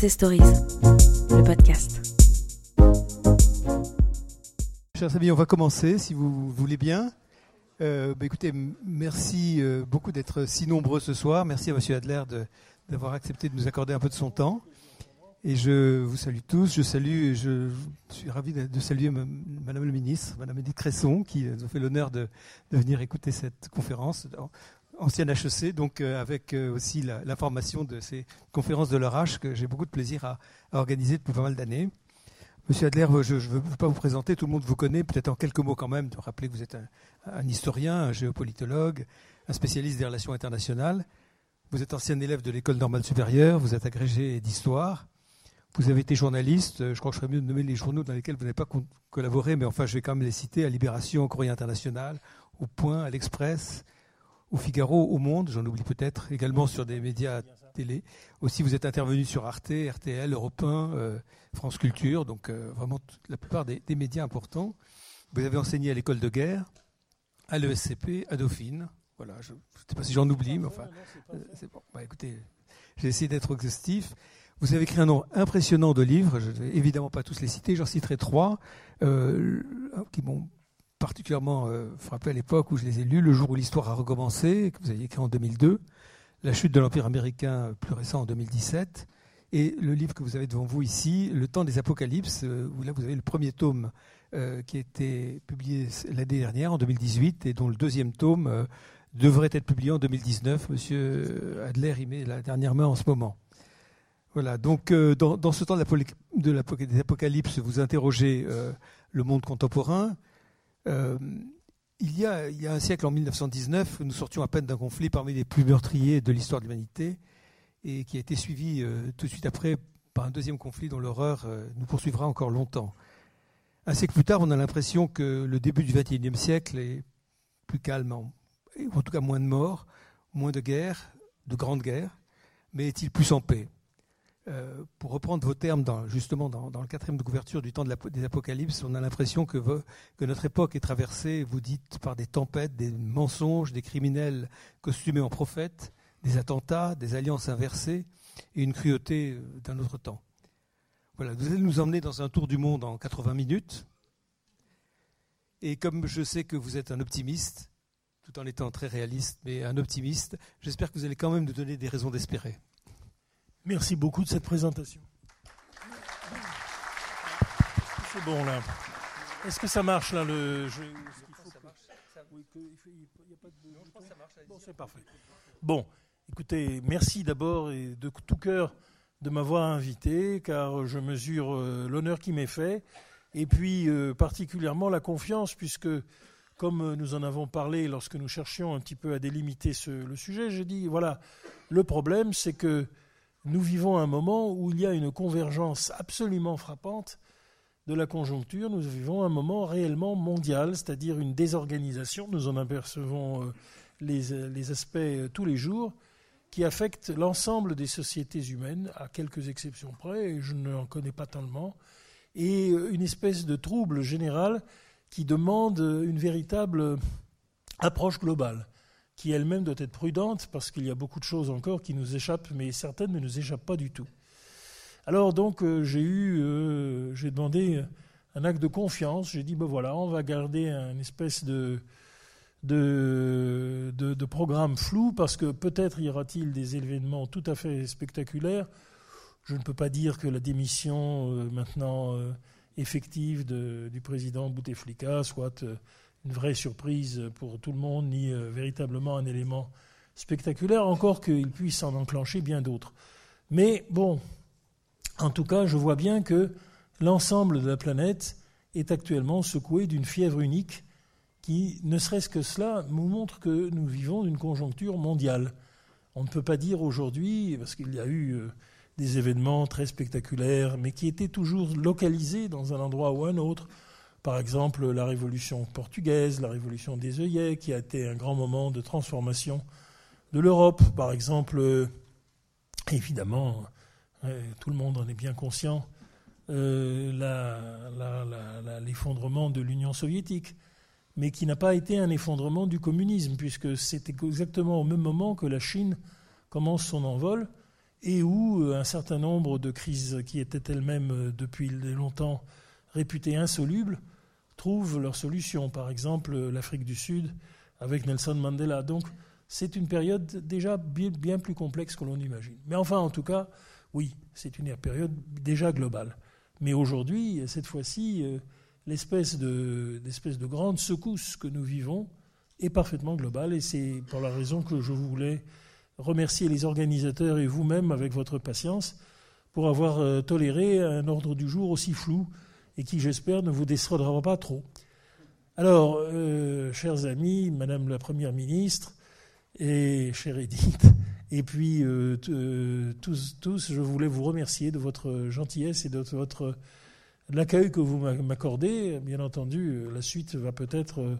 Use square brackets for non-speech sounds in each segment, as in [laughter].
Success Stories, le podcast. Chers amis, on va commencer, si vous voulez bien. Euh, bah, écoutez, merci euh, beaucoup d'être si nombreux ce soir. Merci à Monsieur Adler d'avoir accepté de nous accorder un peu de son temps. Et je vous salue tous. Je salue, je, suis ravi de, saluer Madame le ministre, Madame Edith Cresson, qui nous fait l'honneur de, venir écouter cette conférence ancienne HEC, donc euh, avec aussi l'information de ces conférences de l'orage que j'ai beaucoup de plaisir à organiser depuis pas mal d'années. Monsieur Adler, je ne veux pas vous présenter, tout le monde vous connaît, peut-être en quelques mots quand même, de rappeler que vous êtes un, historien, un géopolitologue, un spécialiste des relations internationales. Vous êtes ancien élève de l'école normale supérieure, vous êtes agrégé d'histoire, vous avez été journaliste, je crois que je serais mieux de nommer les journaux dans lesquels vous n'avez pas collaboré, mais enfin je vais quand même les citer, à Libération, au Courrier International, au Point, à l'Express, au Figaro, au Monde, j'en oublie peut-être, également sur des médias télé. Aussi, vous êtes intervenu sur Arte, RTL, Europe 1, euh, France Culture, donc euh, vraiment la plupart des, médias importants. Vous avez enseigné à l'école de guerre, à l'ESCP, à Dauphine. Voilà, je ne sais pas si j'en oublie, mais enfin, euh. Bah, écoutez, j'ai essayé d'être exhaustif. Vous avez écrit un nombre impressionnant de livres, je ne vais évidemment pas tous les citer, j'en citerai trois, qui m'ont particulièrement frappé à l'époque où je les ai lus, Le jour où l'histoire a recommencé, que vous avez écrit en 2002, la chute de l'Empire américain plus récent en 2017, et le livre que vous avez devant vous ici, Le temps des apocalypses, euh, où là vous avez le premier tome euh, qui a été publié l'année dernière, en 2018, et dont le deuxième tome euh, devrait être publié en 2019. Monsieur Adler y met la dernière main en ce moment. Voilà, donc dans, ce temps de des apocalypses, vous interrogez le monde contemporain. Il y, a, il y, a, un siècle, en 1919, nous sortions à peine d'un conflit parmi les plus meurtriers de l'histoire de l'humanité et qui a été suivi euh, tout de suite après par un deuxième conflit dont l'horreur euh, nous poursuivra encore longtemps. Un siècle plus tard, on a l'impression que le début du XXIe siècle est plus calme, en tout cas moins de morts, moins de guerres, de grandes guerres, mais est-il plus en paix? Euh, pour reprendre vos termes, justement dans, le quatrième de couverture du temps des Apocalypses, on a l'impression que, que, notre époque est traversée, vous dites, par des tempêtes, des mensonges, des criminels costumés en prophètes, des attentats, des alliances inversées et une cruauté euh, d'un autre temps. Voilà, vous allez nous emmener dans un tour du monde en 80 minutes. Et comme je sais que vous êtes un optimiste, tout en étant très réaliste, mais un optimiste, j'espère que vous allez quand même nous donner des raisons d'espérer. Merci beaucoup de cette présentation. C'est bon là. Est-ce que ça marche là le je... Bon, c'est parfait. Bon, écoutez, merci d'abord et de tout cœur de m'avoir invité, car je mesure euh, l'honneur qui m'est fait, et puis euh, particulièrement la confiance, puisque comme nous en avons parlé lorsque nous cherchions un petit peu à délimiter le sujet, j'ai dit voilà, le problème c'est que nous vivons un moment où il y a une convergence absolument frappante de la conjoncture. Nous vivons un moment réellement mondial, c'est-à-dire une désorganisation. Nous en apercevons euh, les, aspects euh, tous les jours qui affectent l'ensemble des sociétés humaines, à quelques exceptions près, et je n'en connais pas tellement, et euh, une espèce de trouble général qui demande une véritable approche globale qui elle-même doit être prudente parce qu'il y a beaucoup de choses encore qui nous échappent, mais certaines ne nous échappent pas du tout. Alors donc euh, j'ai eu, euh, j'ai demandé un acte de confiance. J'ai dit ben voilà, on va garder un espèce de de, de, programme flou parce que peut-être y aura-t-il des événements tout à fait spectaculaires. Je ne peux pas dire que la démission euh, maintenant effective du président Bouteflika soit une vraie surprise pour tout le monde, ni euh, véritablement un élément spectaculaire, encore qu'il puisse en enclencher bien d'autres. Mais bon, en tout cas, je vois bien que l'ensemble de la planète est actuellement secoué d'une fièvre unique qui, ne serait-ce que cela, nous montre que nous vivons d'une conjoncture mondiale. On ne peut pas dire aujourd'hui, parce qu'il y a eu euh, des événements très spectaculaires, mais qui étaient toujours localisés dans un endroit ou un autre, par exemple, la révolution portugaise, la révolution des œillets, qui a été un grand moment de transformation de l'Europe. Par exemple, euh, évidemment, euh, tout le monde en est bien conscient, euh, l'effondrement de l'Union soviétique, mais qui n'a pas été un effondrement du communisme, puisque c'était exactement au même moment que la Chine commence son envol, et où un certain nombre de crises qui étaient elles-mêmes depuis longtemps réputées insolubles trouvent leur solution. Par exemple, l'Afrique du Sud avec Nelson Mandela. Donc, c'est une période déjà bien, plus complexe que l'on imagine. Mais enfin, en tout cas, oui, c'est une période déjà globale. Mais aujourd'hui, cette fois-ci, euh, l'espèce de, de grande secousse que nous vivons est parfaitement globale. Et c'est pour la raison que je voulais remercier les organisateurs et vous-même avec votre patience pour avoir euh, toléré un ordre du jour aussi flou et qui, j'espère, ne vous décevra pas trop. Alors, euh, chers amis, Madame la Première ministre et chère Edith, et puis euh, tous, tous, je voulais vous remercier de votre gentillesse et de votre l'accueil que vous m'accordez. Bien entendu, la suite va peut-être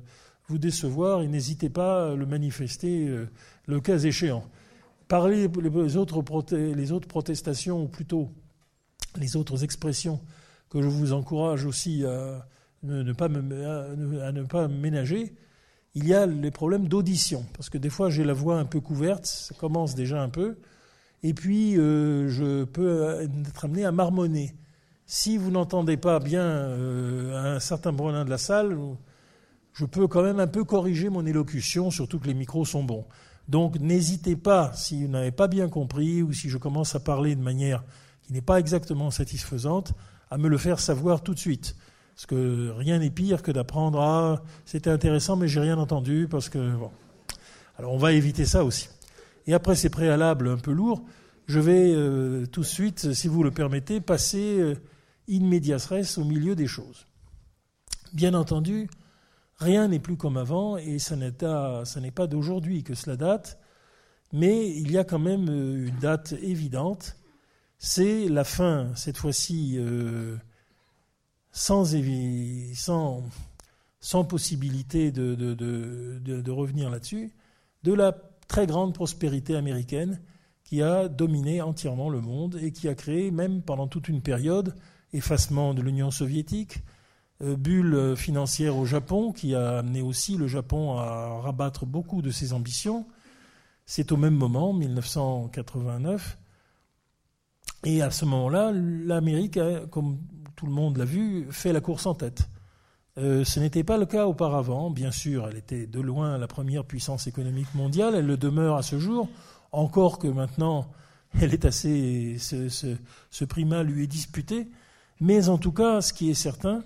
vous décevoir et n'hésitez pas à le manifester le cas échéant. Parler les autres, les autres protestations, ou plutôt les autres expressions que je vous encourage aussi à ne, pas, ménager, il y a les problèmes d'audition. Parce que des fois, j'ai la voix un peu couverte, ça commence déjà un peu, et puis euh, je peux être amené à marmonner. Si vous n'entendez pas bien euh, un certain brunin de la salle, je peux quand même un peu corriger mon élocution, surtout que les micros sont bons. Donc n'hésitez pas, si vous n'avez pas bien compris ou si je commence à parler de manière qui n'est pas exactement satisfaisante, à me le faire savoir tout de suite. Parce que rien n'est pire que d'apprendre Ah, c'était intéressant, mais j'ai rien entendu, parce que. Bon. Alors on va éviter ça aussi. Et après ces préalables un peu lourds, je vais euh, tout de suite, si vous le permettez, passer euh, in medias res au milieu des choses. Bien entendu, Rien n'est plus comme avant, et ce n'est pas d'aujourd'hui que cela date, mais il y a quand même euh, une date évidente, c'est la fin, cette fois-ci, euh, sans, possibilité de, de revenir là-dessus, de la très grande prospérité américaine qui a dominé entièrement le monde et qui a créé, même pendant toute une période, effacement de l'Union soviétique, euh, bulle financière au Japon qui a amené aussi le Japon à rabattre beaucoup de ses ambitions. C'est au même moment, 1989. Et à ce moment-là, l'Amérique, comme tout le monde l'a vu, fait la course en tête. Euh, ce n'était pas le cas auparavant. Bien sûr, elle était de loin la première puissance économique mondiale. Elle le demeure à ce jour, encore que maintenant, [laughs] elle est assez, ce, ce primat lui est disputé. Mais en tout cas, ce qui est certain,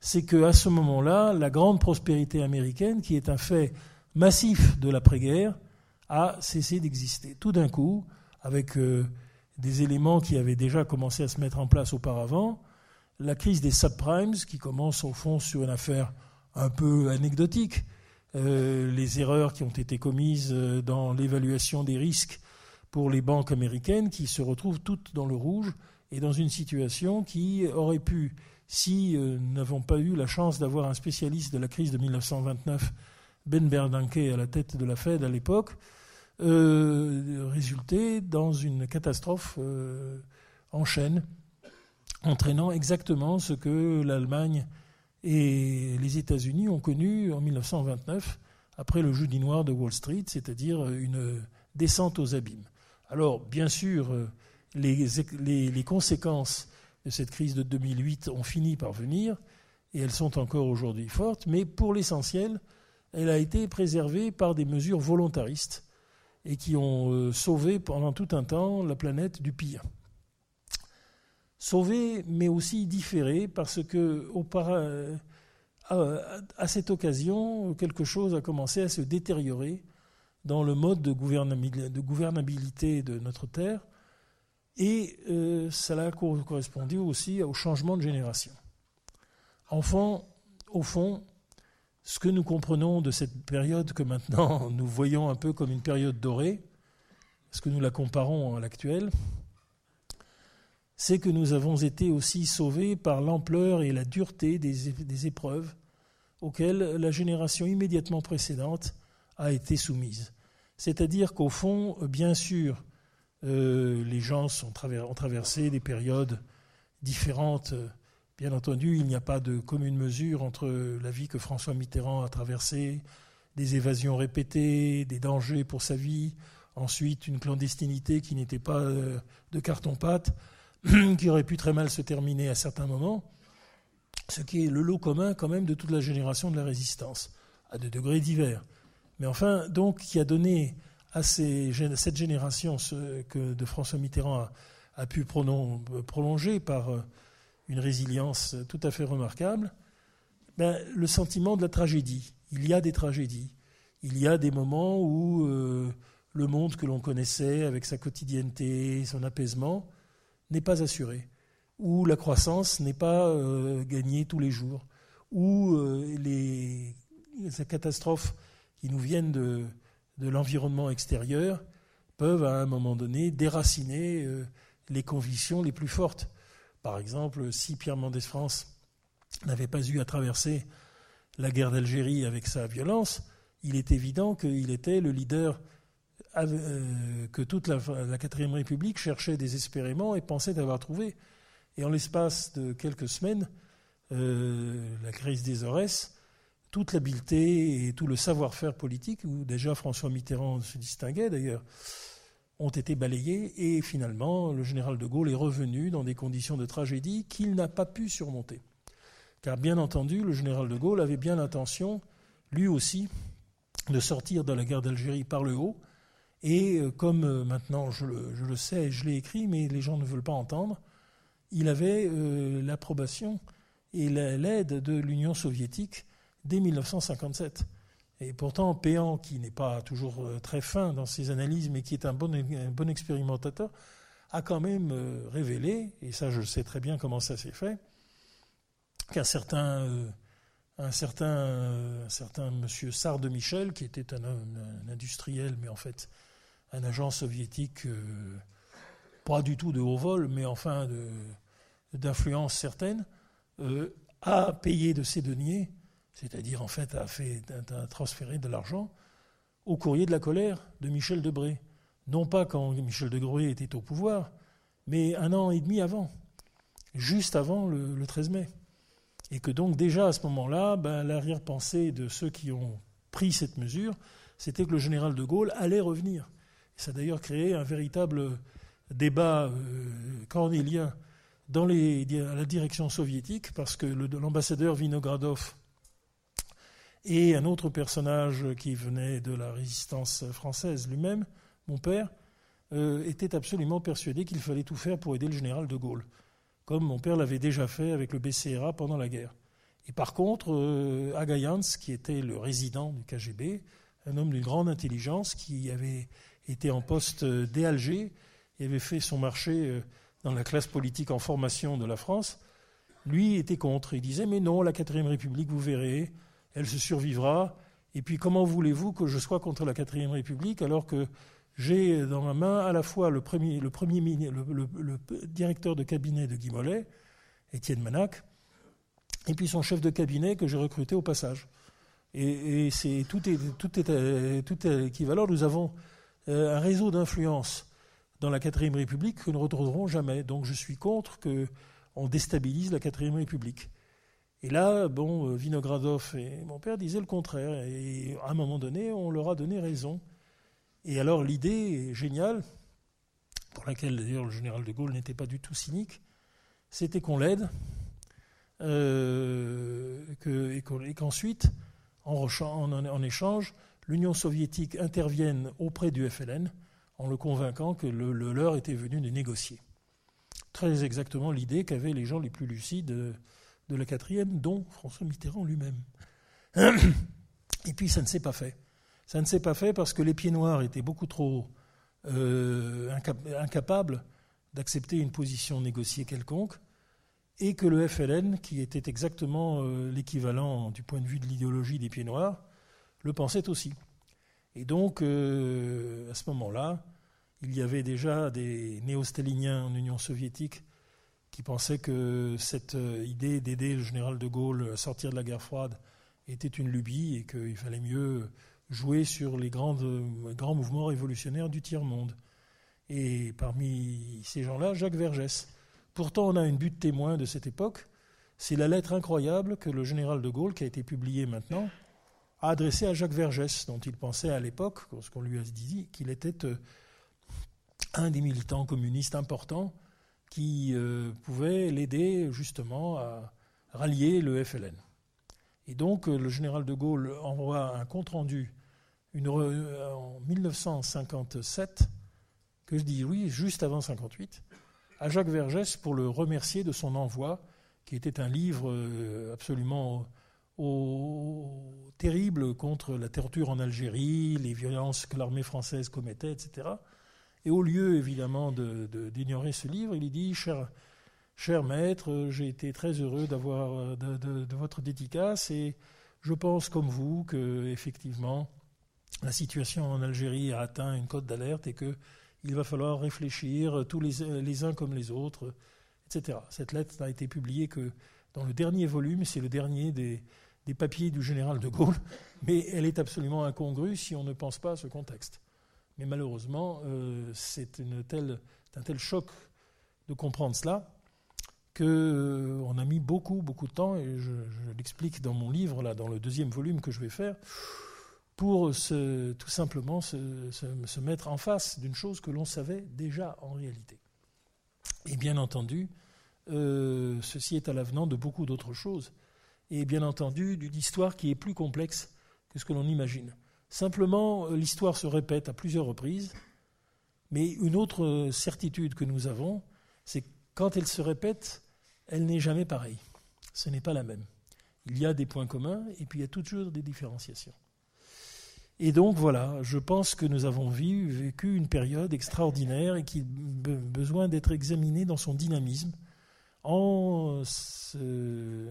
c'est qu'à ce moment-là, la grande prospérité américaine, qui est un fait massif de l'après-guerre, a cessé d'exister. Tout d'un coup, avec euh, des éléments qui avaient déjà commencé à se mettre en place auparavant, la crise des subprimes, qui commence au fond sur une affaire un peu anecdotique, euh, les erreurs qui ont été commises euh, dans l'évaluation des risques pour les banques américaines, qui se retrouvent toutes dans le rouge et dans une situation qui aurait pu si euh, nous n'avons pas eu la chance d'avoir un spécialiste de la crise de 1929, Ben Bernanke, à la tête de la Fed à l'époque, euh, dans une catastrophe euh, en chaîne, entraînant exactement ce que l'Allemagne et les États-Unis ont connu en 1929 après le jeudi noir de Wall Street, c'est-à-dire une descente aux abîmes. Alors, bien sûr, les, les conséquences cette crise de 2008 ont fini par venir, et elles sont encore aujourd'hui fortes, mais pour l'essentiel, elle a été préservée par des mesures volontaristes et qui ont euh, sauvé pendant tout un temps la planète du pire. Sauvé, mais aussi différé, parce que à, cette occasion, quelque chose a commencé à se détériorer dans le mode de gouvernabilité de notre Terre, et euh, cela correspondait aussi au changement de génération. Enfin, au fond, ce que nous comprenons de cette période que maintenant [laughs] nous voyons un peu comme une période dorée, ce que nous la comparons à l'actuelle, c'est que nous avons été aussi sauvés par l'ampleur et la dureté des, épreuves auxquelles la génération immédiatement précédente a été soumise. C'est-à-dire qu'au fond, bien sûr, euh, les gens ont traversé des périodes différentes. Bien entendu, il n'y a pas de commune mesure entre la vie que François Mitterrand a traversée, des évasions répétées, des dangers pour sa vie, ensuite une clandestinité qui n'était pas de carton-pâte, [clears throat] qui aurait pu très mal se terminer à certains moments, ce qui est le lot commun quand même de toute la génération de la résistance, à des degrés divers. Mais enfin, donc, qui a donné à cette génération ce que de François Mitterrand a, pu prolonger par euh, une résilience tout à fait remarquable, ben, le sentiment de la tragédie. Il y a des tragédies. Il y a des moments où euh, le monde que l'on connaissait, avec sa quotidienneté, son apaisement, n'est pas assuré, où la croissance n'est pas euh, gagnée tous les jours, où les, les catastrophes qui nous viennent de, de l'environnement extérieur peuvent à un moment donné déraciner euh, les convictions les plus fortes. Par exemple, si Pierre Mendès France n'avait pas eu à traverser la guerre d'Algérie avec sa violence, il est évident qu'il était le leader euh, que toute la, quatrième République cherchait désespérément et pensait avoir trouvé. Et en l'espace de quelques semaines, euh, la crise des Aurès toute l'habileté et tout le savoir-faire politique, où déjà François Mitterrand se distinguait d'ailleurs, ont été balayés et finalement le général de Gaulle est revenu dans des conditions de tragédie qu'il n'a pas pu surmonter. Car bien entendu, le général de Gaulle avait bien l'intention, lui aussi, de sortir de la guerre d'Algérie par le haut. Et euh, comme euh, maintenant je le, sais et je l'ai écrit, mais les gens ne veulent pas entendre, il avait euh, l'approbation et l'aide de l'Union soviétique dès 1957. Et pourtant, Péan, qui n'est pas toujours euh, très fin dans ses analyses, mais qui est un bon, expérimentateur, a quand même euh, révélé, et ça je sais très bien comment ça s'est fait, qu'un certain, euh, un certain, un certain monsieur Sarde Michel, qui était un, industriel, mais en fait un agent soviétique, pas du tout de haut vol, mais enfin d'influence certaine, a payé de ses deniers c'est-à-dire en fait a, transféré de l'argent au courrier de la colère de Michel Debré. Non pas quand Michel Debré était au pouvoir, mais un an et demi avant, juste avant le, 13 mai. Et que donc déjà à ce moment-là, ben, l'arrière-pensée de ceux qui ont pris cette mesure, c'était que le général de Gaulle allait revenir. ça a d'ailleurs créé un véritable débat euh, cornélien dans à la direction soviétique, parce que l'ambassadeur Vinogradov et un autre personnage qui venait de la résistance française lui-même, mon père, euh, était absolument persuadé qu'il fallait tout faire pour aider le général de Gaulle, comme mon père l'avait déjà fait avec le BCRA pendant la guerre. Et par contre, euh, Agayans, qui était le résident du KGB, un homme d'une grande intelligence qui avait été en poste dès Alger et avait fait son marché euh, dans la classe politique en formation de la France, lui était contre. Il disait Mais non, la quatrième République, vous verrez, elle se survivra. Et puis comment voulez-vous que je sois contre la quatrième République alors que j'ai dans ma main à la fois le, premier, le, le, directeur de cabinet de Guy Mollet, Étienne Manac, et puis son chef de cabinet que j'ai recruté au passage. Et, c'est tout est, tout, équivalent. Nous avons euh, un réseau d'influence dans la quatrième République que nous ne retrouverons jamais. Donc je suis contre qu'on déstabilise la quatrième République. Et là, bon, euh, Vinogradov et mon père disaient le contraire. Et à un moment donné, on leur a donné raison. Et alors, l'idée géniale, pour laquelle d'ailleurs le général de Gaulle n'était pas du tout cynique, c'était qu'on l'aide euh, et qu'ensuite, en, échange, l'Union soviétique intervienne auprès du FLN en le convainquant que le, le leur était venu de négocier. Très exactement l'idée qu'avaient les gens les plus lucides de la quatrième, dont François Mitterrand lui-même. Et puis ça ne s'est pas fait. Ça ne s'est pas fait parce que les pieds noirs étaient beaucoup trop euh, incapables d'accepter une position négociée quelconque, et que le FLN, qui était exactement euh, l'équivalent du point de vue de l'idéologie des pieds noirs, le pensait aussi. Et donc, euh, à ce moment-là, il y avait déjà des néo-staliniens en Union soviétique qui pensait que cette euh, idée d'aider le général de Gaulle à sortir de la guerre froide était une lubie et qu'il fallait mieux jouer sur les grands mouvements révolutionnaires du tiers-monde. Et parmi ces gens-là, Jacques Vergès. Pourtant, on a une butte témoin de cette époque. C'est la lettre incroyable que le général de Gaulle, qui a été publiée maintenant, a adressé à Jacques Vergès, dont il pensait à l'époque, lorsqu'on lui a dit qu'il était euh, un des militants communistes importants qui euh, pouvait l'aider justement à rallier le FLN. Et donc euh, le général de Gaulle envoie un compte-rendu en 1957, que je dis oui, juste avant 58, à Jacques Vergès pour le remercier de son envoi, qui était un livre absolument terrible contre la torture en Algérie, les violences que l'armée française commettait, etc. Et au lieu, évidemment, d'ignorer ce livre, il dit Cher, maître, j'ai été très heureux d'avoir de, votre dédicace et je pense, comme vous, que effectivement, la situation en Algérie a atteint une cote d'alerte et qu'il va falloir réfléchir tous les, les uns comme les autres, etc. Cette lettre n'a été publiée que dans le dernier volume, c'est le dernier des, des papiers du général de Gaulle, [laughs] mais elle est absolument incongrue si on ne pense pas à ce contexte. Mais malheureusement, euh, c'est un tel choc de comprendre cela qu'on euh, a mis beaucoup, beaucoup de temps, et je, l'explique dans mon livre, là, dans le deuxième volume que je vais faire, pour tout simplement se, mettre en face d'une chose que l'on savait déjà en réalité. Et bien entendu, euh, ceci est à l'avenant de beaucoup d'autres choses et bien entendu d'une histoire qui est plus complexe que ce que l'on imagine. Simplement, euh, l'histoire se répète à plusieurs reprises, mais une autre certitude que nous avons, c'est que quand elle se répète, elle n'est jamais pareille. Ce n'est pas la même. Il y a des points communs et puis il y a toujours des différenciations. Et donc voilà, je pense que nous avons vécu une période extraordinaire et qui a besoin d'être examinée dans son dynamisme en,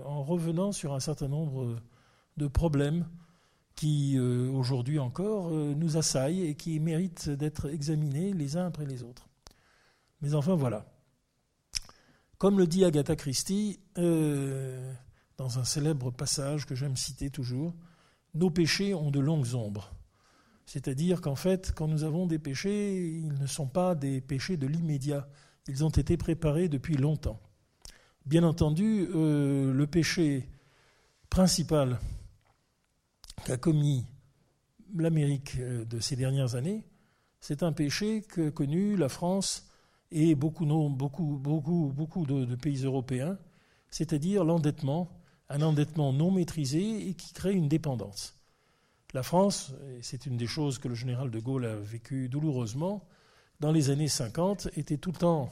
en, revenant sur un certain nombre de problèmes qui, euh, aujourd'hui encore, euh, nous assaillent et qui méritent d'être examinés les uns après les autres. Mais enfin, voilà. Comme le dit Agatha Christie, euh, dans un célèbre passage que j'aime citer toujours, nos péchés ont de longues ombres. C'est-à-dire qu'en fait, quand nous avons des péchés, ils ne sont pas des péchés de l'immédiat, ils ont été préparés depuis longtemps. Bien entendu, le péché principal qu'a commis l'Amérique euh, de ces dernières années, c'est un péché que connu la France et beaucoup, de, pays européens, c'est-à-dire l'endettement, un endettement non maîtrisé et qui crée une dépendance. La France, et c'est une des choses que le général de Gaulle a vécu douloureusement, dans les années 50, était tout le temps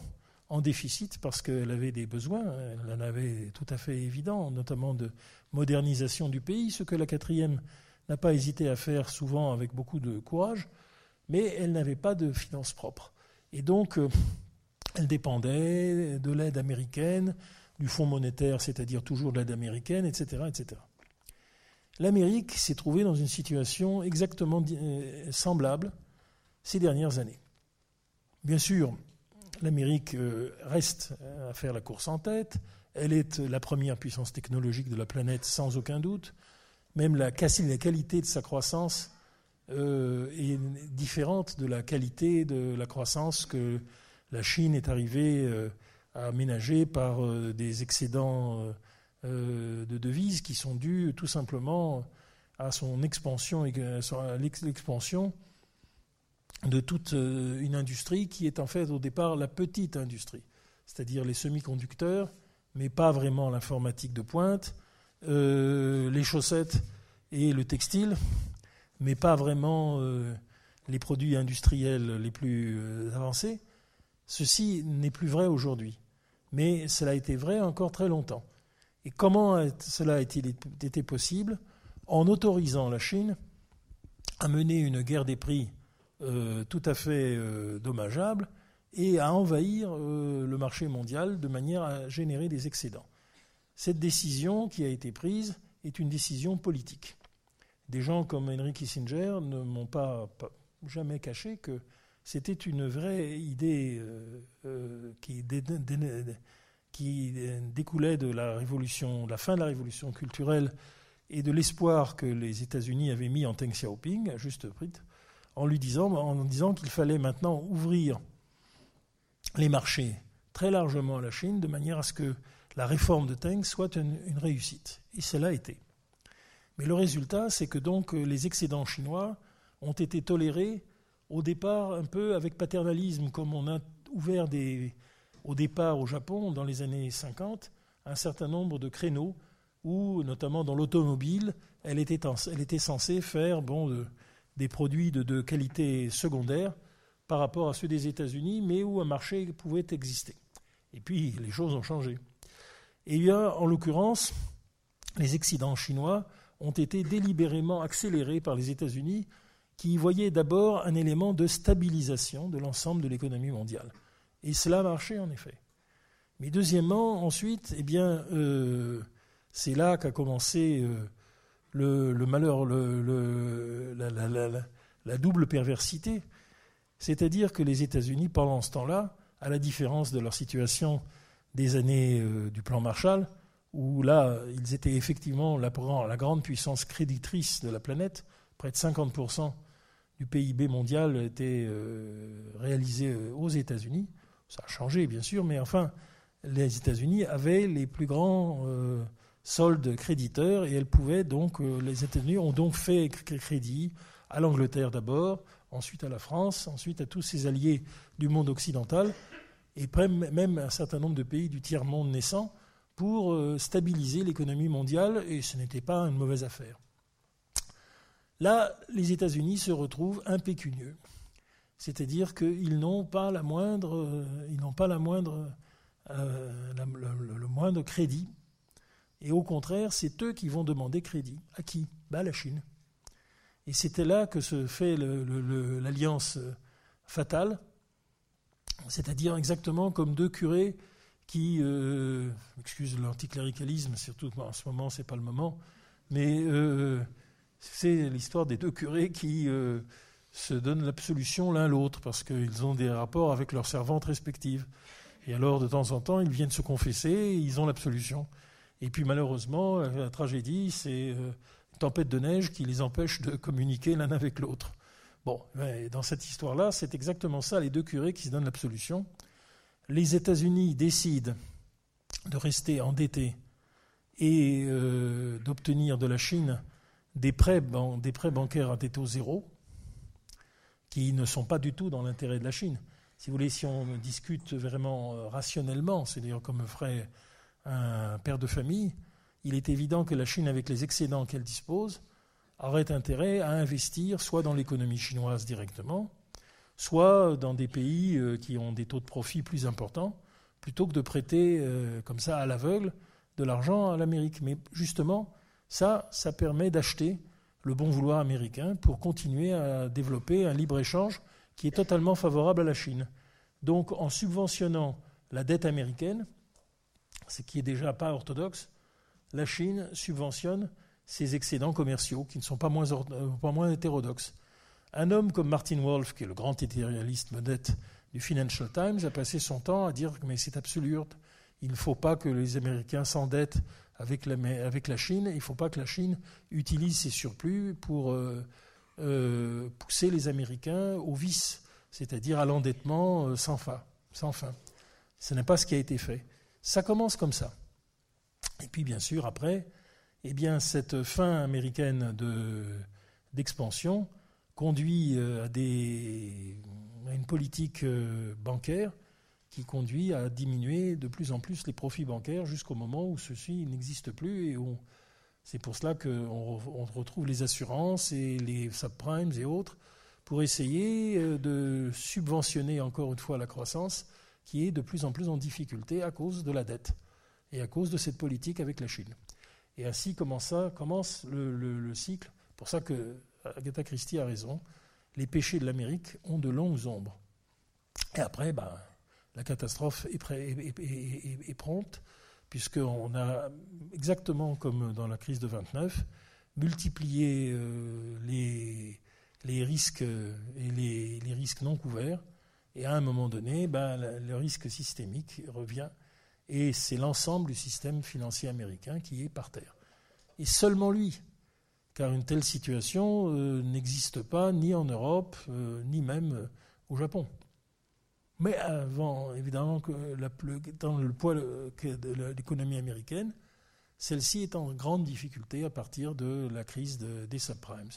en déficit parce qu'elle avait des besoins, elle en avait tout à fait évident, notamment de modernisation du pays, ce que la quatrième n'a pas hésité à faire souvent avec beaucoup de courage, mais elle n'avait pas de finances propres. Et donc, euh, elle dépendait de l'aide américaine, du Fonds monétaire, c'est-à-dire toujours de l'aide américaine, etc. etc. L'Amérique s'est trouvée dans une situation exactement euh, semblable ces dernières années. Bien sûr, l'Amérique euh, reste à faire la course en tête. Elle est la première puissance technologique de la planète sans aucun doute. Même la, qualité de sa croissance euh, est différente de la qualité de la croissance que la Chine est arrivée euh, à ménager par des excédents de devises qui sont dus tout simplement à son expansion, de toute euh, une industrie qui est en fait au départ la petite industrie, c'est-à-dire les semi-conducteurs, mais pas vraiment l'informatique de pointe, euh, les chaussettes et le textile, mais pas vraiment euh, les produits industriels les plus avancés. Ceci n'est plus vrai aujourd'hui, mais cela a été vrai encore très longtemps. Et comment cela a-t-il été possible? En autorisant la Chine à mener une guerre des prix euh, tout à fait euh, dommageable et à envahir euh, le marché mondial de manière à générer des excédents. Cette décision qui a été prise est une décision politique. Des gens comme Henry Kissinger ne m'ont pas, jamais caché que c'était une vraie idée qui, découlait de la révolution, de la fin de la révolution culturelle et de l'espoir que les États-Unis avaient mis en Deng Xiaoping, à juste titre, en lui disant, qu'il fallait maintenant ouvrir les marchés très largement à la Chine de manière à ce que la réforme de Teng soit une, réussite. Et cela a été. Mais le résultat, c'est que donc les excédents chinois ont été tolérés au départ un peu avec paternalisme, comme on a ouvert au départ au Japon dans les années 50 un certain nombre de créneaux où, notamment dans l'automobile, elle était, elle était censée faire bon, des produits de, qualité secondaire par rapport à ceux des États-Unis, mais où un marché pouvait exister. Et puis les choses ont changé. Et y a, en l'occurrence, les excédents chinois ont été délibérément accélérés par les États-Unis, qui y voyaient d'abord un élément de stabilisation de l'ensemble de l'économie mondiale. Et cela a marché en effet. Mais deuxièmement, ensuite, eh bien, euh, c'est là qu'a commencé euh, le, malheur, la, double perversité. C'est-à-dire que les États-Unis, pendant ce temps-là, à la différence de leur situation des années euh, du plan Marshall, où là, ils étaient effectivement la, grande puissance créditrice de la planète, près de 50% du PIB mondial était réalisé aux États-Unis. Ça a changé, bien sûr, mais enfin, les États-Unis avaient les plus grands euh, soldes créditeurs et elles pouvaient donc, euh, les États-Unis ont donc fait crédit à l'Angleterre d'abord, ensuite à la France, ensuite à tous ses alliés du monde occidental et même un certain nombre de pays du tiers-monde naissant pour euh, stabiliser l'économie mondiale et ce n'était pas une mauvaise affaire. Là, les États-Unis se retrouvent impécunieux. C'est-à-dire qu'ils n'ont pas la moindre, ils n'ont pas la moindre, euh, le, moindre crédit. Et au contraire, c'est eux qui vont demander crédit. À qui? Bah, À la Chine. Et c'était là que se fait l'alliance euh, fatale, c'est-à-dire exactement comme deux curés qui, euh, excuse l'anticléricalisme, surtout en ce moment, c'est pas le moment, mais c'est l'histoire des deux curés qui se donnent l'absolution l'un l'autre parce qu'ils ont des rapports avec leurs servantes respectives. Et alors, de temps en temps, ils viennent se confesser, et ils ont l'absolution. Et puis, malheureusement, la tragédie, c'est euh, une tempête de neige qui les empêche de communiquer l'un avec l'autre. Bon, dans cette histoire-là, c'est exactement ça, les deux curés qui se donnent l'absolution. Les États-Unis décident de rester endettés et euh, d'obtenir de la Chine des prêts, des bancaires à taux zéro, qui ne sont pas du tout dans l'intérêt de la Chine. Si vous voulez, si on discute vraiment euh, rationnellement, c'est-à-dire comme ferait un père de famille, il est évident que la Chine, avec les excédents qu'elle dispose, aurait intérêt à investir soit dans l'économie chinoise directement, soit dans des pays euh, qui ont des taux de profit plus importants, plutôt que de prêter euh, comme ça à l'aveugle de l'argent à l'Amérique. Mais justement, ça, ça permet d'acheter le bon vouloir américain pour continuer à développer un libre-échange qui est totalement favorable à la Chine. Donc en subventionnant la dette américaine, ce qui est déjà pas orthodoxe, la Chine subventionne ses excédents commerciaux qui ne sont pas moins, euh, pas moins hétérodoxes. Un homme comme Martin Wolf, qui est le grand éditorialiste modeste du Financial Times, a passé son temps à dire mais c'est absurde, il ne faut pas que les Américains s'endettent avec la, avec la Chine. Il ne faut pas que la Chine utilise ses surplus pour euh, euh, pousser les Américains au vice, c'est-à-dire à, l'endettement euh, sans fin. Sans fin. Ce n'est pas ce qui a été fait. Ça commence comme ça. Et puis, bien sûr, après, eh bien, cette fin américaine de, d'expansion conduit à, des, une politique bancaire qui conduit à diminuer de plus en plus les profits bancaires jusqu'au moment où ceux-ci n'existent plus et c'est pour cela qu'on retrouve les assurances et les subprimes et autres pour essayer euh, de subventionner encore une fois la croissance qui est de plus en plus en difficulté à cause de la dette et à cause de cette politique avec la Chine. Et ainsi commence, le, le cycle? Pour ça que Agatha Christie a raison. Les péchés de l'Amérique ont de longues ombres. Et après, ben, la catastrophe est, prompte, puisqu'on a, exactement comme dans la crise de 29, multiplié euh, les, risques et les, risques non couverts. Et à un moment donné, ben, le risque systémique revient. Et c'est l'ensemble du système financier américain qui est par terre. Et seulement lui, car une telle situation euh, n'existe pas ni en Europe, euh, ni même au Japon. Mais avant, évidemment, que dans le poids de l'économie américaine, celle-ci est en grande difficulté à partir de la crise des subprimes.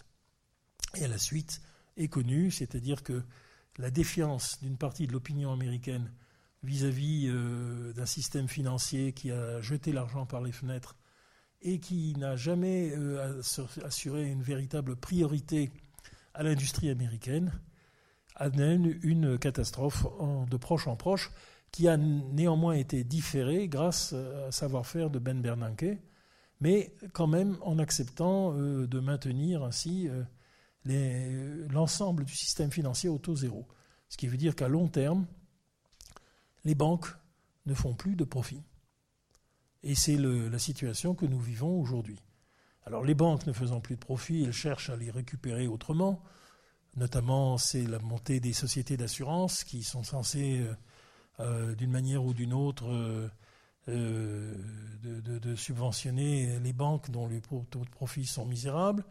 Et la suite est connue, c'est-à-dire que la défiance d'une partie de l'opinion américaine vis-à-vis euh, d'un système financier qui a jeté l'argent par les fenêtres et qui n'a jamais euh, assuré une véritable priorité à l'industrie américaine, amène une catastrophe de proche en proche qui a néanmoins été différée grâce au savoir-faire de Ben Bernanke, mais quand même en acceptant euh, de maintenir ainsi l'ensemble du système financier au taux zéro. Ce qui veut dire qu'à long terme, les banques ne font plus de profit. Et c'est la situation que nous vivons aujourd'hui. Alors les banques ne faisant plus de profit, elles cherchent à les récupérer autrement. Notamment, c'est la montée des sociétés d'assurance qui sont censées, euh, euh, d'une manière ou d'une autre, euh, de, subventionner les banques dont les taux de profit sont misérables.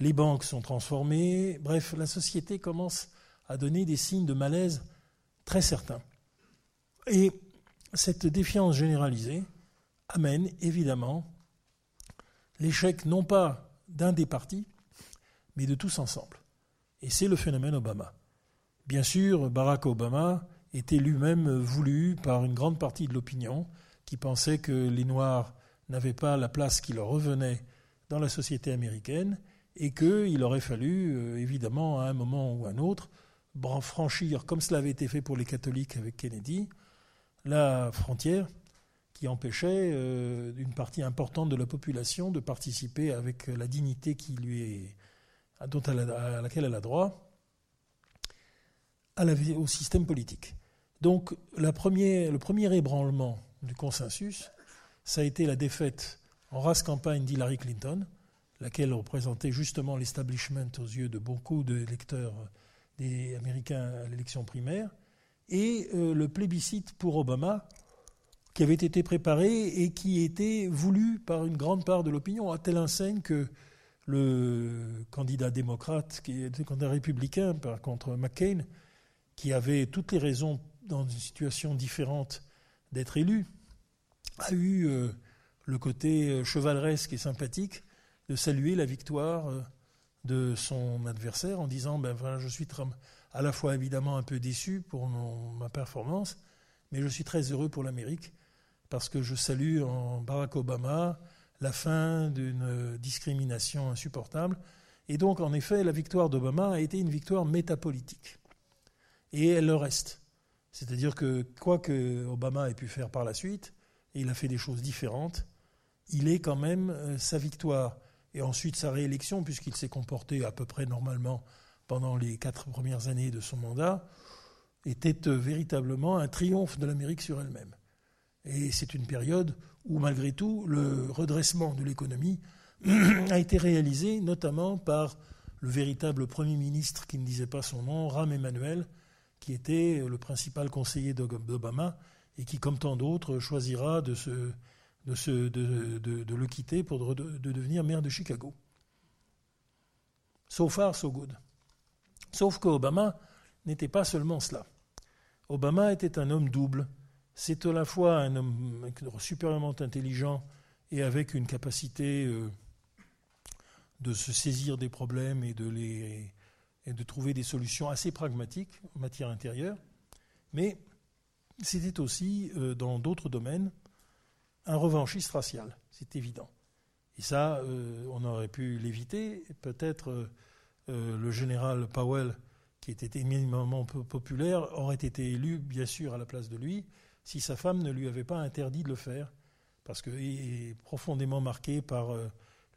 Les banques sont transformées. Bref, la société commence à donner des signes de malaise très certains. Et cette défiance généralisée amène évidemment l'échec non pas d'un des partis, mais de tous ensemble. Et c'est le phénomène Obama. Bien sûr, Barack Obama était lui-même voulu par une grande partie de l'opinion qui pensait que les Noirs n'avaient pas la place qui leur revenait dans la société américaine et qu'il aurait fallu, euh, évidemment, à un moment ou à un autre, franchir, comme cela avait été fait pour les catholiques avec Kennedy, la frontière qui empêchait euh, une partie importante de la population de participer avec la dignité qui lui est, à laquelle elle a droit au système politique. Donc le premier ébranlement du consensus, ça a été la défaite en race campagne d'Hillary Clinton, laquelle représentait justement l'establishment aux yeux de beaucoup de lecteurs des Américains à l'élection primaire, et euh, le plébiscite pour Obama, qui avait été préparé et qui était voulu par une grande part de l'opinion, à telle enseigne que le candidat démocrate, qui était candidat républicain, par contre McCain, qui avait toutes les raisons dans une situation différente d'être élu, a eu euh, le côté euh, chevaleresque et sympathique de saluer la victoire de son adversaire en disant ben voilà, je suis à la fois évidemment un peu déçu pour ma performance, mais je suis très heureux pour l'Amérique parce que je salue en Barack Obama la fin d'une discrimination insupportable. Et donc, en effet, la victoire d'Obama a été une victoire métapolitique. Et elle le reste. C'est-à-dire que, quoi que Obama ait pu faire par la suite, et il a fait des choses différentes, il est quand même euh, sa victoire et ensuite sa réélection, puisqu'il s'est comporté à peu près normalement pendant les quatre premières années de son mandat, était euh, véritablement un triomphe de l'Amérique sur elle-même. Et c'est une période où, malgré tout, le redressement de l'économie [clears throat] a été réalisé notamment par le véritable Premier ministre qui ne disait pas son nom, Ram Emanuel, qui était le principal conseiller d'Obama et qui, comme tant d'autres, choisira de se de, le quitter pour de, devenir maire de Chicago. So far, so good. Sauf qu'Obama n'était pas seulement cela. Obama était un homme double. C'est à la fois un homme supérieurement intelligent et avec une capacité euh, de se saisir des problèmes et de, les, et trouver des solutions assez pragmatiques en matière intérieure. Mais c'était aussi, euh, dans d'autres domaines, un revanchiste racial, c'est évident. Et ça, euh, on aurait pu l'éviter. Peut-être euh, euh, le général Powell, qui était éminemment populaire, aurait été élu, bien sûr, à la place de lui, si sa femme ne lui avait pas interdit de le faire, parce qu'il est profondément marqué par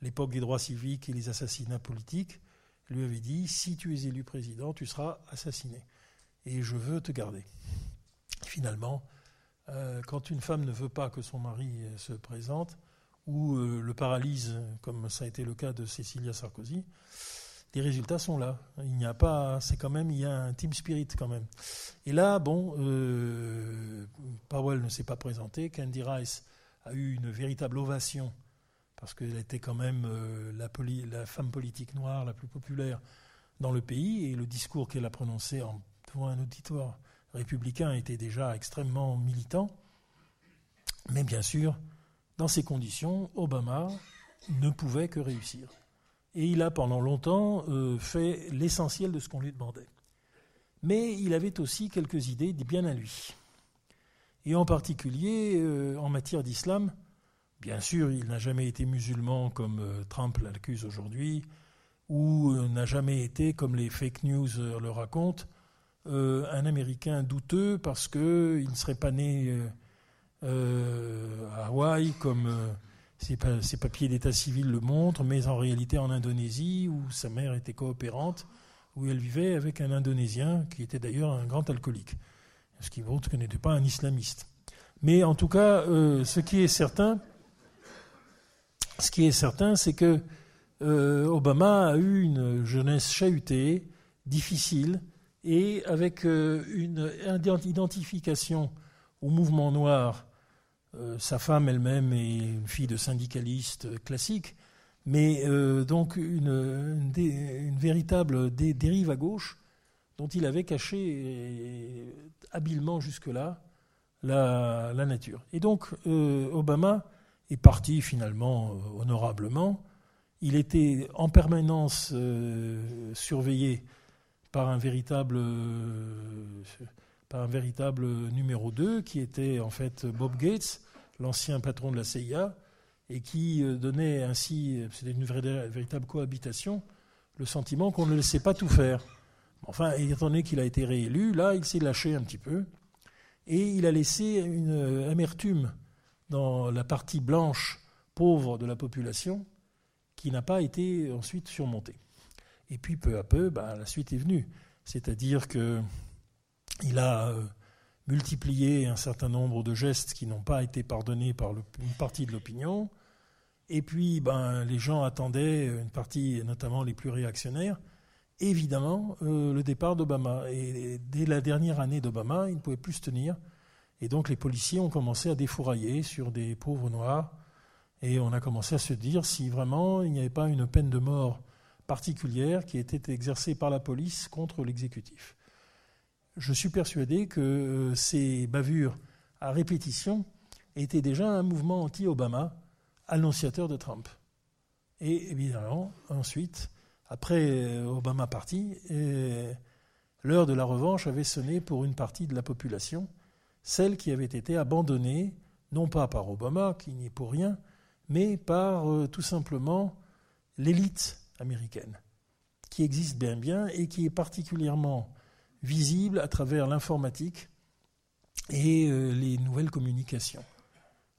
l'époque des droits civiques et les assassinats politiques. Il lui avait dit, si tu es élu président, tu seras assassiné. Et je veux te garder. Finalement, euh, quand une femme ne veut pas que son mari euh, se présente, ou euh, le paralyse, comme ça a été le cas de Cécilia Sarkozy, les résultats sont là. Il n'y a pas, c'est quand même, il y a un team spirit quand même. Et là, bon, Powell ne s'est pas présenté, Candy Rice a eu une véritable ovation parce qu'elle était quand même la, femme politique noire la plus populaire dans le pays et le discours qu'elle a prononcé devant un auditoire républicain était déjà extrêmement militant. Mais bien sûr, Dans ces conditions, Obama ne pouvait que réussir. Et il a pendant longtemps euh, fait l'essentiel de ce qu'on lui demandait. Mais il avait aussi quelques idées bien à lui. Et en particulier euh, en matière d'islam, bien sûr, il n'a jamais été musulman comme euh, Trump l'accuse aujourd'hui, ou n'a jamais été, comme les fake news le racontent, un Américain douteux parce qu'il ne serait pas né à Hawaï comme ses, papiers d'état civil le montrent, mais en réalité en Indonésie, où sa mère était coopérante, où elle vivait avec un Indonésien qui était d'ailleurs un grand alcoolique, ce qui montre qu'elle n'était pas un islamiste. Mais en tout cas, euh, ce qui est certain, ce qui est certain, c'est que euh, Obama a eu une jeunesse chahutée, difficile, et avec euh, une identification au mouvement noir euh, sa femme elle-même est une fille de syndicaliste classique, mais euh, donc une, véritable dérive à gauche dont il avait caché habilement jusque-là la, nature. Et donc euh, Obama est parti finalement honorablement. Il était en permanence surveillé par un véritable par un véritable numéro 2 qui était en fait Bob Gates, l'ancien patron de la CIA, et qui euh, donnait ainsi, c'était une véritable cohabitation, le sentiment qu'on ne laissait pas tout faire. Enfin, étant donné qu'il a été réélu, là, il s'est lâché un petit peu, et il a laissé une amertume dans la partie blanche pauvre de la population qui n'a pas été ensuite surmontée. Et puis peu à peu, bah, la suite est venue. C'est-à-dire que il a euh, multiplié un certain nombre de gestes qui n'ont pas été pardonnés par une partie de l'opinion. Et puis, ben, les gens attendaient, une partie, notamment les plus réactionnaires, évidemment, euh, le départ d'Obama. Et, dès la dernière année d'Obama, il ne pouvait plus se tenir. Et donc, les policiers ont commencé à défourailler sur des pauvres noirs. Et on a commencé à se dire si vraiment il n'y avait pas une peine de mort particulière qui était exercée par la police contre l'exécutif je suis persuadé que euh, ces bavures à répétition étaient déjà un mouvement anti-Obama, annonciateur de Trump. Et évidemment, ensuite, après euh, Obama parti, euh, l'heure de la revanche avait sonné pour une partie de la population, celle qui avait été abandonnée, non pas par Obama, qui n'y est pour rien, mais par tout simplement l'élite américaine, qui existe bien bien et qui est particulièrement visible à travers l'informatique et euh, les nouvelles communications,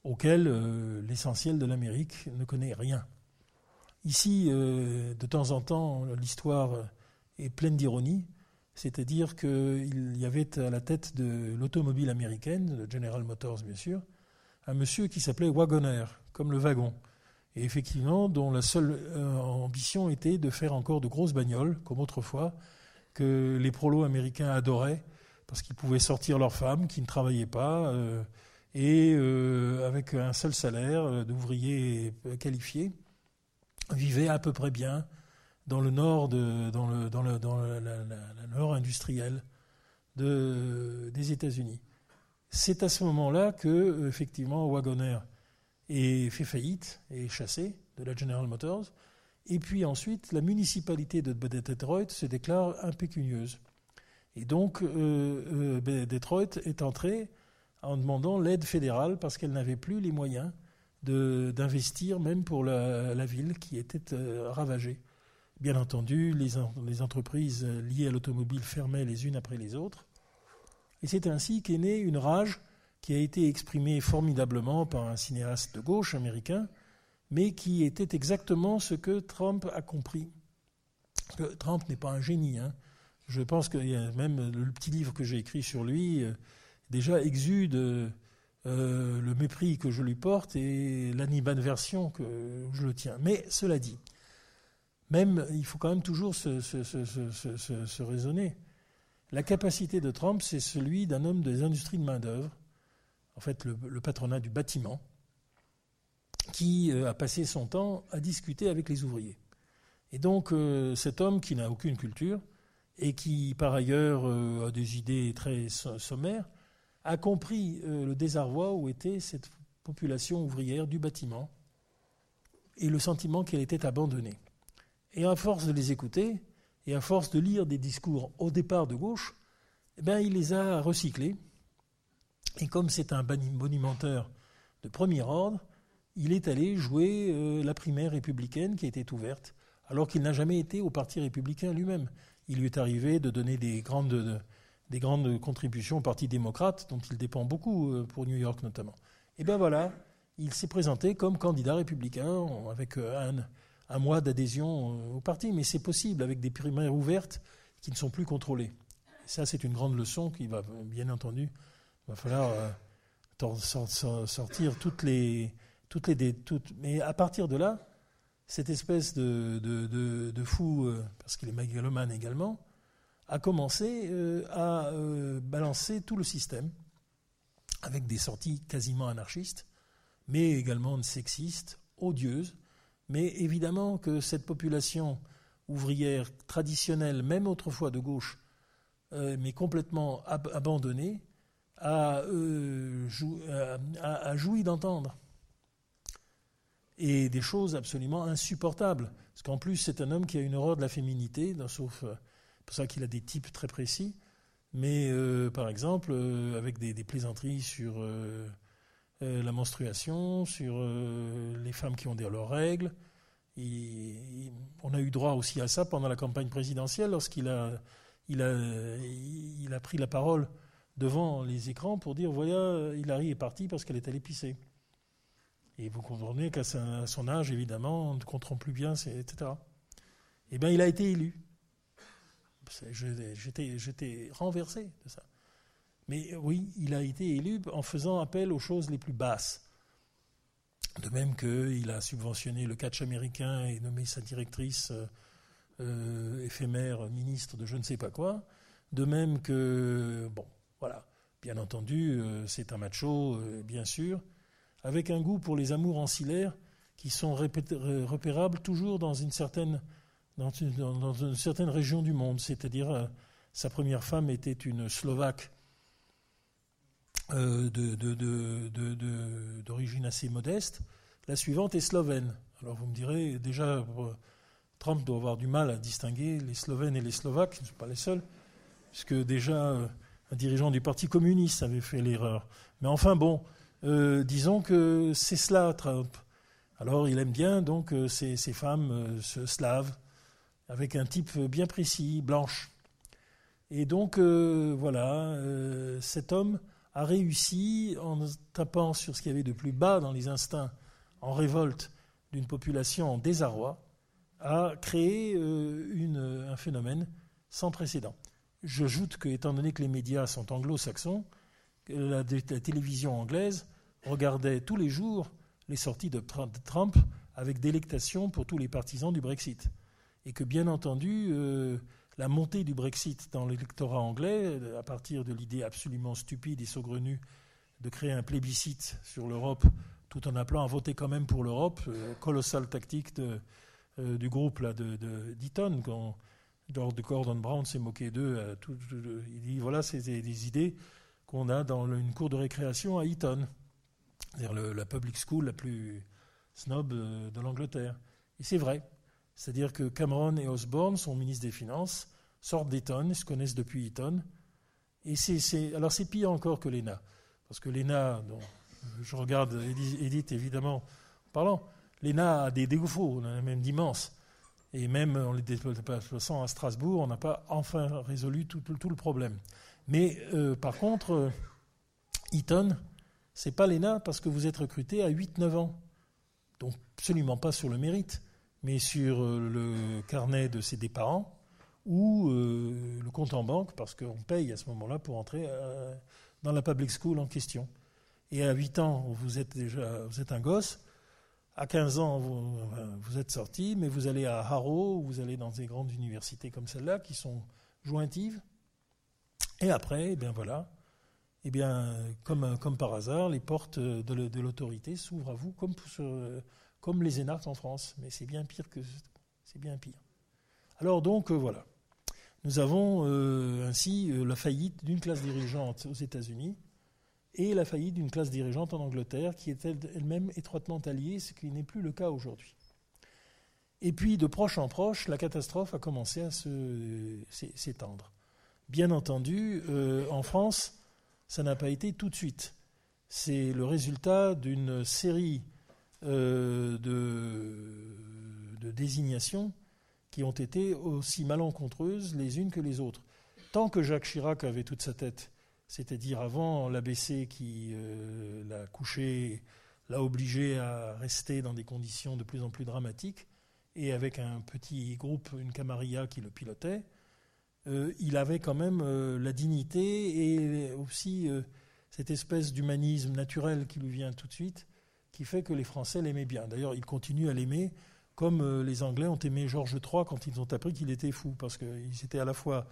auxquelles euh, l'essentiel de l'Amérique ne connaît rien. Ici, euh, de temps en temps, l'histoire est pleine d'ironie, c'est-à-dire qu'il y avait à la tête de l'automobile américaine, de General Motors bien sûr, un monsieur qui s'appelait Wagoner, comme le wagon, et effectivement dont la seule ambition était de faire encore de grosses bagnoles, comme autrefois, que les prolos américains adoraient parce qu'ils pouvaient sortir leurs femmes qui ne travaillaient pas euh, et euh, avec un seul salaire euh, d'ouvriers qualifiés vivaient à peu près bien dans le nord de, nord industriel de, des États-Unis. C'est à ce moment-là que effectivement Wagoner est fait faillite et chassé de la General Motors et puis ensuite, la municipalité de Detroit se déclare impécunieuse. Et donc, euh, euh, Detroit est entrée en demandant l'aide fédérale parce qu'elle n'avait plus les moyens d'investir, même pour la, ville qui était euh, ravagée. Bien entendu, les entreprises liées à l'automobile fermaient les unes après les autres. Et c'est ainsi qu'est née une rage qui a été exprimée formidablement par un cinéaste de gauche américain, mais qui était exactement ce que Trump a compris. Trump n'est pas un génie. Hein. Je pense que même le petit livre que j'ai écrit sur lui, euh, déjà exude euh, le mépris que je lui porte et l'animaversion que je le tiens. Mais cela dit, même, il faut quand même toujours se, raisonner. La capacité de Trump, c'est celui d'un homme des industries de main-d'œuvre, en fait le patronat du bâtiment, qui euh, a passé son temps à discuter avec les ouvriers. Et donc euh, cet homme qui n'a aucune culture et qui par ailleurs euh, a des idées très sommaires, a compris le désarroi où était cette population ouvrière du bâtiment et le sentiment qu'elle était abandonnée. Et à force de les écouter, et à force de lire des discours au départ de gauche, eh bien, il les a recyclés. Et comme c'est un bonimenteur de premier ordre, il est allé jouer euh, la primaire républicaine qui était ouverte, alors qu'il n'a jamais été au Parti républicain lui-même. Il lui est arrivé de donner des grandes, des grandes contributions au Parti démocrate, dont il dépend beaucoup euh, pour New York notamment. Et bien voilà, il s'est présenté comme candidat républicain avec euh, un, un mois d'adhésion au parti, mais c'est possible avec des primaires ouvertes qui ne sont plus contrôlées. ça, c'est une grande leçon qui va, bien entendu, il va falloir sortir toutes les, toutes les, toutes, mais à partir de là, cette espèce de, de, fou, euh, parce qu'il est mégalomane également, a commencé euh, à euh, balancer tout le système avec des sorties quasiment anarchistes, mais également sexistes, odieuses. Mais évidemment que cette population ouvrière traditionnelle, même autrefois de gauche, mais complètement abandonnée, a, a joui d'entendre et des choses absolument insupportables. Parce qu'en plus, c'est un homme qui a une horreur de la féminité, sauf euh, pour ça qu'il a des types très précis. Mais euh, par exemple, euh, avec des, plaisanteries sur la menstruation, sur les femmes qui ont des, leurs règles. on a eu droit aussi à ça pendant la campagne présidentielle, lorsqu'il a, il a, il a pris la parole devant les écrans pour dire voilà, Hillary est partie parce qu'elle est allée pisser. Et vous comprenez qu'à son âge, évidemment, on ne comprend plus bien, etc. Eh bien, il a été élu. J'étais renversé de ça. Mais oui, il a été élu en faisant appel aux choses les plus basses. De même qu'il a subventionné le catch américain et nommé sa directrice euh, euh, éphémère ministre de je ne sais pas quoi. De même que, bon, voilà, bien entendu, euh, c'est un macho, bien sûr, avec un goût pour les amours ancillaires qui sont repérables toujours dans une certaine, dans une, certaine région du monde. C'est-à-dire, euh, sa première femme était une Slovaque euh, d'origine assez modeste. La suivante est slovène. Alors vous me direz, déjà, Trump doit avoir du mal à distinguer les Slovènes et les Slovaques, ce ne sont pas les seuls, puisque déjà euh, un dirigeant du Parti communiste avait fait l'erreur. Mais enfin bon, euh, disons que c'est cela, Trump. Alors il aime bien donc euh, ces, femmes euh, slaves, avec un type bien précis, blanche. Et donc voilà, cet homme a réussi, en tapant sur ce qu'il y avait de plus bas dans les instincts, en révolte d'une population en désarroi, à créer un phénomène sans précédent. J'ajoute que, étant donné que les médias sont anglo-saxons, la, télévision anglaise regardait tous les jours les sorties de Trump avec délectation pour tous les partisans du Brexit. Et que bien entendu, euh, la montée du Brexit dans l'électorat anglais, euh, à partir de l'idée absolument stupide et saugrenue de créer un plébiscite sur l'Europe, tout en appelant à voter quand même pour l'Europe, euh, colossale tactique du groupe là, de, Gordon Brown s'est moqué d'eux. il dit voilà, c'est des, idées qu'on a dans une cour de récréation à Eton c'est-à-dire la public school la plus snob euh, de l'Angleterre. Et c'est vrai. C'est-à-dire que Cameron et Osborne, son ministre des Finances, sortent d'Eton, se connaissent depuis Eton. Et c'est, alors c'est pire encore que l'ENA. Parce que l'ENA, je regarde Edith évidemment en parlant, l'ENA a des défauts, on a même d'immenses. Et même en les déplaçant à Strasbourg, on n'a pas enfin résolu tout, le problème. Mais euh, par contre, euh, Eton, c'est pas l'ENA parce que vous êtes recruté à 8-9 ans. Donc absolument pas sur le mérite, mais sur euh, le carnet de ses des parents ou euh, le compte en banque parce qu'on paye à ce moment-là pour entrer dans la public school en question. Et à 8 ans, vous êtes déjà vous êtes un gosse. À 15 ans, vous, êtes sorti, mais vous allez à Harrow, vous allez dans des grandes universités comme celle-là qui sont jointives. Et après, eh bien voilà, eh bien, comme, par hasard, les portes de, l'autorité s'ouvrent à vous comme, comme les énarques en France. Mais c'est bien pire que c'est bien pire. Alors donc euh, voilà, nous avons euh, ainsi euh, la faillite d'une classe dirigeante aux États-Unis et la faillite d'une classe dirigeante en Angleterre qui était elle-même étroitement alliée, ce qui n'est plus le cas aujourd'hui. Et puis, de proche en proche, la catastrophe a commencé à s'étendre. Bien entendu, euh, en France, ça n'a pas été tout de suite. C'est le résultat d'une série euh, de, de désignations qui ont été aussi malencontreuses les unes que les autres. Tant que Jacques Chirac avait toute sa tête c'est-à-dire avant l'ABC qui euh, l'a couché, l'a obligé à rester dans des conditions de plus en plus dramatiques, et avec un petit groupe, une camarilla qui le pilotait, euh, il avait quand même euh, la dignité et aussi cette espèce d'humanisme naturel qui lui vient tout de suite, qui fait que les Français l'aimaient bien. D'ailleurs, ils continuent à l'aimer, comme les Anglais ont aimé Georges III quand ils ont appris qu'il était fou, parce qu'ils étaient à la fois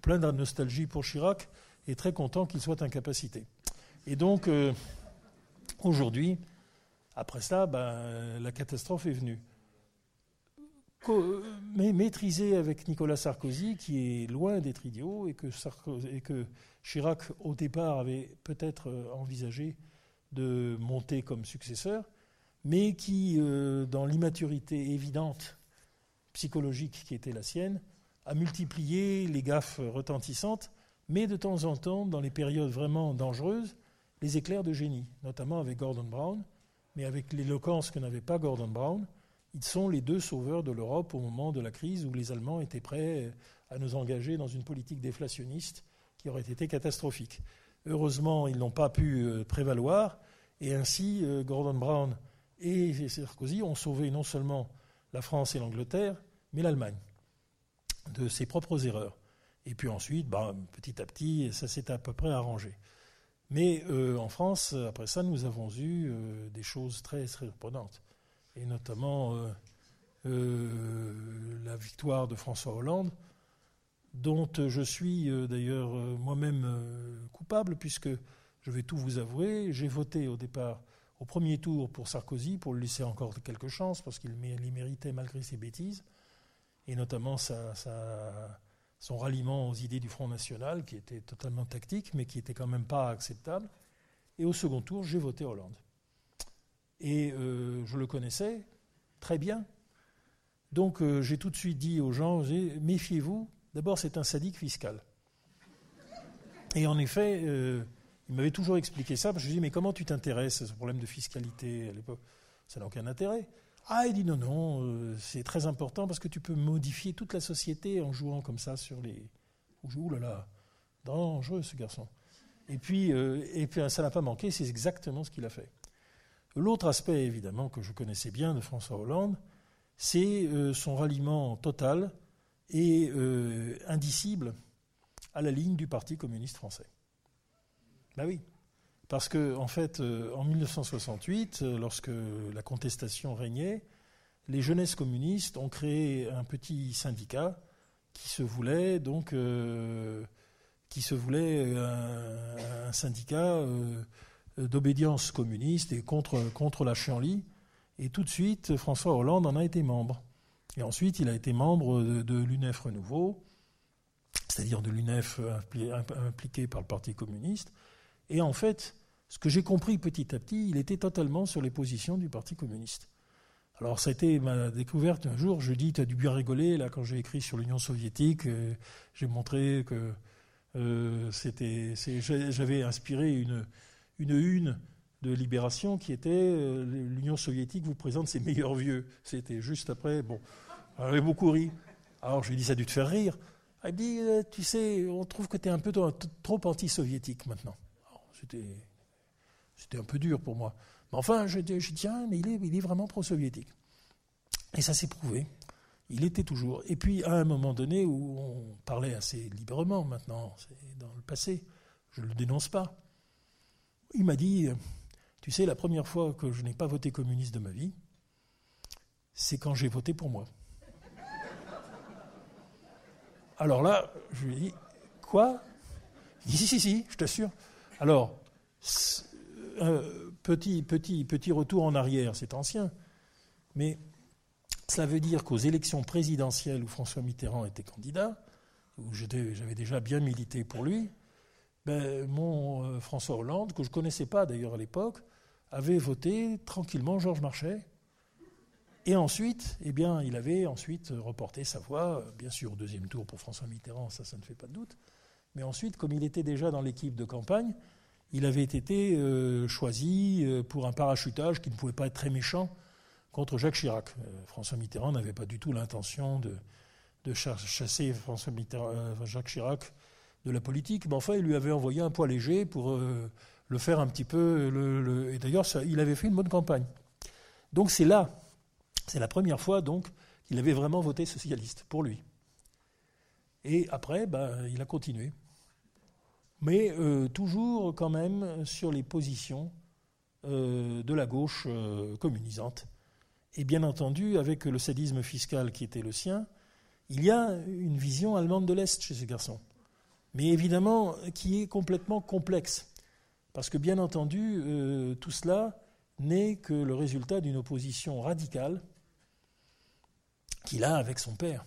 plein de nostalgie pour Chirac, et très content qu'il soit incapacité. Et donc, euh, aujourd'hui, après ça, ben, la catastrophe est venue. Mais maîtrisée avec Nicolas Sarkozy, qui est loin d'être idiot, et que, et que Chirac, au départ, avait peut-être euh, envisagé de monter comme successeur, mais qui, euh, dans l'immaturité évidente psychologique qui était la sienne, a multiplié les gaffes retentissantes mais de temps en temps, dans les périodes vraiment dangereuses, les éclairs de génie, notamment avec Gordon Brown, mais avec l'éloquence que n'avait pas Gordon Brown, ils sont les deux sauveurs de l'Europe au moment de la crise où les Allemands étaient prêts à nous engager dans une politique déflationniste qui aurait été catastrophique. Heureusement, ils n'ont pas pu euh, prévaloir, et ainsi euh, Gordon Brown et Sarkozy ont sauvé non seulement la France et l'Angleterre, mais l'Allemagne de ses propres erreurs. Et puis ensuite, bah, petit à petit, ça s'est à peu près arrangé. Mais euh, en France, après ça, nous avons eu euh, des choses très, surprenantes. Et notamment euh, la victoire de François Hollande, dont je suis d'ailleurs moi-même coupable, puisque je vais tout vous avouer, j'ai voté au départ au premier tour pour Sarkozy, pour lui laisser encore quelques chances, parce qu'il méritait malgré ses bêtises, et notamment sa son ralliement aux idées du Front National, qui était totalement tactique, mais qui n'était quand même pas acceptable. Et au second tour, j'ai voté Hollande. Et euh, je le connaissais très bien. Donc euh, j'ai tout de suite dit aux gens, méfiez-vous, d'abord c'est un sadique fiscal. Et en effet, euh, il m'avait toujours expliqué ça, parce que je lui dis, mais comment tu t'intéresses à ce problème de fiscalité à l'époque? Ça n'a aucun intérêt. Ah, il dit non, non, euh, c'est très important parce que tu peux modifier toute la société en jouant comme ça sur les. Ouh là là, dangereux ce garçon. Et puis, euh, et puis ça n'a pas manqué, c'est exactement ce qu'il a fait. L'autre aspect, évidemment, que je connaissais bien de François Hollande, c'est euh, son ralliement total et indicible à la ligne du Parti communiste français. Ben oui, parce que, en fait, euh, en 1968, euh, lorsque la contestation régnait, les jeunesses communistes ont créé un petit syndicat qui se voulait donc euh, qui se voulait un, syndicat d'obédience communiste et contre, contre la chienlit. Et tout de suite, François Hollande en a été membre. Et ensuite, il a été membre de, de l'UNEF Renouveau, c'est-à-dire de l'UNEF impliqué par le Parti communiste. Et en fait, ce que j'ai compris petit à petit, il était totalement sur les positions du Parti communiste. Alors ça a été ma découverte un jour, je dis, tu as dû bien rigoler, là, quand j'ai écrit sur l'Union soviétique, euh, j'ai montré que euh, j'avais inspiré une, une de Libération qui était euh, l'Union soviétique vous présente ses meilleurs vieux. C'était juste après, bon, j'avais beaucoup ri. Alors je lui ai dit, ça a dû te faire rire. Elle dit, tu sais, on trouve que tu es un peu trop anti-soviétique maintenant. C'était c'était un peu dur pour moi. Mais enfin, je, je tiens, mais il est, il est vraiment pro-soviétique. Et ça s'est prouvé. Il était toujours. Et puis, à un moment donné où on parlait assez librement, maintenant, c'est dans le passé, je ne le dénonce pas, il m'a dit Tu sais, la première fois que je n'ai pas voté communiste de ma vie, c'est quand j'ai voté pour moi. Alors là, je lui ai dit Quoi? Il dit Si, si, si, je t'assure. Alors, petit, petit, petit retour en arrière, c'est ancien, mais cela veut dire qu'aux élections présidentielles où François Mitterrand était candidat, où j'avais déjà bien milité pour lui, ben, mon François Hollande, que je ne connaissais pas d'ailleurs à l'époque, avait voté tranquillement Georges Marchais. Et ensuite, eh bien, il avait ensuite reporté sa voix, bien sûr deuxième tour pour François Mitterrand, ça ne fait pas de doute. Mais ensuite, comme il était déjà dans l'équipe de campagne, il avait été euh, choisi euh, pour un parachutage qui ne pouvait pas être très méchant contre Jacques Chirac. Euh, François Mitterrand n'avait pas du tout l'intention de, chasser François Jacques Chirac de la politique, mais enfin, il lui avait envoyé un poids léger pour le faire un petit peu. Le, et d'ailleurs, il avait fait une bonne campagne. Donc c'est là, c'est la première fois donc qu'il avait vraiment voté socialiste pour lui. Et après, ben, il a continué mais euh, toujours quand même sur les positions euh, de la gauche euh, communisante. Et bien entendu, avec le sadisme fiscal qui était le sien, il y a une vision allemande de l'Est chez ce garçon, mais évidemment qui est complètement complexe, parce que bien entendu, tout cela n'est que le résultat d'une opposition radicale qu'il a avec son père.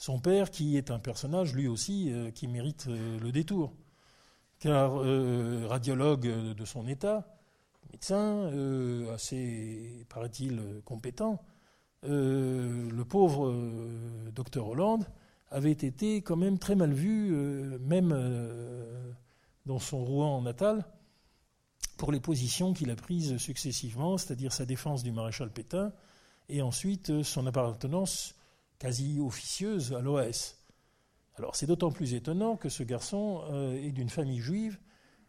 Son père, qui est un personnage lui aussi euh, qui mérite euh, le détour, car euh, radiologue de son état, médecin assez, paraît-il, compétent, le pauvre docteur Hollande avait été quand même très mal vu, même dans son Rouen natal, pour les positions qu'il a prises successivement, c'est-à-dire sa défense du maréchal Pétain, et ensuite son appartenance quasi officieuse à l'OS. Alors c'est d'autant plus étonnant que ce garçon euh, est d'une famille juive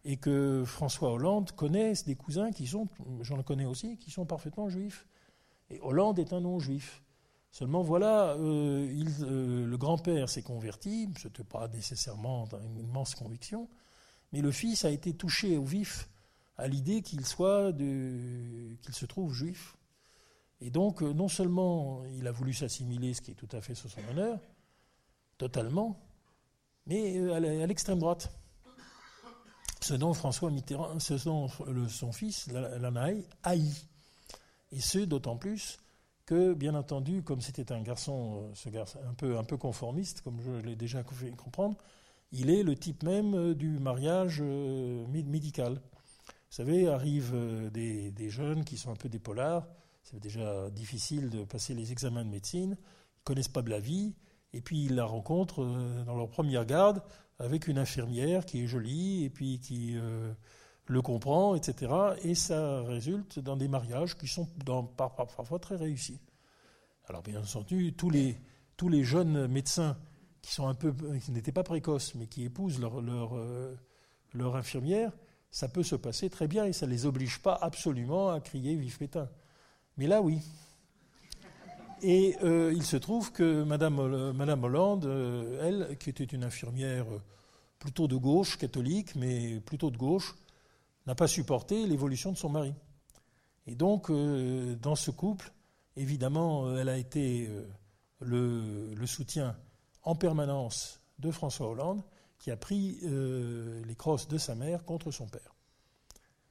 et que François Hollande connaît des cousins qui sont, j'en connais aussi, qui sont parfaitement juifs. Et Hollande est un non-juif. Seulement voilà, euh, euh, le grand-père s'est converti, ce n'était pas nécessairement une immense conviction, mais le fils a été touché au vif à l'idée qu'il soit, qu'il se trouve juif. Et donc, euh, non seulement il a voulu s'assimiler, ce qui est tout à fait sous son honneur, totalement, mais euh, à l'extrême droite. Ce dont François Mitterrand, ce dont son fils l'en a haï. Et ce, d'autant plus que, bien entendu, comme c'était un garçon, euh, ce garçon un, peu, un peu conformiste, comme je l'ai déjà fait comprendre, il est le type même du mariage médical. Vous savez, arrivent des, des jeunes qui sont un peu des polars, c'est déjà difficile de passer les examens de médecine, ils ne connaissent pas de la vie, et puis ils la rencontrent euh, dans leur première garde avec une infirmière qui est jolie et puis qui euh, le comprend, etc. Et ça résulte dans des mariages qui sont parfois très réussis. Alors bien entendu, tous les, jeunes médecins qui n'étaient pas précoces, mais qui épousent leur, leur, euh, leur infirmière, ça peut se passer très bien et ça ne les oblige pas absolument à crier vive Pétain. Mais là, oui. Et euh, il se trouve que Madame, Hollande, euh, elle, qui était une infirmière euh, plutôt de gauche, catholique, mais plutôt de gauche, n'a pas supporté l'évolution de son mari. Et donc, dans ce couple, évidemment, elle a été le, le, soutien en permanence de François Hollande, qui a pris les crosses de sa mère contre son père.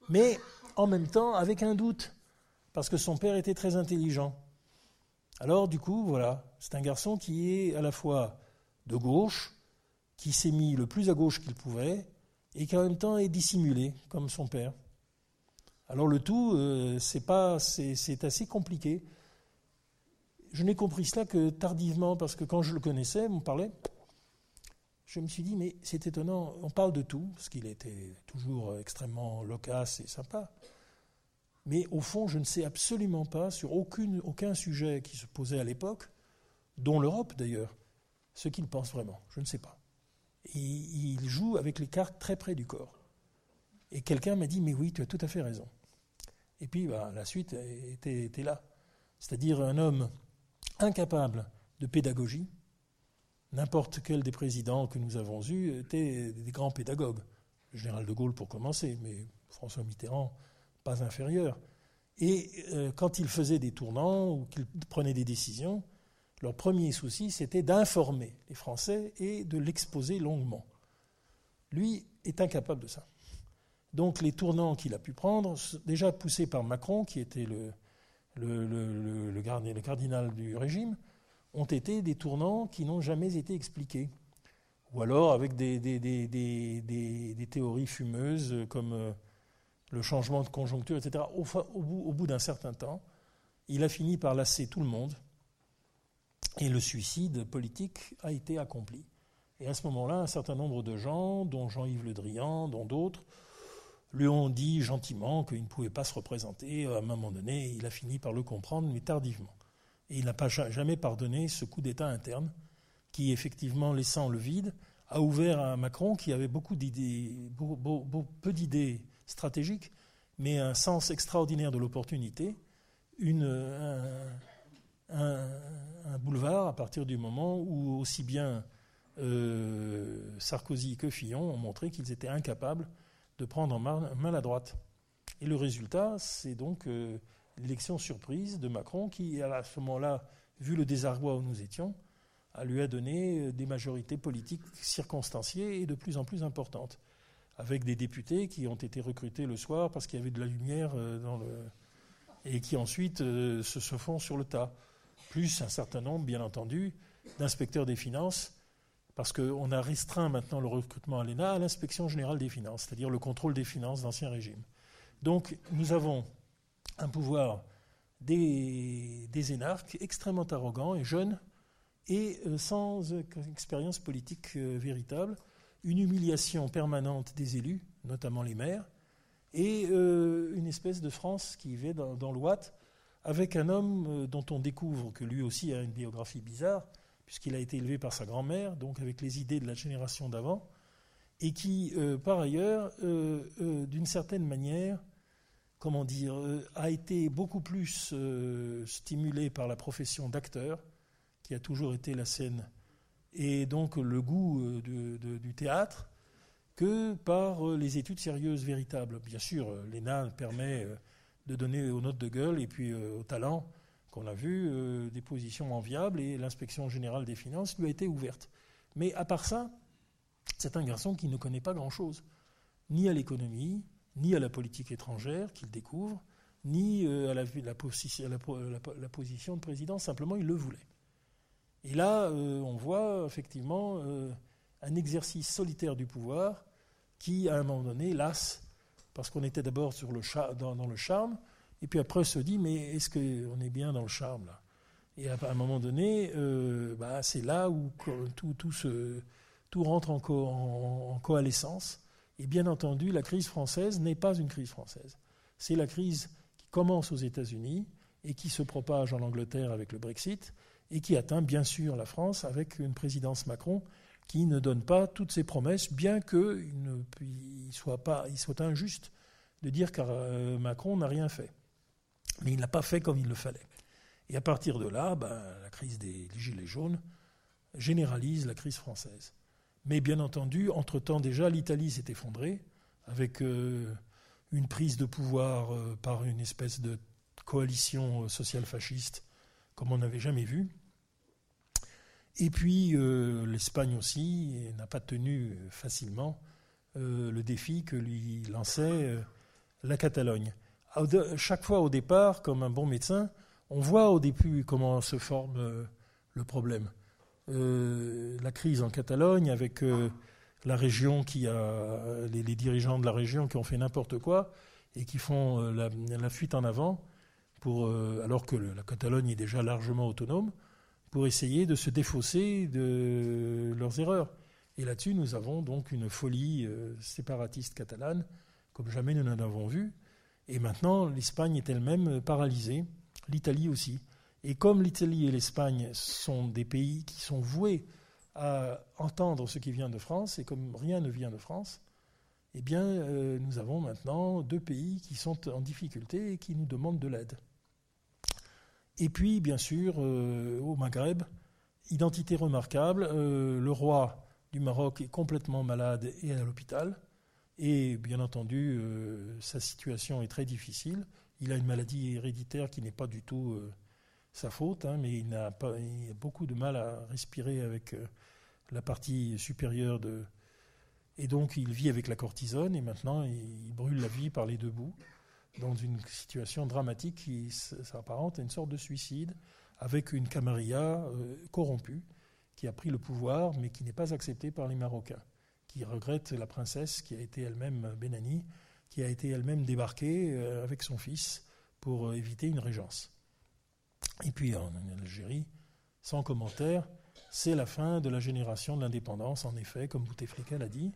Mais en même temps, avec un doute parce que son père était très intelligent. Alors, du coup, voilà, c'est un garçon qui est à la fois de gauche, qui s'est mis le plus à gauche qu'il pouvait, et qui en même temps est dissimulé, comme son père. Alors, le tout, euh, c'est, pas, c'est, assez compliqué. Je n'ai compris cela que tardivement, parce que quand je le connaissais, on parlait, je me suis dit, mais c'est étonnant, on parle de tout, parce qu'il était toujours extrêmement loquace et sympa. Mais au fond, je ne sais absolument pas, sur aucun sujet qui se posait à l'époque, dont l'Europe d'ailleurs, ce qu'il pense vraiment. Je ne sais pas. il joue avec les cartes très près du corps. Et quelqu'un m'a dit, mais oui, tu as tout à fait raison. Et puis bah, la suite était, était là. C'est-à-dire un homme incapable de pédagogie. N'importe quel des présidents que nous avons eus étaient des grands pédagogues. Le général de Gaulle pour commencer, mais François Mitterrand, pas inférieur. Et euh, quand ils faisaient des tournants ou qu'ils prenaient des décisions, leur premier souci, c'était d'informer les Français et de l'exposer longuement. Lui est incapable de ça. Donc les tournants qu'il a pu prendre, déjà poussés par Macron, qui était le, cardinal du régime, ont été des tournants qui n'ont jamais été expliqués. ou alors avec des, des, théories fumeuses comme euh, le changement de conjoncture, etc. Au, bout, d'un certain temps, il a fini par lasser tout le monde et le suicide politique a été accompli. Et à ce moment-là, un certain nombre de gens, dont Jean-Yves Le Drian, dont d'autres, lui ont dit gentiment qu'il ne pouvait pas se représenter. À un moment donné, il a fini par le comprendre, mais tardivement. Et il n'a pas jamais pardonné ce coup d'État interne qui, effectivement, laissant le vide, a ouvert à Macron, qui avait beaucoup d'idées, peu d'idées stratégiques, mais un sens extraordinaire de l'opportunité, un, un, boulevard à partir du moment où aussi bien euh, Sarkozy que Fillon ont montré qu'ils étaient incapables de prendre en main, la droite. Et le résultat, c'est donc euh, l'élection surprise de Macron qui, à ce moment-là, vu le désarroi où nous étions, lui a donné euh, des majorités politiques circonstanciées et de plus en plus importantes, avec des députés qui ont été recrutés le soir parce qu'il y avait de la lumière le et qui ensuite se, se font sur le tas, plus un certain nombre, bien entendu, d'inspecteurs des finances parce qu'on a restreint maintenant le recrutement à l'ENA à l'inspection générale des finances, c'est-à-dire le contrôle des finances d'Ancien Régime. Donc nous avons un pouvoir des, énarques extrêmement arrogants et jeunes et euh, sans expérience politique euh, véritable, une humiliation permanente des élus, notamment les maires, et euh, une espèce de France qui vit dans, l'Ouate avec un homme dont on découvre que lui aussi a une biographie bizarre, puisqu'il a été élevé par sa grand-mère, donc avec les idées de la génération d'avant, et qui, euh, par ailleurs, euh, euh, d'une certaine manière, comment dire, a été beaucoup plus stimulé par la profession d'acteur, qui a toujours été la scène, et donc le goût du théâtre, que par les études sérieuses véritables. Bien sûr, l'ENA permet de donner aux notes de gueule et puis au talent qu'on a vu, euh, des positions enviables, et l'inspection générale des finances lui a été ouverte. Mais à part ça, c'est un garçon qui ne connaît pas grand-chose, ni à l'économie, ni à la politique étrangère qu'il découvre, ni euh, à, la, position de président, simplement il le voulait. Et là, euh, on voit effectivement un exercice solitaire du pouvoir qui, à un moment donné, lasse, parce qu'on était d'abord dans, le charme, et puis après, on se dit, mais est-ce qu'on est bien dans le charme là? Et à un moment donné, euh, bah, c'est là où tout, tout, tout rentre en, en, coalescence. Et bien entendu, la crise française n'est pas une crise française. C'est la crise qui commence aux États-Unis et qui se propage en Angleterre avec le Brexit et qui atteint bien sûr la France avec une présidence Macron qui ne donne pas toutes ses promesses, bien qu'il soit, pas, il soit injuste de dire que euh, Macron n'a rien fait. Mais il n'a pas fait comme il le fallait. Et à partir de là, ben, la crise des Gilets jaunes généralise la crise française. Mais bien entendu, entre-temps déjà, l'Italie s'est effondrée avec euh, une prise de pouvoir euh, par une espèce de coalition euh, social-fasciste comme on n'avait jamais vu. Et puis l'Espagne aussi n'a pas tenu facilement le défi que lui lançait la Catalogne chaque fois au départ, comme un bon médecin, on voit au début comment se forme euh, le problème. Euh, la crise en Catalogne avec euh, la région qui a les, dirigeants de la région qui ont fait n'importe quoi et qui font la, fuite en avant pour alors que la Catalogne est déjà largement autonome pour essayer de se défausser de leurs erreurs. Et là-dessus, nous avons donc une folie séparatiste catalane comme jamais nous n'en avons vu. Et maintenant, l'Espagne est elle-même paralysée, l'Italie aussi. Et comme l'Italie et l'Espagne sont des pays qui sont voués à entendre ce qui vient de France, et comme rien ne vient de France, eh bien, euh, nous avons maintenant deux pays qui sont en difficulté et qui nous demandent de l'aide. Et puis, bien sûr, euh, au Maghreb, identité remarquable, euh, le roi du Maroc est complètement malade et à l'hôpital. Et bien entendu, euh, sa situation est très difficile. Il a une maladie héréditaire qui n'est pas du tout sa faute, hein, mais il, a pas, a beaucoup de mal à respirer avec la partie supérieure de. Et donc, il vit avec la cortisone et maintenant, il, brûle la vie par les deux bouts dans une situation dramatique qui s'apparente à une sorte de suicide avec une camarilla corrompue qui a pris le pouvoir, mais qui n'est pas accepté par les Marocains, qui regrettent la princesse qui a été elle-même Benani, qui a été elle-même débarquée euh, avec son fils pour euh, éviter une régence. Et puis en Algérie, sans commentaire, c'est la fin de la génération de l'indépendance, en effet, comme Bouteflika l'a dit.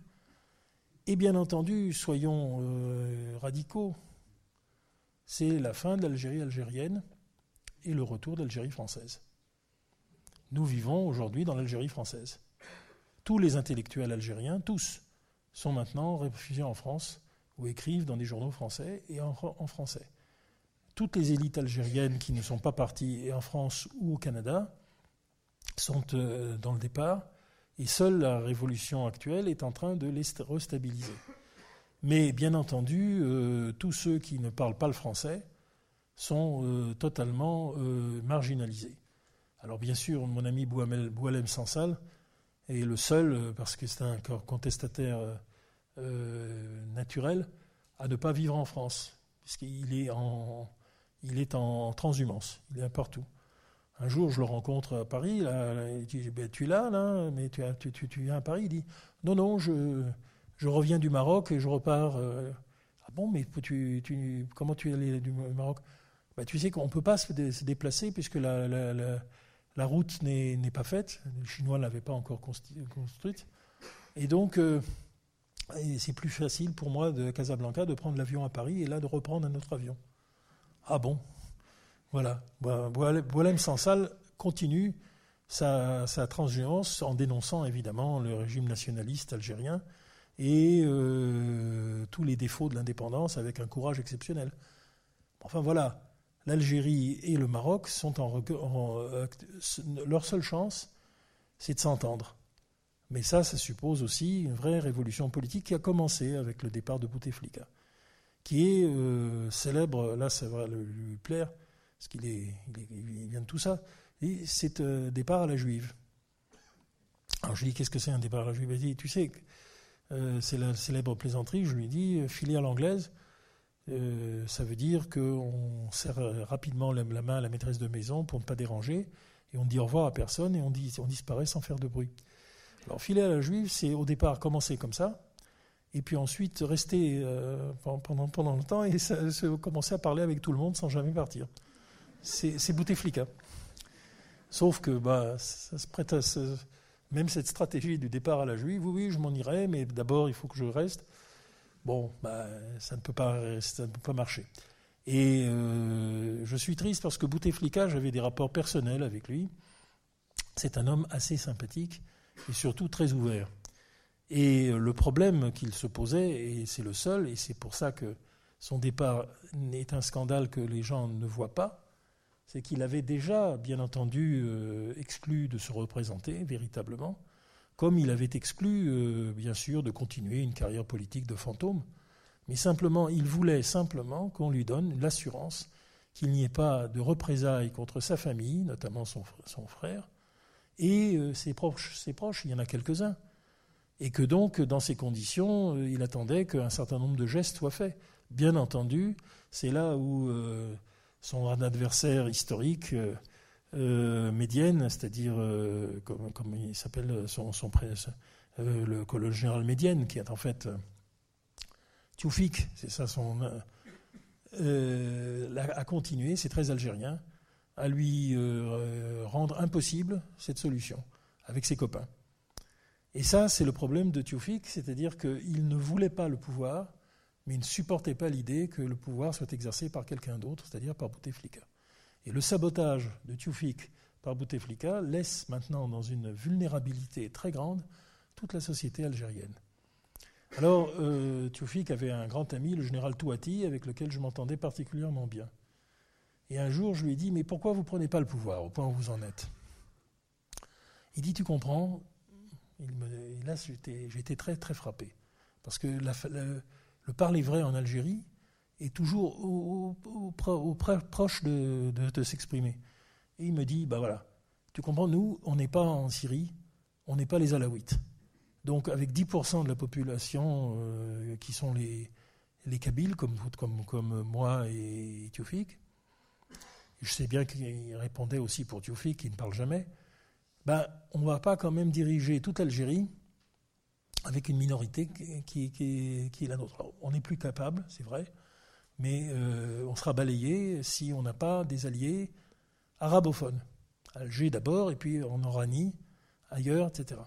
Et bien entendu, soyons euh, radicaux, c'est la fin de l'Algérie algérienne et le retour d'Algérie française. Nous vivons aujourd'hui dans l'Algérie française. Tous les intellectuels algériens, tous, sont maintenant réfugiés en France ou écrivent dans des journaux français et en, français. Toutes les élites algériennes qui ne sont pas parties en France ou au Canada sont euh, dans le départ et seule la révolution actuelle est en train de les restabiliser. Mais bien entendu, euh, tous ceux qui ne parlent pas le français sont euh, totalement marginalisés. Alors bien sûr, mon ami Boualem Sansal est le seul, parce que c'est un contestataire naturel, à ne pas vivre en France, puisqu'il est en, il est en transhumance, il est partout. Un jour, je le rencontre à Paris. Là, il dit ben, Tu es là, là mais tu, tu, tu, viens à Paris? Il dit Non, non, je, je reviens du Maroc et je repars. Euh. ah bon, mais comment tu es allé du Maroc? Ben, Tu sais qu'on ne peut pas se, déplacer puisque la, route n'est pas faite. Les Chinois ne l'avaient pas encore construite. Et donc, euh, c'est plus facile pour moi de Casablanca de prendre l'avion à Paris et là de reprendre un autre avion. Ah bon? Voilà. Boilem Sansal continue sa, sa transgéance en dénonçant évidemment le régime nationaliste algérien et euh, tous les défauts de l'indépendance avec un courage exceptionnel. Enfin voilà, l'Algérie et le Maroc sont en, euh, leur seule chance, c'est de s'entendre. Mais ça, ça suppose aussi une vraie révolution politique qui a commencé avec le départ de Bouteflika, qui est euh, célèbre, là ça va lui plaire, parce qu'il est, il, vient de tout ça, et c'est départ à la juive. Alors je lui dis, qu'est-ce que c'est un départ à la juive? Il dit, tu sais, euh, c'est la célèbre plaisanterie, je lui dis, euh, filiale anglaise, ça veut dire qu'on serre rapidement la, main à la maîtresse de maison pour ne pas déranger, et on dit au revoir à personne, et on, on disparaît sans faire de bruit. Alors filiale à la juive, c'est au départ commencer comme ça, et puis ensuite rester pendant, pendant longtemps et commencer à parler avec tout le monde sans jamais partir c'est Bouteflika. Sauf que bah, ça se prête à même cette stratégie du départ à la juive, oui, je m'en irai, mais d'abord il faut que je reste. Bon, bah, ça, ne peut pas, ça ne peut pas marcher. Et euh, je suis triste parce que Bouteflika, j'avais des rapports personnels avec lui. C'est un homme assez sympathique et surtout très ouvert. Et le problème qu'il se posait, et c'est le seul, et c'est pour ça que son départ est un scandale que les gens ne voient pas, c'est qu'il avait déjà, bien entendu, euh, exclu de se représenter véritablement, comme il avait exclu, euh, bien sûr, de continuer une carrière politique de fantôme. Mais simplement, il voulait simplement qu'on lui donne l'assurance qu'il n'y ait pas de représailles contre sa famille, notamment son, frère, et euh, ses, proches, ses proches, il y en a quelques-uns. Et que donc, dans ces conditions, il attendait qu'un certain nombre de gestes soient faits. Bien entendu, c'est là où son adversaire historique, euh, euh, Médienne, c'est-à-dire, euh, comme, il s'appelle son, le colonel général Médienne, qui est en fait Tioufik, c'est ça son. a continué, c'est très algérien, à lui rendre impossible cette solution avec ses copains. Et ça, c'est le problème de Tioufik, c'est-à-dire qu'il ne voulait pas le pouvoir, mais il ne supportait pas l'idée que le pouvoir soit exercé par quelqu'un d'autre, c'est-à-dire par Bouteflika. Et le sabotage de Tioufik par Bouteflika laisse maintenant dans une vulnérabilité très grande toute la société algérienne. Alors, euh, avait un grand ami, le général Touati, avec lequel je m'entendais particulièrement bien. Et un jour, je lui ai dit, mais pourquoi vous ne prenez pas le pouvoir au point où vous en êtes? Il dit, tu comprends? Il me, été très, très frappé. Parce que le parler vrai en Algérie est toujours au, proche de, s'exprimer. Et il me dit, bah voilà, tu comprends, nous, on n'est pas en Syrie, on n'est pas les Alaouites. Donc avec 10% de la population euh, qui sont les, les Kabyles, comme, moi et Tioufik, je sais bien qu'il répondait aussi pour Tioufik, qui ne parle jamais, ben, on ne va pas quand même diriger toute l'Algérie avec une minorité qui, est la nôtre. on n'est plus capable, c'est vrai, mais euh, on sera balayé si on n'a pas des alliés arabophones. Alger d'abord, et puis en Oranie, ailleurs, etc.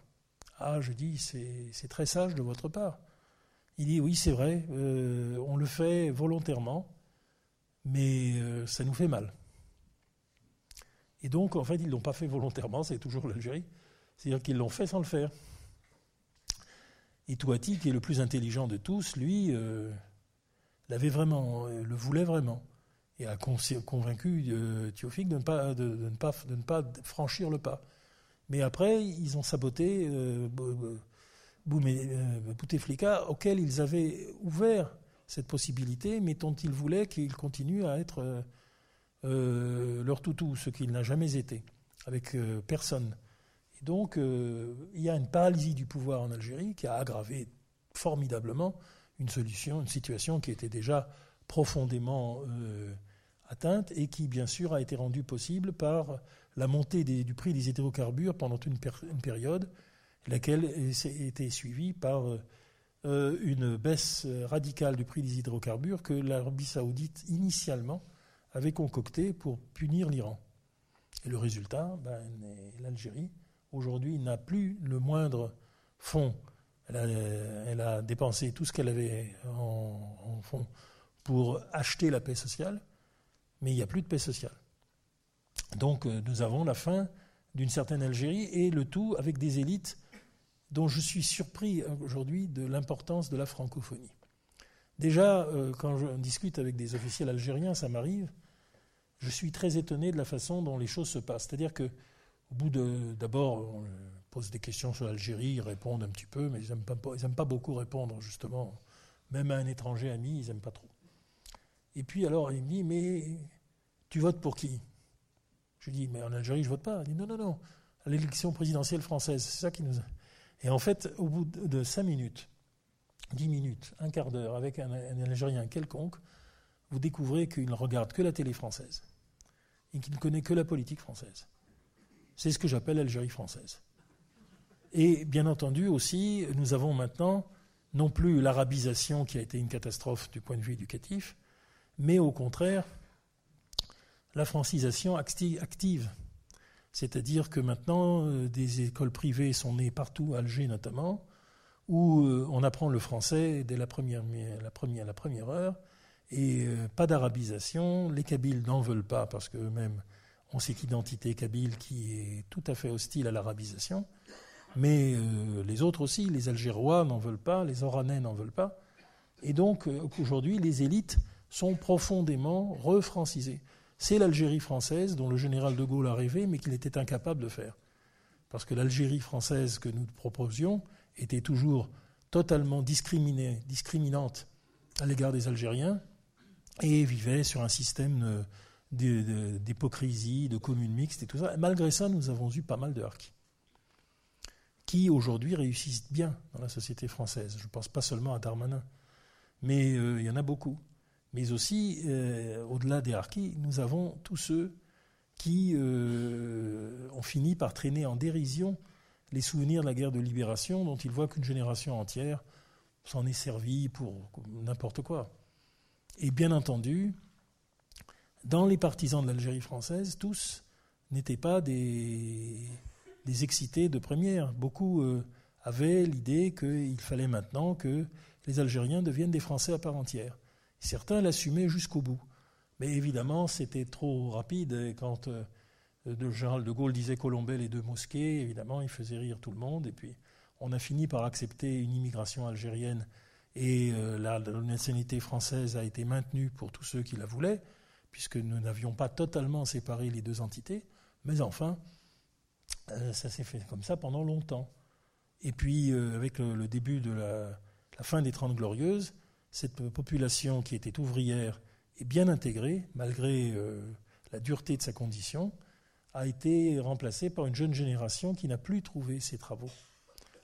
Ah, je dis, c'est très sage de votre part. Il dit, oui, c'est vrai, euh, on le fait volontairement, mais euh, ça nous fait mal. Et donc, en fait, ils ne l'ont pas fait volontairement, c'est toujours l'Algérie. C'est-à-dire qu'ils l'ont fait sans le faire. Et Touati, qui est le plus intelligent de tous, lui, euh, l'avait vraiment, le voulait vraiment. Et a convaincu euh, de ne, pas, de, ne pas, de ne pas franchir le pas. Mais après, ils ont saboté euh, Bouteflika, auquel ils avaient ouvert cette possibilité, mais dont ils voulaient qu'il continue à être euh, leur toutou, ce qu'il n'a jamais été, avec euh, personne. Et donc, euh, il y a une paralysie du pouvoir en Algérie qui a aggravé formidablement une solution, une situation qui était déjà profondément atteinte et qui, bien sûr, a été rendue possible par la montée du prix des hydrocarbures pendant une, période, laquelle été suivie par une baisse radicale du prix des hydrocarbures que l'Arabie saoudite, initialement, avait concocté pour punir l'Iran. Et le résultat, ben, l'Algérie, aujourd'hui, n'a plus le moindre fonds. Elle a, dépensé tout ce qu'elle avait en, en fonds pour acheter la paix sociale, mais il n'y a plus de paix sociale. Donc euh, nous avons la fin d'une certaine Algérie et le tout avec des élites dont je suis surpris aujourd'hui de l'importance de la francophonie. Déjà, euh, quand je discute avec des officiels algériens, ça m'arrive, je suis très étonné de la façon dont les choses se passent. C'est-à-dire que, au bout de. D'abord, on pose des questions sur l'Algérie, ils répondent un petit peu, mais ils n'aiment pas, beaucoup répondre, justement. Même à un étranger ami, ils n'aiment pas trop. Et puis, alors, il me dit Mais tu votes pour qui? Je lui dis Mais en Algérie, je vote pas. Il dit Non, non, non, à l'élection présidentielle française. C'est ça qui nous. Et en fait, au bout de cinq minutes, dix minutes, un quart d'heure, avec un Algérien quelconque, vous découvrez qu'il ne regarde que la télé française et qu'il ne connaît que la politique française. C'est ce que j'appelle l'Algérie française. Et bien entendu aussi, nous avons maintenant non plus l'arabisation qui a été une catastrophe du point de vue éducatif, mais au contraire la francisation active. C'est-à-dire que maintenant, euh, des écoles privées sont nées partout, à Alger notamment, où euh, on apprend le français dès la première, heure, et euh, pas d'arabisation. Les Kabyles n'en veulent pas parce qu'eux-mêmes ont cette identité kabyle qui est tout à fait hostile à l'arabisation. Mais euh, les autres aussi, les Algérois n'en veulent pas, les Oranais n'en veulent pas. Et donc euh, aujourd'hui, les élites sont profondément refrancisées. C'est l'Algérie française dont le général de Gaulle a rêvé, mais qu'il était incapable de faire. Parce que l'Algérie française que nous proposions était toujours totalement discriminée, discriminante à l'égard des Algériens, et vivait sur un système d'hypocrisie, de, communes mixtes et tout ça. malgré ça, nous avons eu pas mal de harkis qui aujourd'hui réussissent bien dans la société française. Je ne pense pas seulement à Darmanin, mais euh, il y en a beaucoup. Mais aussi, euh, au-delà des harkis, nous avons tous ceux qui euh, ont fini par traîner en dérision les souvenirs de la guerre de libération, dont ils voient qu'une génération entière s'en est servie pour n'importe quoi. Et bien entendu, dans les partisans de l'Algérie française, tous n'étaient pas des, excités de première. Beaucoup euh, avaient l'idée qu'il fallait maintenant que les Algériens deviennent des Français à part entière. Certains l'assumaient jusqu'au bout. Mais évidemment, c'était trop rapide. Quand euh, le général de Gaulle disait Colombet les deux mosquées, évidemment, il faisait rire tout le monde. Et puis, on a fini par accepter une immigration algérienne et euh, la, nationalité française a été maintenue pour tous ceux qui la voulaient, puisque nous n'avions pas totalement séparé les deux entités. Mais enfin, euh, ça s'est fait comme ça pendant longtemps. Et puis, euh, avec le, début de la, fin des Trente Glorieuses, cette population qui était ouvrière et bien intégrée, malgré la dureté de sa condition, a été remplacée par une jeune génération qui n'a plus trouvé ses travaux.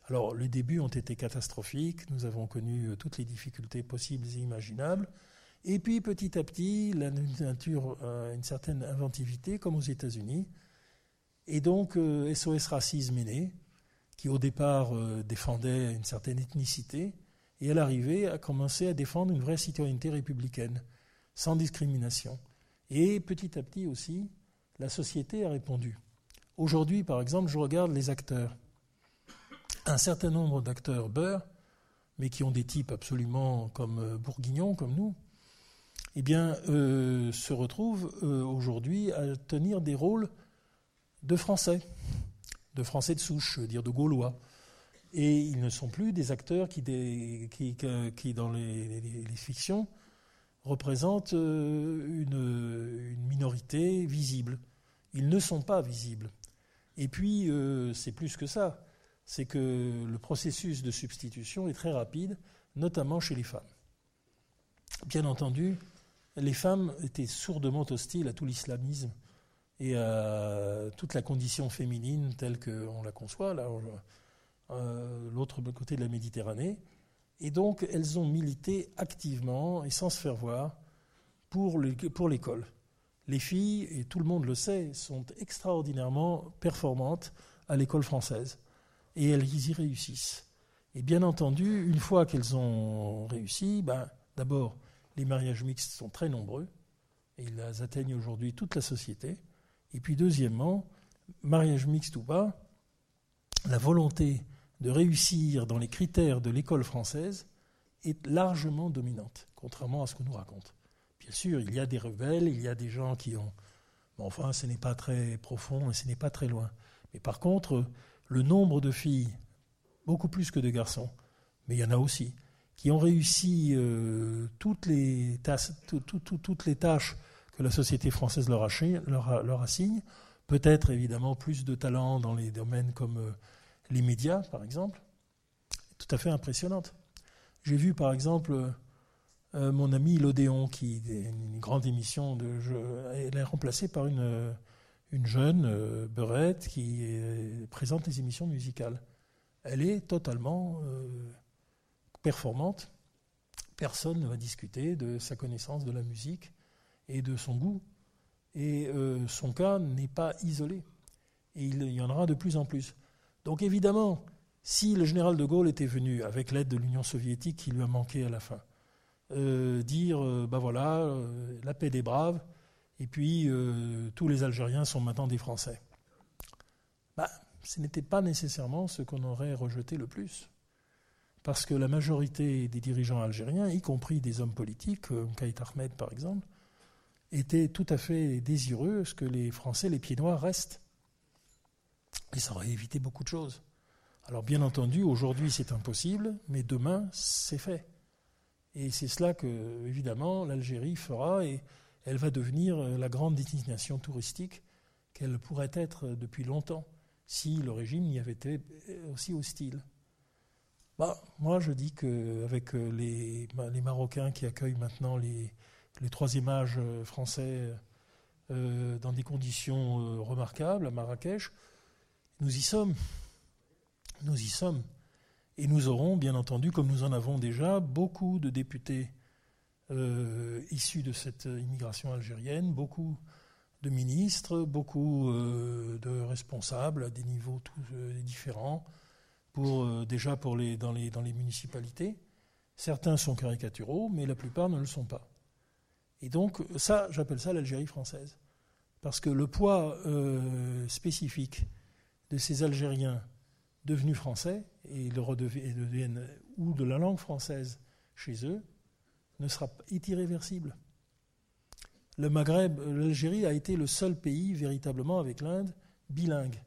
Alors, les débuts ont été catastrophiques, nous avons connu euh, toutes les difficultés possibles et imaginables. Et puis, petit à petit, la nature a une certaine inventivité, comme aux États-Unis, Et donc, SOS Racisme est né, qui au départ défendait une certaine ethnicité, et à l'arrivée a commencé à défendre une vraie citoyenneté républicaine, sans discrimination. Et petit à petit aussi, la société a répondu. Aujourd'hui, par exemple, je regarde les acteurs. Un certain nombre d'acteurs beurre, mais qui ont des types absolument comme euh, Bourguignon, comme nous, eh bien, euh, se retrouvent euh, aujourd'hui à tenir des rôles de Français, de Français de souche, je veux dire de Gaulois. Et ils ne sont plus des acteurs qui, dans les, fictions, représentent une minorité visible. Ils ne sont pas visibles. Et puis, euh, c'est plus que ça. C'est que le processus de substitution est très rapide, notamment chez les femmes. Bien entendu, les femmes étaient sourdement hostiles à tout l'islamisme et à toute la condition féminine telle qu'on la conçoit, là, euh, l'autre côté de la Méditerranée. Et donc, elles ont milité activement et sans se faire voir pour l'école les filles, et tout le monde le sait, sont extraordinairement performantes à l'école française. Et elles y réussissent. Et bien entendu, une fois qu'elles ont réussi, ben, d'abord, les mariages mixtes sont très nombreux, et ils atteignent aujourd'hui toute la société. Et puis deuxièmement, mariage mixte ou pas, la volonté de réussir dans les critères de l'école française est largement dominante, contrairement à ce qu'on nous raconte. Bien sûr, il y a des rebelles, il y a des gens qui ont. enfin, ce n'est pas très profond et ce n'est pas très loin. Mais par contre, le nombre de filles, beaucoup plus que de garçons, mais il y en a aussi, qui ont réussi euh, toutes, les tâches, que la société française leur, assigne, peut-être évidemment plus de talent dans les domaines comme euh, les médias, par exemple, tout à fait impressionnante. J'ai vu, par exemple, euh, mon ami L'Odéon, qui est une grande émission elle est remplacée par une, une jeune beurette qui présente les émissions musicales. Elle est totalement performante. Personne ne va discuter de sa connaissance de la musique et de son goût. Et son cas n'est pas isolé. Et il y en aura de plus en plus. Donc évidemment, si le général de Gaulle était venu avec l'aide de l'Union soviétique qui lui a manqué à la fin, euh, dire ben voilà, euh, la paix des braves, et puis tous les Algériens sont maintenant des Français. Bah, ce n'était pas nécessairement ce qu'on aurait rejeté le plus. Parce que la majorité des dirigeants algériens, y compris des hommes politiques, comme Kaït Ahmed par exemple, étaient tout à fait désireux que les Français, les pieds noirs, restent. Et ça aurait évité beaucoup de choses. Alors bien entendu, aujourd'hui c'est impossible, mais demain c'est fait. Et c'est cela que, évidemment, l'Algérie fera et elle va devenir euh, la grande destination touristique qu'elle pourrait être depuis longtemps si le régime y avait été euh, aussi hostile. Bah, moi, je dis qu'avec euh, les, les Marocains qui accueillent maintenant les, les troisième âges français dans des conditions remarquables à Marrakech, nous y sommes. Nous y sommes. Et nous aurons, bien entendu, comme nous en avons déjà, beaucoup de députés euh, issus de cette immigration algérienne, beaucoup de ministres, beaucoup euh, de responsables à des niveaux tous euh, différents, pour, déjà pour les, dans, les, dans les municipalités. Certains sont caricaturaux, mais la plupart ne le sont pas. Et donc, ça, j'appelle ça l'Algérie française. Parce que le poids spécifique de ces Algériens devenus français et le redeviennent ou de la langue française chez eux ne sera est irréversible. Le Maghreb, l'Algérie a été le seul pays véritablement avec l'Inde bilingue.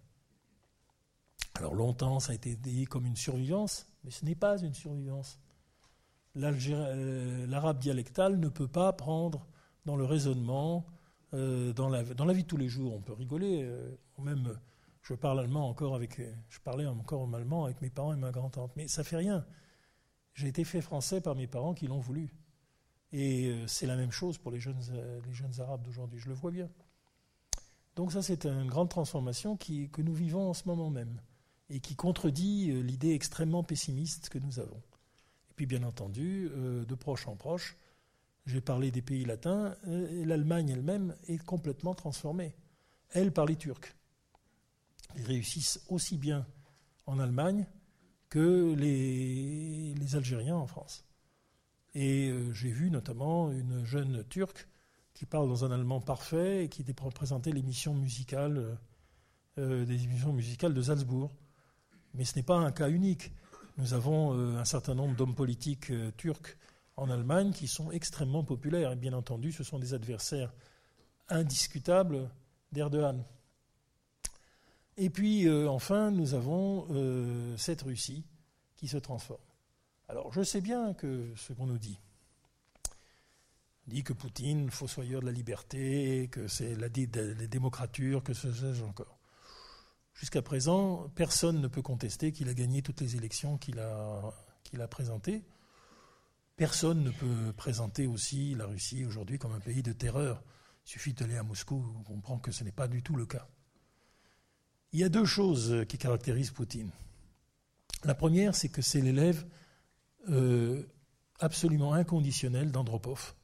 Alors longtemps, ça a été dit comme une survivance, mais ce n'est pas une survivance. Euh, l'arabe dialectal ne peut pas prendre dans le raisonnement, euh, dans, la, vie de tous les jours. On peut rigoler, euh, même je parle allemand encore avec, je parlais encore allemand avec mes parents et ma grand-tante, mais ça fait rien. J'ai été fait français par mes parents qui l'ont voulu. Et c'est la même chose pour les jeunes, arabes d'aujourd'hui, je le vois bien. Donc ça, c'est une grande transformation que nous vivons en ce moment même et qui contredit euh, l'idée extrêmement pessimiste que nous avons. Et puis, bien entendu, de proche en proche, j'ai parlé des pays latins, l'Allemagne elle-même est complètement transformée. Elle par les Turcs. ils réussissent aussi bien en Allemagne que les, Algériens en France. Et euh, j'ai vu notamment une jeune Turque qui parle dans un allemand parfait et qui représentait l'émission musicale, euh, euh, des émissions musicales de Salzbourg. Mais ce n'est pas un cas unique. Nous avons un certain nombre d'hommes politiques turcs en Allemagne qui sont extrêmement populaires. Et bien entendu, ce sont des adversaires indiscutables d'Erdogan. Et puis, euh, enfin, nous avons euh, cette Russie qui se transforme. Alors, je sais bien que ce qu'on nous dit, dit que Poutine, fossoyeur de la liberté, que c'est la, démocrature, que ce sais-je encore. Jusqu'à présent, personne ne peut contester qu'il a gagné toutes les élections qu'il a, présentées. Personne ne peut présenter aussi la Russie aujourd'hui comme un pays de terreur. Il suffit d'aller à Moscou, on comprend que ce n'est pas du tout le cas. Il y a deux choses qui caractérisent Poutine. La première, c'est que c'est l'élève euh, absolument inconditionnel d'Andropov,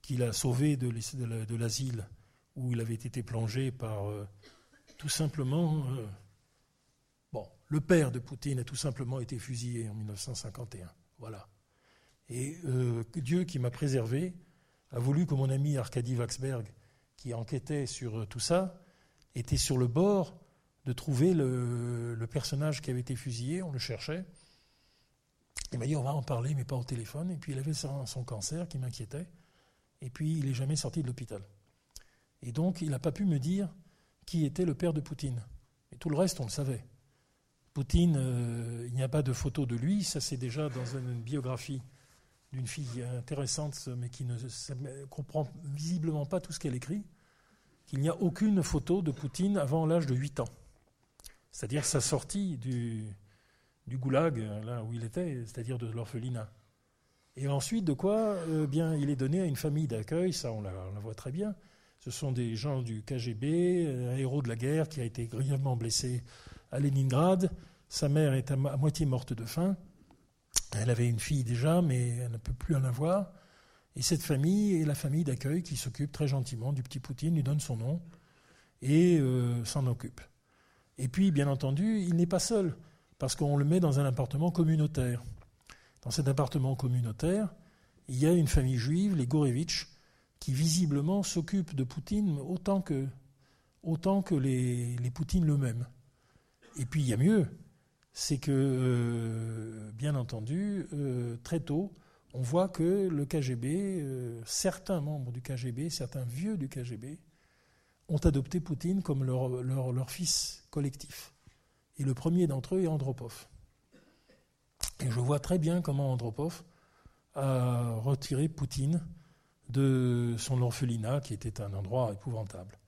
qu'il a sauvé de l'asile où il avait été plongé par euh, tout simplement. Euh, bon, le père de Poutine a tout simplement été fusillé en 1951. Voilà. Et Dieu qui m'a préservé a voulu que mon ami Arkady Waxberg, qui enquêtait sur tout ça, était sur le bord de trouver le, personnage qui avait été fusillé, on le cherchait. Il m'a dit on va en parler, mais pas au téléphone. Et puis il avait son cancer qui m'inquiétait. Et puis il n'est jamais sorti de l'hôpital. Et donc il n'a pas pu me dire qui était le père de Poutine. Et tout le reste, on le savait. Poutine, euh, il n'y a pas de photo de lui, ça c'est déjà dans une biographie d'une fille intéressante, mais qui ne comprend visiblement pas tout ce qu'elle écrit, qu'il n'y a aucune photo de Poutine avant l'âge de 8 ans c'est-à-dire sa sortie du, goulag, là où il était, c'est-à-dire de l'orphelinat. Et ensuite, de quoi eh bien, Il est donné à une famille d'accueil, ça on la, voit très bien. Ce sont des gens du KGB, un héros de la guerre qui a été grièvement blessé à Leningrad. Sa mère est à, moitié morte de faim. Elle avait une fille déjà, mais elle ne peut plus en avoir. Et cette famille est la famille d'accueil qui s'occupe très gentiment du petit Poutine, lui donne son nom et euh, s'en occupe. Et puis, bien entendu, il n'est pas seul, parce qu'on le met dans un appartement communautaire. Dans cet appartement communautaire, il y a une famille juive, les Gorevitch, qui visiblement s'occupe de Poutine autant que, autant que les, les Poutines eux-mêmes. Et puis il y a mieux, c'est que, euh, bien entendu, euh, très tôt, on voit que le KGB, euh, certains membres du KGB, certains vieux du KGB, ont adopté Poutine comme leur, leur, fils collectif. Et le premier d'entre eux est Andropov. Et je vois très bien comment Andropov a retiré Poutine de son orphelinat, qui était un endroit épouvantable.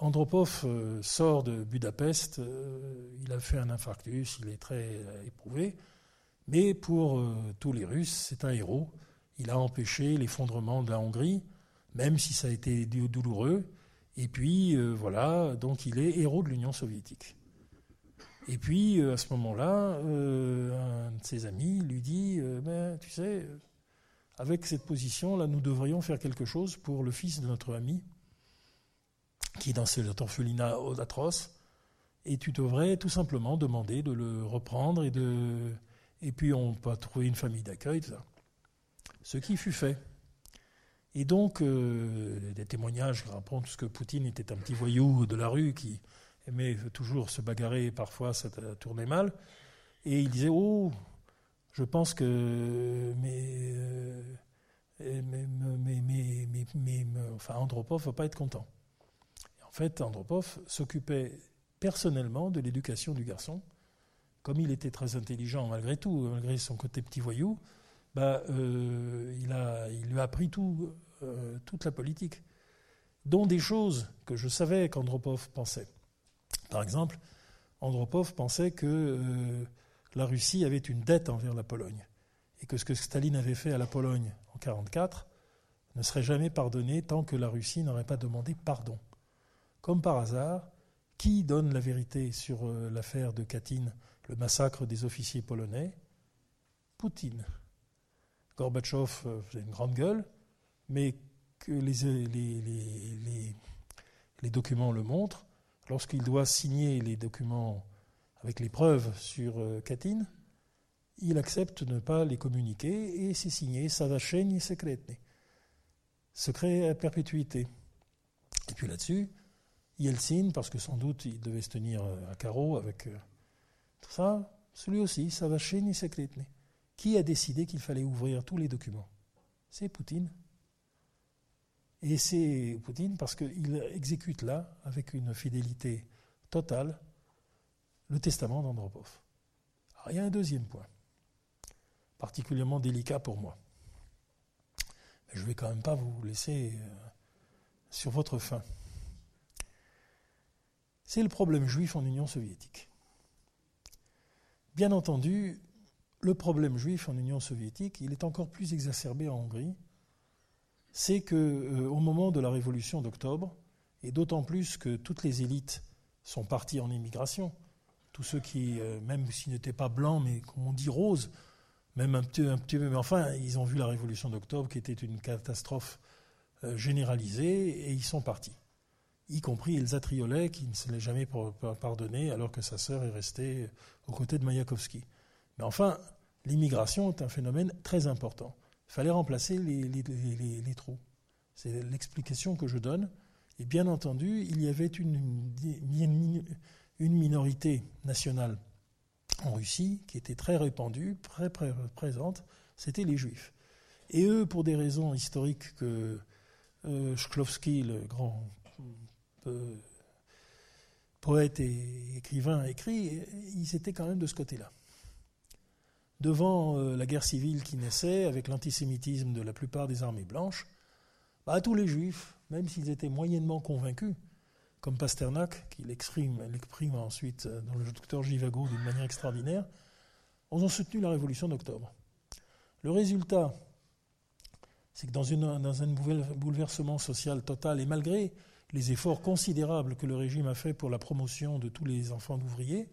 Andropov euh, sort de Budapest, euh, il a fait un infarctus, il est très euh, éprouvé, mais pour tous les Russes, c'est un héros. Il a empêché l'effondrement de la Hongrie, même si ça a été douloureux, et puis, voilà, donc il est héros de l'Union soviétique. Et puis, à ce moment-là, un de ses amis lui dit ben, Tu sais, avec cette position, là, nous devrions faire quelque chose pour le fils de notre ami, qui est dans cet orphelinat atroce, et tu devrais tout simplement demander de le reprendre, et, de, et puis on peut trouver une famille d'accueil, tout ça. Ce qui fut fait. Et donc, euh, des témoignages qui rapportent que Poutine était un petit voyou de la rue qui aimait toujours se bagarrer, parfois ça tournait mal. Et il disait Oh, je pense que mais, mais, enfin, Andropov ne va pas être content. en fait, Andropov s'occupait personnellement de l'éducation du garçon. Comme il était très intelligent malgré tout, malgré son côté petit voyou, bah, euh, il, a, il lui a appris tout, euh, toute la politique, dont des choses que je savais qu'Andropov pensait. Par exemple, Andropov pensait que euh, la Russie avait une dette envers la Pologne et que ce que Staline avait fait à la Pologne en 1944 ne serait jamais pardonné tant que la Russie n'aurait pas demandé pardon. Comme par hasard, qui donne la vérité sur euh, l'affaire de Katyn, le massacre des officiers polonais? Poutine. Gorbatchev faisait une grande gueule, mais que les, les, documents le montrent, lorsqu'il doit signer les documents avec les preuves sur euh, Katyn, il accepte de ne pas les communiquer et c'est signé Savacheni Secretne. Secret à perpétuité. Et puis là-dessus, Yeltsin, parce que sans doute il devait se tenir euh, à carreau avec euh, tout ça, celui aussi, Savacheni Secretne. Qui a décidé qu'il fallait ouvrir tous les documents C'est Poutine. Et c'est Poutine parce qu'il exécute là, avec une fidélité totale, le testament d'Andropov. il y a un deuxième point, particulièrement délicat pour moi. Mais je ne vais quand même pas vous laisser euh, sur votre faim. C'est le problème juif en Union soviétique. Bien entendu, le problème juif en Union soviétique, il est encore plus exacerbé en Hongrie, c'est qu'au euh, moment de la révolution d'octobre, et d'autant plus que toutes les élites sont parties en immigration, tous ceux qui, euh, même s'ils n'étaient pas blancs, mais comme on dit roses, même un petit, un petit peu, mais enfin, ils ont vu la révolution d'octobre qui était une catastrophe euh, généralisée et ils sont partis. Y compris Elsa Triolet qui ne se l'est jamais pardonné alors que sa sœur est restée aux côtés de Mayakovsky. Mais enfin, l'immigration est un phénomène très important. Il fallait remplacer les, trous. C'est l'explication que je donne. Et bien entendu, il y avait une, une minorité nationale en Russie qui était très répandue, très, présente, c'était les juifs. Et eux, pour des raisons historiques que euh, le grand euh, poète et écrivain, a écrit, ils étaient quand même de ce côté-là. Devant euh, la guerre civile qui naissait, avec l'antisémitisme de la plupart des armées blanches, bah, tous les juifs, même s'ils étaient moyennement convaincus, comme Pasternak, qui l'exprime, ensuite euh, dans le docteur Givago d'une manière extraordinaire, ont soutenu la révolution d'octobre. Le résultat, c'est que dans, un bouleversement social total, et malgré les efforts considérables que le régime a fait pour la promotion de tous les enfants d'ouvriers,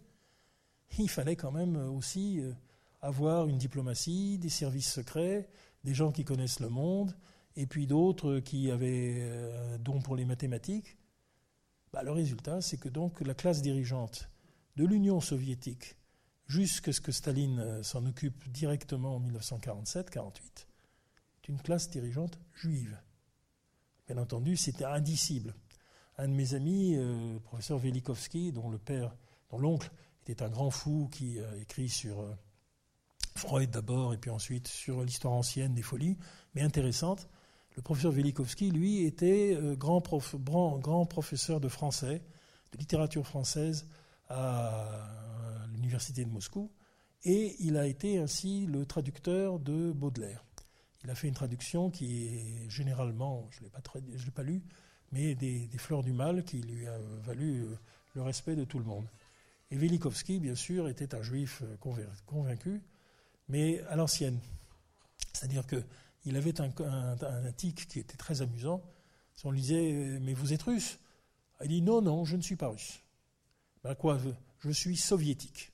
il fallait quand même aussi euh, avoir une diplomatie, des services secrets, des gens qui connaissent le monde, et puis d'autres qui avaient un don pour les mathématiques. Bah, le résultat, c'est que donc la classe dirigeante de l'Union soviétique, jusqu'à ce que Staline euh, s'en occupe directement en 1947-48, est une classe dirigeante juive. Bien entendu, c'était indicible. Un de mes amis, euh, le professeur Velikovsky, dont le père, dont l'oncle était un grand fou qui a écrit sur euh, Freud d'abord et puis ensuite sur l'histoire ancienne des folies, mais intéressante, le professeur Velikovsky, lui, était euh, grand, professeur de français, de littérature française à l'université de Moscou, et il a été ainsi le traducteur de Baudelaire. Il a fait une traduction qui est généralement, je ne l'ai pas, lu, mais des, fleurs du mal qui lui a valu euh, le respect de tout le monde. Et Velikovsky, bien sûr, était un juif euh, convaincu, mais à l'ancienne. C'est-à-dire que il avait un, tic qui était très amusant. On lui disait Mais vous êtes russe? Il dit Non, non, je ne suis pas russe. Ben quoi Je suis soviétique.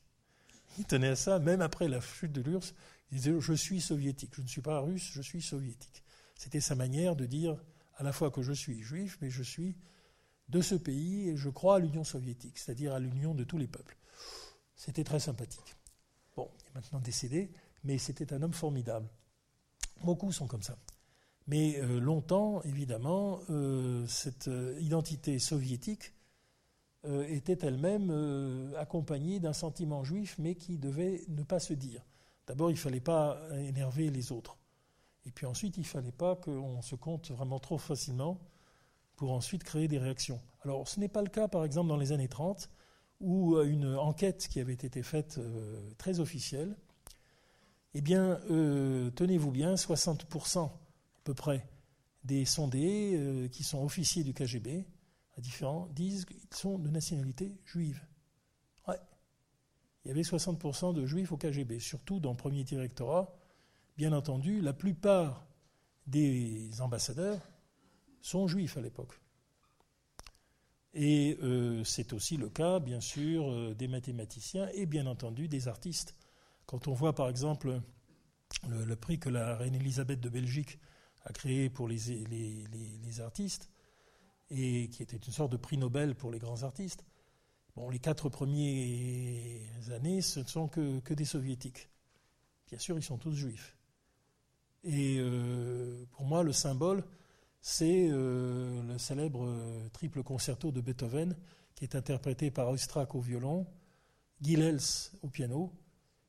Il tenait à ça, même après la chute de l'URSS. Il disait Je suis soviétique. Je ne suis pas russe, je suis soviétique. C'était sa manière de dire à la fois que je suis juif, mais je suis de ce pays et je crois à l'Union soviétique, c'est-à-dire à, l'union de tous les peuples. C'était très sympathique. Bon, il est maintenant décédé, mais c'était un homme formidable. Beaucoup sont comme ça. Mais euh, longtemps, évidemment, euh, cette euh, identité soviétique était elle-même accompagnée d'un sentiment juif, mais qui devait ne pas se dire. D'abord, il ne fallait pas énerver les autres. Et puis ensuite, il ne fallait pas qu'on se compte vraiment trop facilement pour ensuite créer des réactions. Alors, ce n'est pas le cas, par exemple, dans les années 30, où une enquête qui avait été faite très officielle eh bien, euh, tenez-vous bien, 60% à peu près des sondés euh, qui sont officiers du KGB, à différents, disent qu'ils sont de nationalité juive. Ouais. Il y avait 60% de juifs au KGB, surtout dans le premier directorat. Bien entendu, la plupart des ambassadeurs sont juifs à l'époque. Et euh, c'est aussi le cas, bien sûr, des mathématiciens et bien entendu des artistes quand on voit par exemple le, prix que la reine Elisabeth de Belgique a créé pour les, artistes, et qui était une sorte de prix Nobel pour les grands artistes, Bon, les quatre premières années, ce ne sont que, que des soviétiques. Bien sûr, ils sont tous juifs. Et euh, pour moi, le symbole, c'est euh, le célèbre euh, triple concerto de Beethoven, qui est interprété par Oistrakh au violon, Gilels au piano,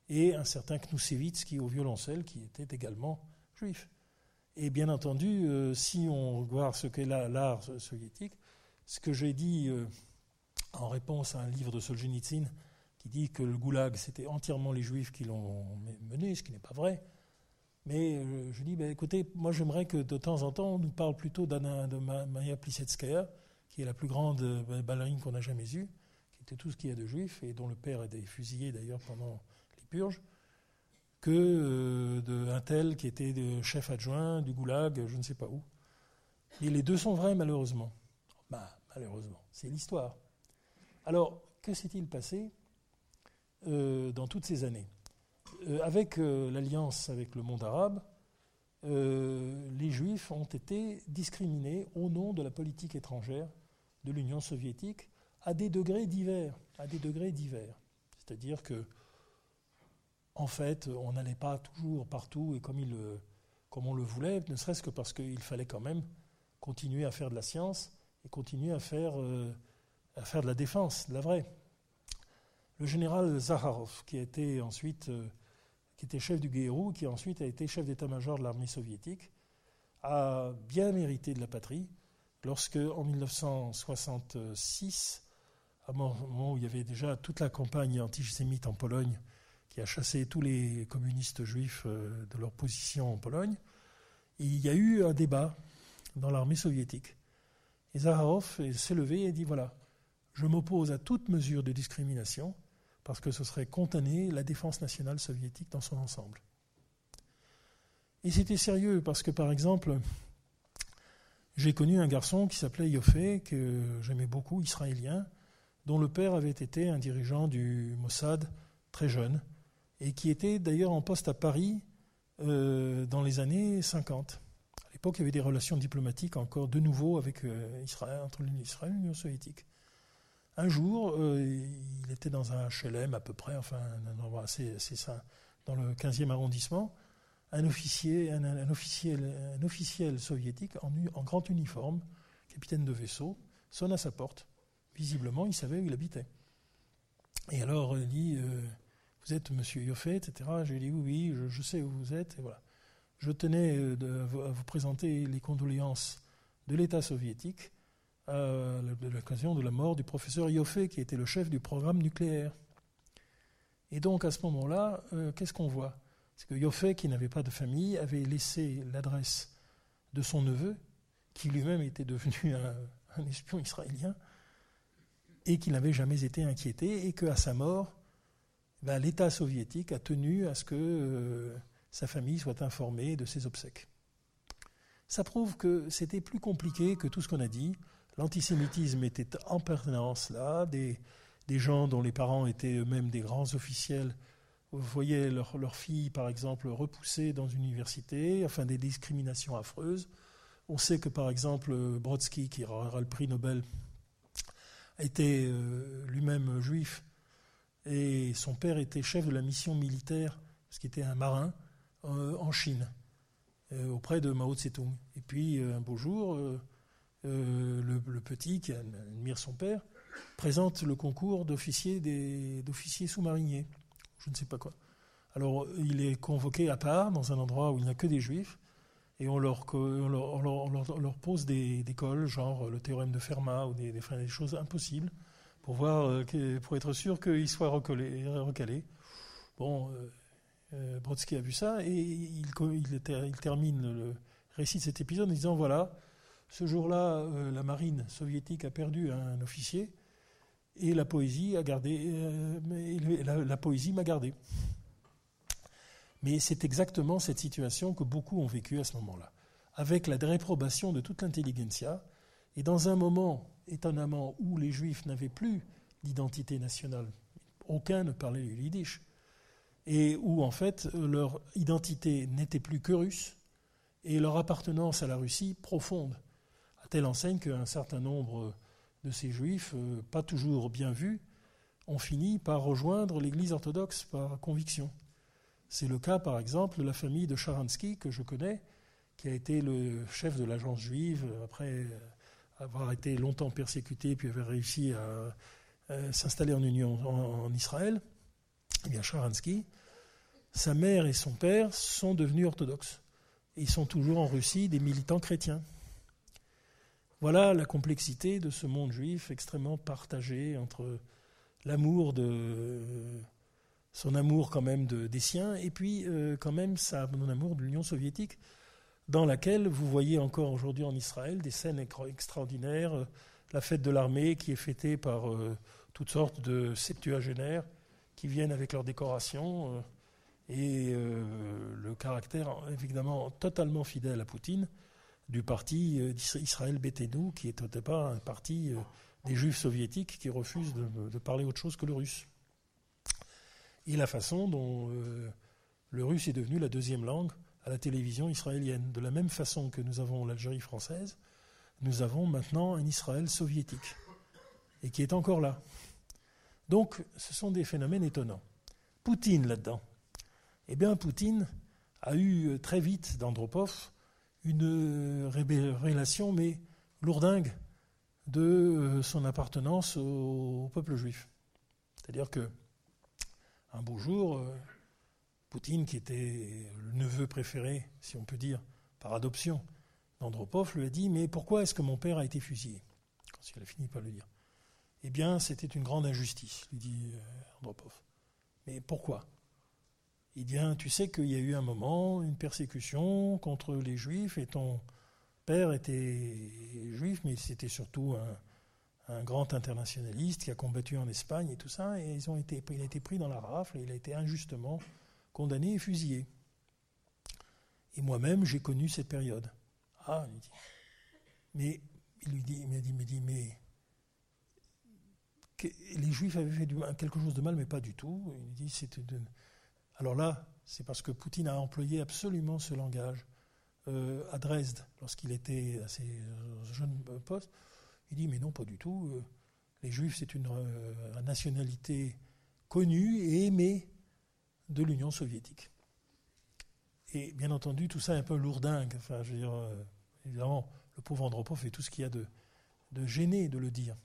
et un certain Knussevitz qui au violoncelle, qui était également juif. Et bien entendu, si on regarde ce qu'est l'art soviétique, ce que j'ai dit en réponse à un livre de Solzhenitsyn qui dit que le goulag, c'était entièrement les juifs qui l'ont mené, ce qui n'est pas vrai, mais euh, je dis, ben, écoutez, moi j'aimerais que de temps en temps on nous parle plutôt d'Anna, de Maya Plisetskaya, qui est la plus grande euh, ballerine qu'on a jamais eue, qui était tout ce qu'il y a de juif et dont le père a été fusillé d'ailleurs pendant que euh, d'un tel qui était de chef adjoint du goulag, je ne sais pas où. Et les deux sont vrais malheureusement. Bah, malheureusement, c'est l'histoire. Alors, que s'est-il passé dans toutes ces années? Euh, avec euh, l'alliance avec le monde arabe, euh, les juifs ont été discriminés au nom de la politique étrangère de l'Union soviétique à des degrés divers. À des degrés divers. C'est-à-dire que, en fait, on n'allait pas toujours partout et comme, on le voulait, ne serait-ce que parce qu'il fallait quand même continuer à faire de la science et continuer à faire, faire de la défense, de la vraie. Le général Zaharov, qui a ensuite qui était chef du GRU, qui ensuite a été chef d'état-major de l'armée soviétique, a bien mérité de la patrie lorsque, en 1966, à un moment où il y avait déjà toute la campagne antisémite en Pologne, qui a chassé tous les communistes juifs euh, de leur position en Pologne, il y a eu un débat dans l'armée soviétique. Et Zaharov s'est levé et dit voilà, je m'oppose à toute mesure de discrimination parce que ce serait condamner la défense nationale soviétique dans son ensemble. Et c'était sérieux, parce que par exemple, j'ai connu un garçon qui s'appelait Yoffé, que j'aimais beaucoup, israélien, dont le père avait été un dirigeant du Mossad très jeune, et qui était d'ailleurs en poste à Paris euh, dans les années 50. À l'époque, il y avait des relations diplomatiques encore de nouveau avec euh, Israël, entre et l'Union soviétique. Un jour, euh, il était dans un HLM à peu près, enfin un endroit assez, ça, dans le 15e arrondissement. Un officier, un, officiel, soviétique en, en, grand uniforme, capitaine de vaisseau, sonne à sa porte. Visiblement, il savait où il habitait. Et alors, il dit Vous êtes monsieur Yoffet, etc. J'ai dit Oui, oui, je, sais où vous êtes. Et voilà. Je tenais euh, à vous présenter les condoléances de l'État soviétique à l'occasion de la mort du professeur Yoffé, qui était le chef du programme nucléaire. Et donc à ce moment-là, euh, qu'est-ce qu'on voit? C'est que Yoffé, qui n'avait pas de famille, avait laissé l'adresse de son neveu, qui lui-même était devenu [laughs] un, espion israélien, et qui n'avait jamais été inquiété, et qu'à sa mort, ben, l'État soviétique a tenu à ce que euh, sa famille soit informée de ses obsèques. Ça prouve que c'était plus compliqué que tout ce qu'on a dit. L'antisémitisme était en permanence là, des, gens dont les parents étaient eux-mêmes des grands officiels voyaient leurs leur filles, par exemple, repoussées dans une université, enfin des discriminations affreuses. On sait que, par exemple, Brodsky, qui aura le prix Nobel, était euh, lui-même juif, et son père était chef de la mission militaire, parce qu'il était un marin, euh, en Chine, euh, auprès de Mao Tse-tung. Et puis, un beau jour, euh, le, petit, qui admire son père, présente le concours d'officier d'officiers sous-mariniers, je ne sais pas quoi. Alors il est convoqué à part dans un endroit où il n'y a que des juifs, et on leur, leur, pose des, des, cols, genre le théorème de Fermat ou des, des, choses impossibles, pour, voir, euh, pour être sûr qu'il soit recalé. Bon, euh, Brodsky a vu ça, et il, il, termine le récit de cet épisode en disant, voilà, ce jour-là, euh, la marine soviétique a perdu un officier et la poésie a gardé. Euh, la, poésie m'a gardé. Mais c'est exactement cette situation que beaucoup ont vécue à ce moment-là, avec la réprobation de toute l'intelligentsia, et dans un moment, étonnamment, où les Juifs n'avaient plus d'identité nationale, aucun ne parlait le yiddish, et où en fait leur identité n'était plus que russe, et leur appartenance à la Russie profonde telle enseigne qu'un certain nombre de ces juifs, euh, pas toujours bien vus, ont fini par rejoindre l'Église orthodoxe par conviction. C'est le cas, par exemple, de la famille de Sharansky, que je connais, qui a été le chef de l'agence juive après avoir été longtemps persécuté, puis avoir réussi à, s'installer en Union en, Israël. Eh bien, Sharansky, sa mère et son père sont devenus orthodoxes. Ils sont toujours en Russie des militants chrétiens. Voilà la complexité de ce monde juif extrêmement partagé entre l'amour de son amour quand même de, des siens et puis euh, quand même son amour de l'Union soviétique dans laquelle vous voyez encore aujourd'hui en Israël des scènes extraordinaires, la fête de l'armée qui est fêtée par euh, toutes sortes de septuagénaires qui viennent avec leurs décorations euh, et le caractère évidemment totalement fidèle à Poutine du parti euh, d'Israël Betenu, qui est au départ un parti euh, des juifs soviétiques qui refusent de, parler autre chose que le russe. Et la façon dont euh, le russe est devenu la deuxième langue à la télévision israélienne. De la même façon que nous avons l'Algérie française, nous avons maintenant un Israël soviétique, et qui est encore là. Donc, ce sont des phénomènes étonnants. Poutine là-dedans. Eh bien, Poutine a eu très vite d'Andropov une révélation, mais lourdingue, de euh, son appartenance au, peuple juif. C'est-à-dire que, un beau jour, euh, Poutine, qui était le neveu préféré, si on peut dire, par adoption, d'Andropov, lui a dit Mais pourquoi est-ce que mon père a été fusillé? Quand il a fini par le dire. Eh bien, c'était une grande injustice, lui dit euh, Andropov. Mais pourquoi? Il dit Tu sais qu'il y a eu un moment, une persécution contre les juifs, et ton père était juif, mais c'était surtout un, grand internationaliste qui a combattu en Espagne et tout ça, et ils ont été, il a été pris dans la rafle et il a été injustement condamné et fusillé. Et moi-même, j'ai connu cette période. Ah, il dit. Mais il lui dit, il m'a dit, mais, les Juifs avaient fait du, quelque chose de mal, mais pas du tout. Il dit, c'était alors là, c'est parce que Poutine a employé absolument ce langage. Euh, à Dresde, lorsqu'il était à ses euh, jeunes postes, il dit Mais non, pas du tout. Euh, les Juifs, c'est une, nationalité connue et aimée de l'Union soviétique. Et bien entendu, tout ça est un peu lourdingue. Enfin, je veux dire, évidemment, le pauvre Andropov fait tout ce qu'il y a de, gêné de le dire.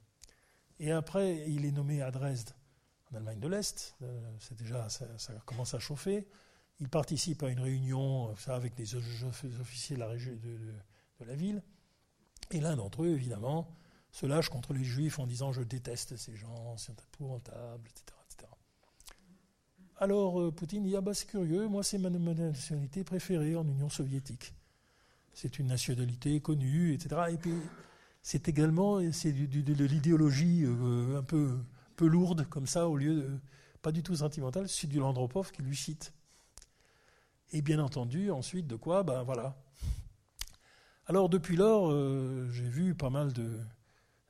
Et après, il est nommé à Dresde en Allemagne de l'Est. Euh, c'est déjà, ça, commence à chauffer. Il participe à une réunion ça, avec des officiers de la, région, de, la ville. Et l'un d'entre eux, évidemment, se lâche contre les juifs en disant Je déteste ces gens, c'est épouvantable, etc. Alors euh, Poutine dit Ah bah c'est curieux, moi c'est ma, nationalité préférée en Union soviétique. C'est une nationalité connue, etc. Et puis c'est également c'est de l'idéologie euh, un peu peu lourde, comme ça, au lieu de. pas du tout sentimentale, c'est du Landropov qui lui cite. Et bien entendu, ensuite, de quoi Ben voilà. Alors, depuis lors, euh, j'ai vu pas mal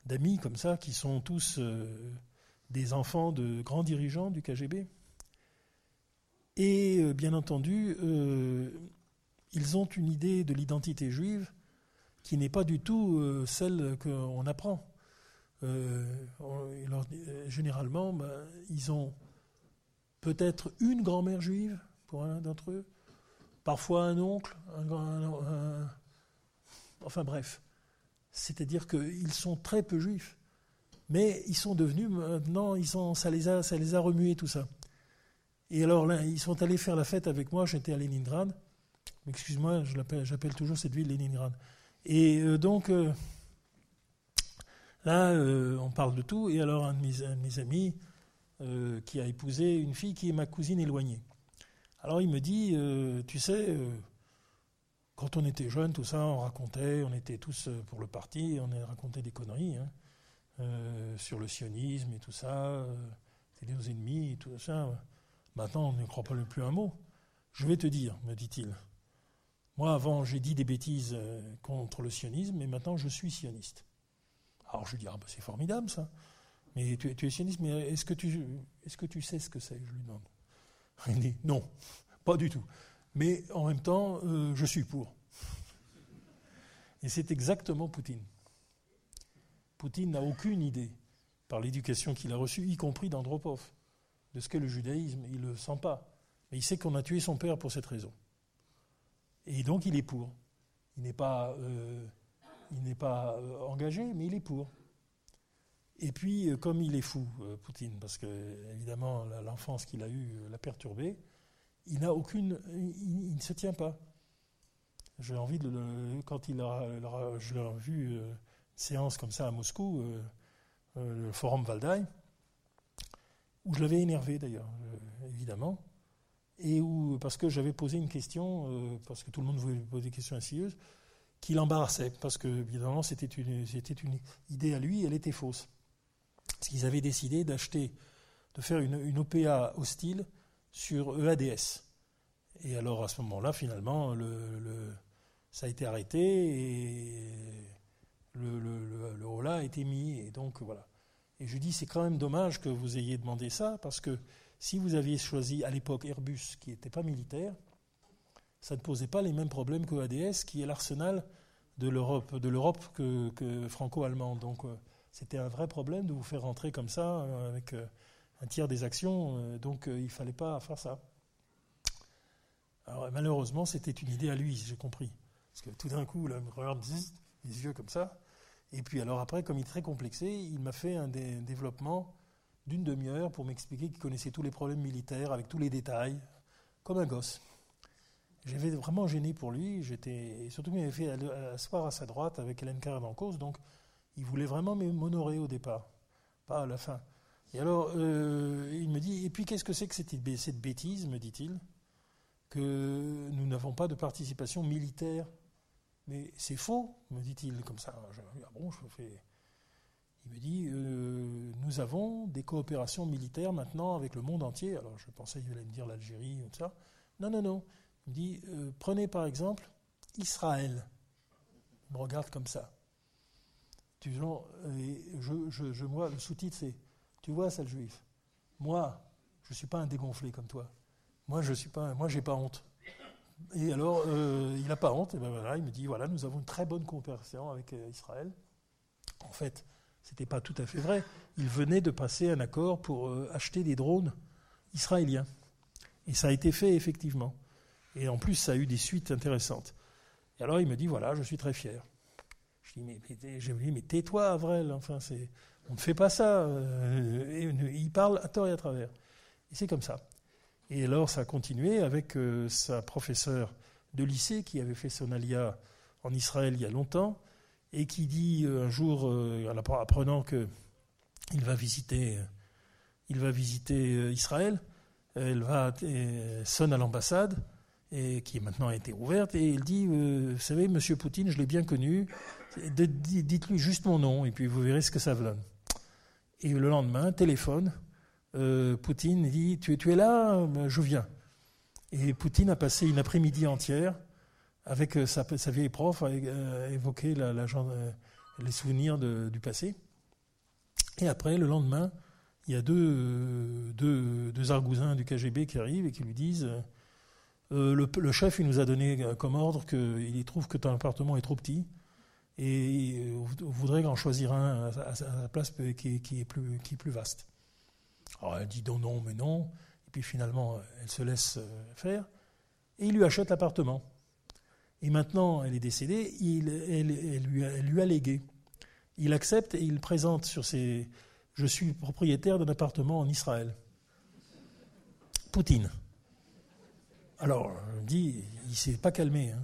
d'amis comme ça, qui sont tous des enfants de grands dirigeants du KGB. Et euh, bien entendu, ils ont une idée de l'identité juive qui n'est pas du tout celle qu'on apprend. Euh, euh, généralement, ben, ils ont peut-être une grand-mère juive pour un d'entre eux, parfois un oncle, un, enfin bref. C'est-à-dire qu'ils sont très peu juifs, mais ils sont devenus maintenant, ils sont, ça les a, ça les a remués tout ça. Et alors là, ils sont allés faire la fête avec moi. J'étais à Leningrad. Excuse-moi, j'appelle toujours cette ville Leningrad. Et euh, donc, Là, euh, on parle de tout. Et alors, un de mes, amis euh, qui a épousé une fille qui est ma cousine éloignée. Alors, il me dit euh, Tu sais, quand on était jeunes, tout ça, on racontait, on était tous pour le parti, on a raconté des conneries hein, sur le sionisme et tout ça. C'était nos ennemis et tout ça. Maintenant, on ne croit pas plus un mot. Je vais te dire, me dit-il. Moi, avant, j'ai dit des bêtises contre le sionisme, mais maintenant, je suis sioniste. Alors je lui dis, ah ben, c'est formidable ça. Mais tu, es sioniste, mais est-ce que, tu, est que tu sais ce que c'est Je lui demande. Il dit, non, pas du tout. Mais en même temps, euh, je suis pour. Et c'est exactement Poutine. Poutine n'a aucune idée par l'éducation qu'il a reçue, y compris d'Andropov, de ce qu'est le judaïsme. Il ne le sent pas. Mais il sait qu'on a tué son père pour cette raison. Et donc il est pour. Il n'est pas, euh, il n'est pas euh, engagé, mais il est pour. Et puis, euh, comme il est fou, Poutine, parce que évidemment l'enfance qu'il a eue l'a perturbé, il n'a aucune, il, ne se tient pas. J'ai envie de le, quand il a, je l'ai vu une séance comme ça à Moscou, le forum Valdai, où je l'avais énervé d'ailleurs, évidemment et où, parce que j'avais posé une question, euh, parce que tout le monde voulait poser des questions insidieuses, qui l'embarrassait, parce que évidemment c'était une, une idée à lui, elle était fausse. Parce qu'ils avaient décidé d'acheter, de faire une, OPA hostile sur EADS. Et alors à ce moment-là, finalement, le, le, ça a été arrêté et le, le, le, a été mis. Et donc voilà. Et je dis, c'est quand même dommage que vous ayez demandé ça, parce que si vous aviez choisi à l'époque Airbus, qui n'était pas militaire, ça ne posait pas les mêmes problèmes que ADS, qui est l'arsenal de l'Europe, de l'Europe que, franco-allemande. Donc euh, c'était un vrai problème de vous faire rentrer comme ça euh, avec euh, un tiers des actions. donc il ne fallait pas faire ça. Alors malheureusement, c'était une idée à lui, j'ai compris. Parce que tout d'un coup, là, il me regarde les yeux comme ça. Et puis alors après, comme il est très complexé, il m'a fait un développement d'une demi-heure pour m'expliquer qu'il connaissait tous les problèmes militaires avec tous les détails, comme un gosse. J'avais vraiment gêné pour lui, j'étais, surtout qu'il m'avait fait asseoir à sa droite avec Hélène Carrère en cause, donc il voulait vraiment m'honorer au départ, pas à la fin. Et alors, euh, il me dit, et puis qu'est-ce que c'est que cette bêtise, me dit-il, que nous n'avons pas de participation militaire Mais c'est faux, me dit-il, comme ça. Ah bon, je fais il me dit euh, Nous avons des coopérations militaires maintenant avec le monde entier. Alors je pensais qu'il allait me dire l'Algérie ou tout ça. Non, non, non. Il me dit euh, Prenez par exemple Israël. Il me regarde comme ça. Tu, le sous-titre c'est Tu vois, ça le juif. Moi, je ne suis pas un dégonflé comme toi. Moi, je suis pas, moi, pas honte. Et alors, euh, il n'a pas honte. Et ben voilà, il me dit voilà, nous avons une très bonne coopération avec Israël. En fait, ce n'était pas tout à fait vrai. Il venait de passer un accord pour euh, acheter des drones israéliens. Et ça a été fait effectivement. Et en plus, ça a eu des suites intéressantes. Et alors il me dit voilà, je suis très fier. Je dis mais, mais, mais tais-toi, Avrel. Enfin, on ne fait pas ça. Euh, il parle à tort et à travers. Et c'est comme ça. Et alors ça a continué avec euh, sa professeure de lycée qui avait fait son alia en Israël il y a longtemps et qui dit euh, un jour, euh, en apprenant qu'il va visiter, il va visiter Israël, elle va sonne à l'ambassade et qui maintenant a été ouverte et il dit vous savez monsieur Poutine je l'ai bien connu dites-lui juste mon nom et puis vous verrez ce que ça donne. Et le lendemain téléphone Poutine dit tu, es là ben, je viens et Poutine a passé une après-midi entière avec euh, sa, vieille prof, euh, la, euh, les souvenirs du passé. Et après, le lendemain, il y a deux, deux, argousins du KGB qui arrivent et qui lui disent le, chef il nous a donné comme ordre qu'il trouve que ton appartement est trop petit et on voudrait en choisir un à, la place qui est plus vaste. Alors elle dit non, non, mais non. Et puis finalement, elle se laisse faire et il lui achète l'appartement. Et maintenant, elle est décédée, il, elle, lui a, lui, a, légué. Il accepte et il présente sur ses. Je suis propriétaire d'un appartement en Israël. Poutine. Alors, il ne s'est pas calmé. Hein.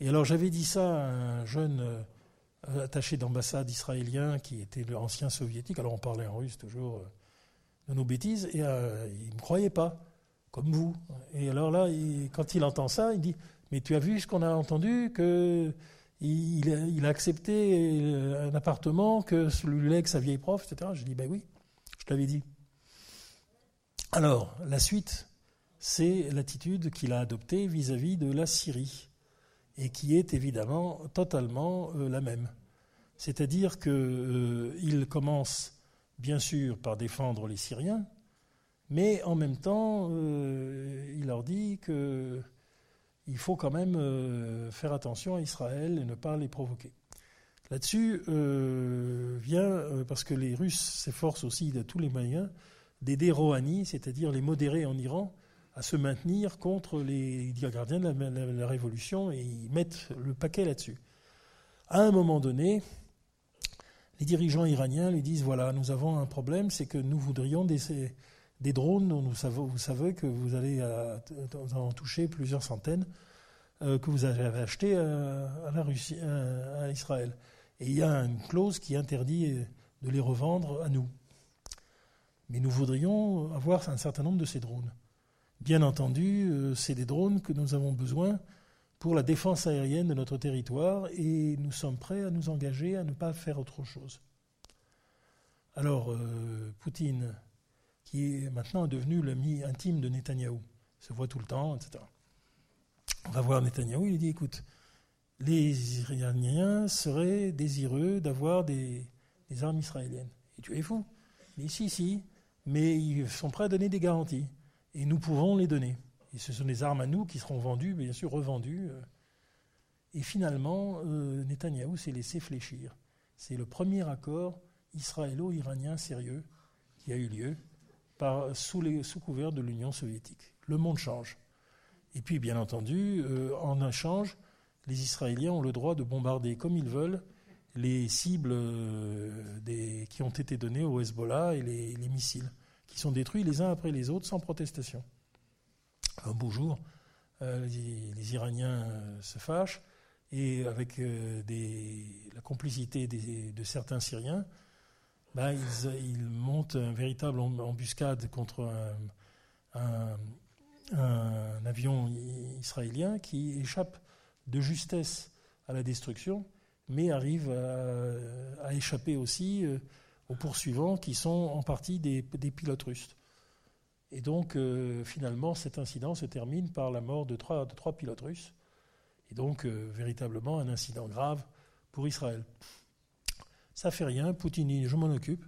Et alors, j'avais dit ça à un jeune euh, attaché d'ambassade israélien qui était l'ancien soviétique. Alors, on parlait en russe toujours euh, de nos bêtises, et il ne me croyait pas, comme vous. Et alors là, quand il entend ça, il dit mais tu as vu ce qu'on a entendu que il, a accepté euh, un appartement que lui lègue sa vieille prof, etc. Je dis ben oui, je t'avais dit. Alors la suite, c'est l'attitude qu'il a adoptée vis-à-vis de la Syrie et qui est évidemment totalement euh, la même. C'est-à-dire qu'il euh, commence bien sûr par défendre les Syriens, mais en même temps, il leur dit que il faut quand même euh, faire attention à Israël et ne pas les provoquer. Là-dessus vient, parce que les Russes s'efforcent aussi de tous les moyens d'aider Rouhani, c'est-à-dire les modérés en Iran, à se maintenir contre les gardiens de la, révolution et ils mettent le paquet là-dessus. À un moment donné, les dirigeants iraniens lui disent voilà, nous avons un problème, c'est que nous voudrions des, drones dont nous savons, vous savez que vous allez euh, en toucher plusieurs centaines, euh, que vous avez achetés Russie, à Israël. Et il y a une clause qui interdit de les revendre à nous. Mais nous voudrions avoir un certain nombre de ces drones. Bien entendu, euh, c'est des drones que nous avons besoin pour la défense aérienne de notre territoire et nous sommes prêts à nous engager à ne pas faire autre chose. Alors, euh, Poutine, qui est maintenant devenu l'ami intime de Netanyahou, se voit tout le temps, etc. On va voir Netanyahou, il dit écoute, les Iraniens seraient désireux d'avoir des, armes israéliennes. Et tu es fou. Il dit si, si, mais ils sont prêts à donner des garanties. Et nous pouvons les donner. Et ce sont des armes à nous qui seront vendues, bien sûr revendues. Euh. Et finalement, euh, Netanyahou s'est laissé fléchir. C'est le premier accord israélo-iranien sérieux qui a eu lieu sous, couvert de l'Union soviétique. Le monde change. Et puis, bien entendu, euh, en échange, les Israéliens ont le droit de bombarder comme ils veulent les cibles des, qui ont été données au Hezbollah et les missiles qui sont détruits les uns après les autres sans protestation. Un beau jour, euh, les, Iraniens euh, se fâchent et avec euh, la complicité de certains Syriens, bah, ils, montent une véritable embuscade contre un, avion israélien qui échappe de justesse à la destruction, mais arrive à, échapper aussi aux poursuivants qui sont en partie des, pilotes russes. Et donc, euh, finalement, cet incident se termine par la mort de trois, pilotes russes. Et donc, euh, véritablement, un incident grave pour Israël. Ça fait rien, Poutine je m'en occupe.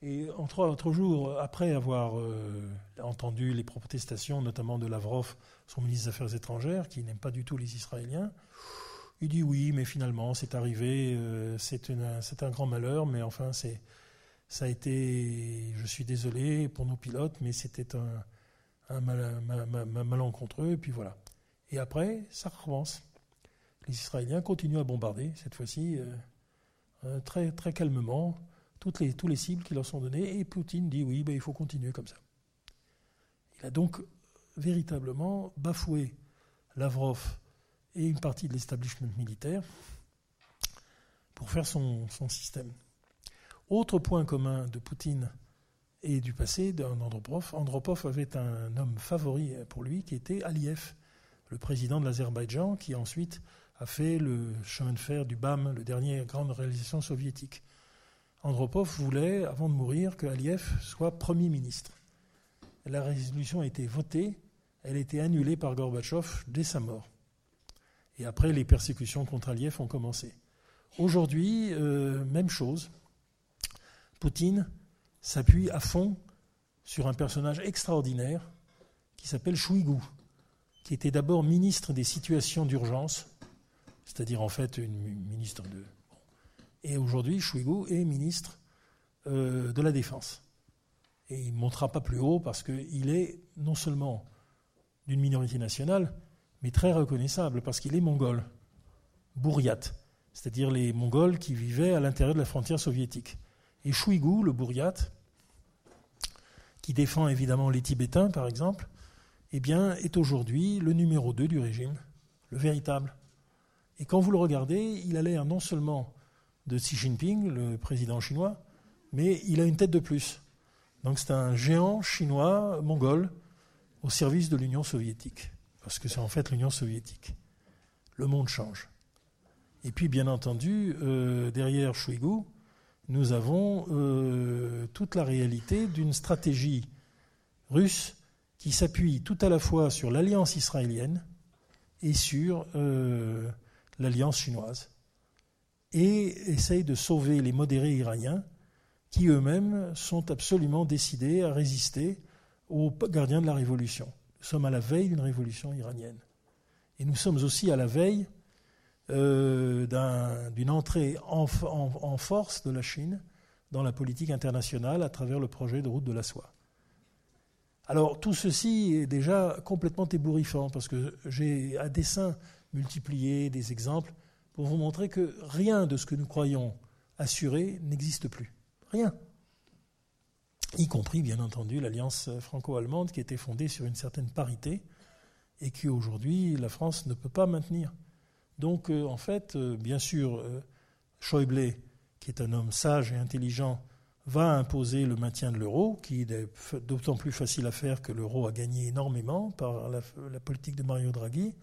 Et en trois, jours, après avoir euh, entendu les protestations, notamment de Lavrov, son ministre des Affaires étrangères, qui n'aime pas du tout les Israéliens, il dit oui, mais finalement, c'est arrivé, c'est un grand malheur, mais enfin, c'est, ça a été, je suis désolé pour nos pilotes, mais c'était un, un mal, malencontreux, et puis voilà. Et après, ça recommence. Les Israéliens continuent à bombarder, cette fois-ci, euh, euh, très, très calmement, toutes les, tous les cibles qui leur sont données, et Poutine dit oui, ben, il faut continuer comme ça. Il a donc véritablement bafoué Lavrov et une partie de l'establishment militaire pour faire son, système. Autre point commun de Poutine et du passé d'Andropov, Andropov avait un homme favori pour lui qui était Aliyev, le président de l'Azerbaïdjan, qui ensuite a fait le chemin de fer du BAM, le dernier grande réalisation soviétique. Andropov voulait, avant de mourir, que Aliyev soit Premier ministre. La résolution a été votée, elle a été annulée par Gorbatchev dès sa mort. Et après, les persécutions contre Aliyev ont commencé. Aujourd'hui, euh, même chose. Poutine s'appuie à fond sur un personnage extraordinaire qui s'appelle Chouigou, qui était d'abord ministre des situations d'urgence, c'est-à-dire en fait une ministre de. Et aujourd'hui, Chouigou est ministre euh, de la Défense. Et il ne montera pas plus haut parce qu'il est non seulement d'une minorité nationale, mais très reconnaissable parce qu'il est mongol, Bouriat, c'est-à-dire les Mongols qui vivaient à l'intérieur de la frontière soviétique. Et Chouigou, le Bouriat, qui défend évidemment les Tibétains par exemple, eh est aujourd'hui le numéro 2 du régime, le véritable. Et quand vous le regardez, il a l'air non seulement de Xi Jinping, le président chinois, mais il a une tête de plus. Donc c'est un géant chinois mongol au service de l'Union soviétique parce que c'est en fait l'Union soviétique. Le monde change. Et puis, bien entendu, euh, derrière Chouigou, nous avons euh, toute la réalité d'une stratégie russe qui s'appuie tout à la fois sur l'alliance israélienne et sur euh, l'alliance chinoise, et essaye de sauver les modérés iraniens qui eux-mêmes sont absolument décidés à résister aux gardiens de la révolution. Nous sommes à la veille d'une révolution iranienne. Et nous sommes aussi à la veille euh, d'une entrée en, force de la Chine dans la politique internationale à travers le projet de route de la soie. Alors tout ceci est déjà complètement ébouriffant parce que j'ai à dessein multiplié des exemples pour vous montrer que rien de ce que nous croyons assuré n'existe plus. Rien. Y compris, bien entendu, l'alliance franco-allemande qui était fondée sur une certaine parité et qui aujourd'hui la France ne peut pas maintenir. Donc euh, en fait, euh, bien sûr, euh, Schäuble, qui est un homme sage et intelligent, va imposer le maintien de l'euro, qui est d'autant plus facile à faire que l'euro a gagné énormément par la, politique de Mario Draghi,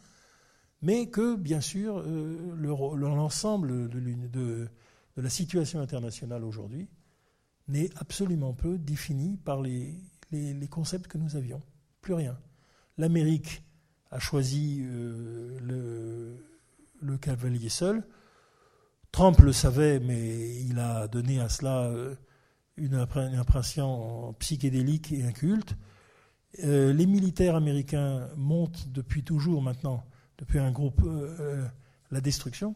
mais que, bien sûr, l'ensemble de, la situation internationale aujourd'hui n'est absolument peu défini par les, concepts que nous avions. Plus rien. L'Amérique a choisi le le cavalier seul. Trump le savait, mais il a donné à cela euh, une impression psychédélique et inculte. Euh, les militaires américains montent depuis toujours maintenant, depuis un groupe, euh, la destruction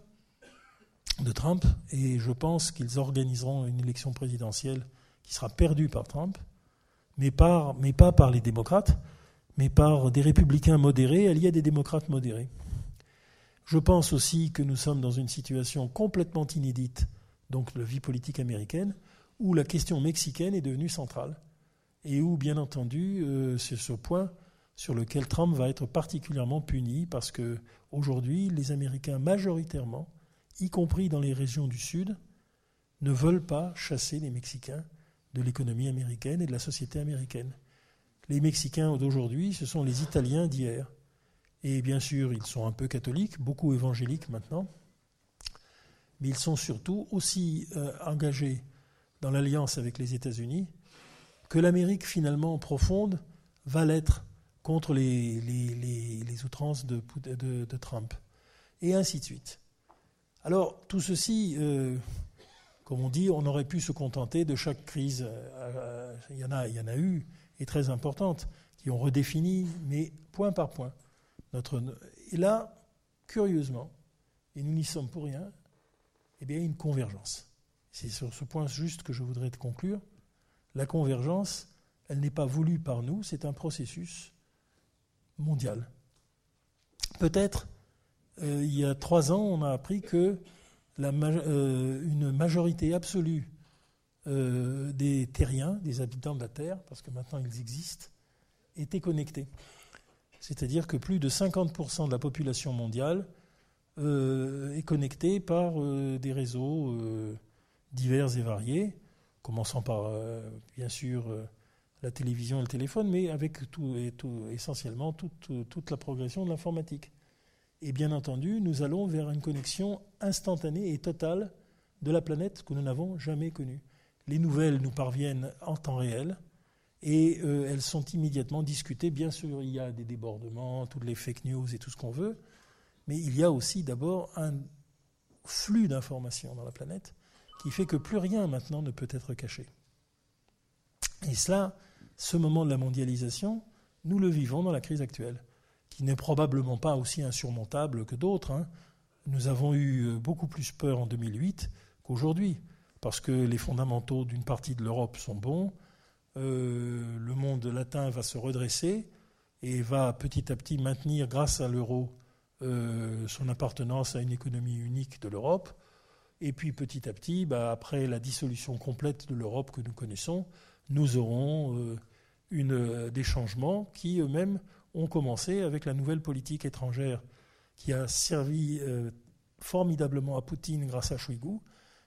de Trump, et je pense qu'ils organiseront une élection présidentielle qui sera perdue par Trump, mais, mais pas par les démocrates, mais par des républicains modérés alliés à des démocrates modérés. Je pense aussi que nous sommes dans une situation complètement inédite, donc de la vie politique américaine, où la question mexicaine est devenue centrale et où, bien entendu, euh, c'est ce point sur lequel Trump va être particulièrement puni parce que aujourd'hui, les Américains majoritairement, y compris dans les régions du Sud, ne veulent pas chasser les Mexicains de l'économie américaine et de la société américaine. Les Mexicains d'aujourd'hui, ce sont les Italiens d'hier. Et bien sûr, ils sont un peu catholiques, beaucoup évangéliques maintenant, mais ils sont surtout aussi euh, engagés dans l'alliance avec les États-Unis que l'Amérique finalement profonde va l'être contre les, outrances de, Trump, et ainsi de suite. Alors tout ceci, euh, comme on dit, on aurait pu se contenter de chaque crise. Euh, il, y en a, il y en a eu, et très importantes, qui ont redéfini, mais point par point. Et là, curieusement, et nous n'y sommes pour rien, eh bien, il y a une convergence. C'est sur ce point juste que je voudrais conclure. La convergence, elle n'est pas voulue par nous, c'est un processus mondial. Peut-être, euh, il y a trois ans, on a appris que euh, une majorité absolue euh, des terriens, des habitants de la Terre, parce que maintenant ils existent, étaient connectés. C'est-à-dire que plus de 50% de la population mondiale euh, est connectée par euh, des réseaux euh, divers et variés, commençant par, bien sûr, la télévision et le téléphone, mais avec tout, et tout, essentiellement toute, toute la progression de l'informatique. Et bien entendu, nous allons vers une connexion instantanée et totale de la planète que nous n'avons jamais connue. Les nouvelles nous parviennent en temps réel, et euh, elles sont immédiatement discutées. Bien sûr, il y a des débordements, toutes les fake news et tout ce qu'on veut, mais il y a aussi d'abord un flux d'informations dans la planète qui fait que plus rien maintenant ne peut être caché. Et cela, ce moment de la mondialisation, nous le vivons dans la crise actuelle, qui n'est probablement pas aussi insurmontable que d'autres. Hein. Nous avons eu euh, beaucoup plus peur en 2008 qu'aujourd'hui, parce que les fondamentaux d'une partie de l'Europe sont bons, euh, le monde latin va se redresser et va petit à petit maintenir, grâce à l'euro, euh, son appartenance à une économie unique de l'Europe. Et puis petit à petit, bah, après la dissolution complète de l'Europe que nous connaissons, nous aurons euh, des changements qui eux-mêmes ont commencé avec la nouvelle politique étrangère qui a servi formidablement à Poutine grâce à Chouigou,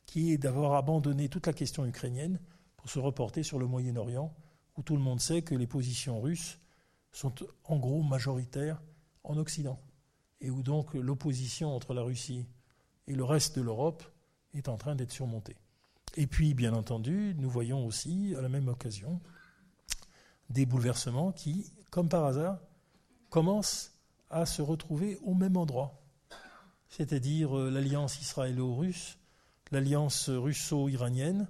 qui est d'avoir abandonné toute la question ukrainienne pour se reporter sur le Moyen-Orient, où tout le monde sait que les positions russes sont en gros majoritaires en Occident, et où donc l'opposition entre la Russie et le reste de l'Europe est en train d'être surmontée. Et puis, bien entendu, nous voyons aussi, à la même occasion, des bouleversements qui, comme par hasard, commencent à se retrouver au même endroit, c'est-à-dire euh, l'alliance israélo-russe, l'alliance russo-iranienne,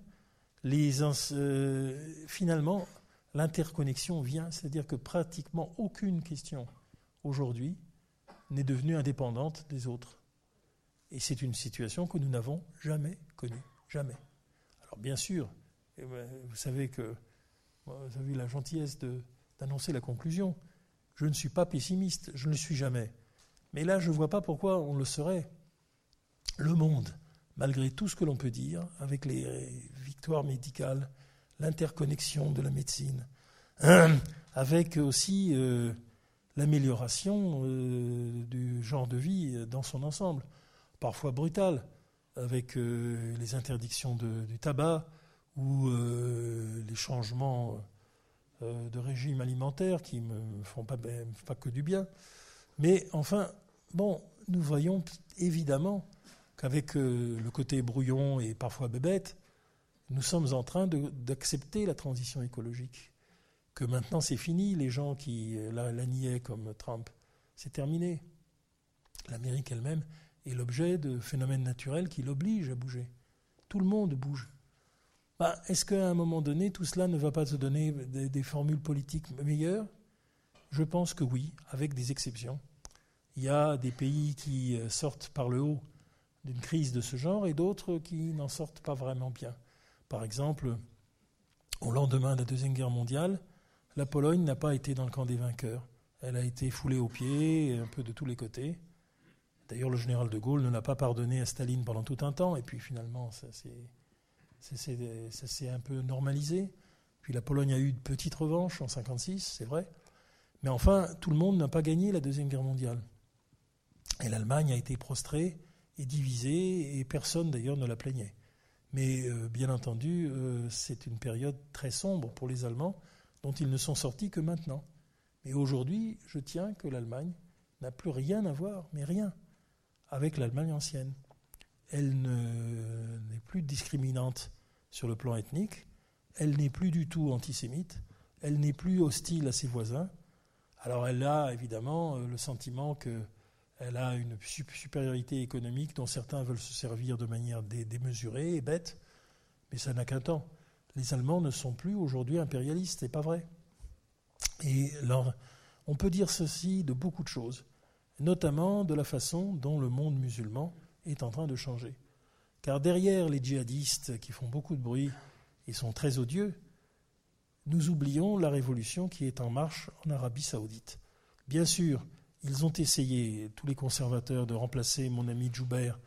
les, euh, finalement, l'interconnexion vient, c'est-à-dire que pratiquement aucune question aujourd'hui n'est devenue indépendante des autres. Et c'est une situation que nous n'avons jamais connue. Jamais. Alors bien sûr, eh ben, vous savez que vous avez eu la gentillesse d'annoncer la conclusion. Je ne suis pas pessimiste, je ne le suis jamais. Mais là, je ne vois pas pourquoi on le serait. Le monde, malgré tout ce que l'on peut dire, avec les victoires médicales, l'interconnexion de la médecine, [clears throat] avec aussi euh, l'amélioration euh, du genre de vie dans son ensemble, parfois brutal, avec euh, les interdictions du tabac ou les changements de régime alimentaire qui ne me font pas, ben, pas que du bien. Mais enfin, bon, nous voyons évidemment qu'avec le côté brouillon et parfois bébête, nous sommes en train d'accepter la transition écologique. Que maintenant c'est fini, les gens qui la, la niaient comme Trump, c'est terminé. L'Amérique elle-même est l'objet de phénomènes naturels qui l'obligent à bouger. Tout le monde bouge. Bah, Est-ce qu'à un moment donné, tout cela ne va pas se donner des, des formules politiques meilleures? Je pense que oui, avec des exceptions. Il y a des pays qui euh, sortent par le haut d'une crise de ce genre et d'autres qui n'en sortent pas vraiment bien. Par exemple, au lendemain de la Deuxième Guerre mondiale, la Pologne n'a pas été dans le camp des vainqueurs. Elle a été foulée aux pieds, un peu de tous les côtés. D'ailleurs, le général de Gaulle ne l'a pas pardonné à Staline pendant tout un temps, et puis finalement, ça s'est un peu normalisé. Puis la Pologne a eu de petites revanches en 1956, c'est vrai. Mais enfin, tout le monde n'a pas gagné la Deuxième Guerre mondiale. Et l'Allemagne a été prostrée et divisée, et personne d'ailleurs ne la plaignait. Mais euh, bien entendu, euh, c'est une période très sombre pour les Allemands, dont ils ne sont sortis que maintenant. Mais aujourd'hui, je tiens que l'Allemagne n'a plus rien à voir, mais rien, avec l'Allemagne ancienne. Elle n'est plus discriminante sur le plan ethnique, elle n'est plus du tout antisémite, elle n'est plus hostile à ses voisins. Alors elle a évidemment euh, le sentiment que elle a une supériorité économique dont certains veulent se servir de manière démesurée et bête, mais ça n'a qu'un temps. Les Allemands ne sont plus aujourd'hui impérialistes, c'est pas vrai. Et on peut dire ceci de beaucoup de choses, notamment de la façon dont le monde musulman est en train de changer. Car derrière les djihadistes qui font beaucoup de bruit et sont très odieux, nous oublions la révolution qui est en marche en Arabie saoudite. Bien sûr, ils ont essayé, tous les conservateurs, de remplacer mon ami Joubert,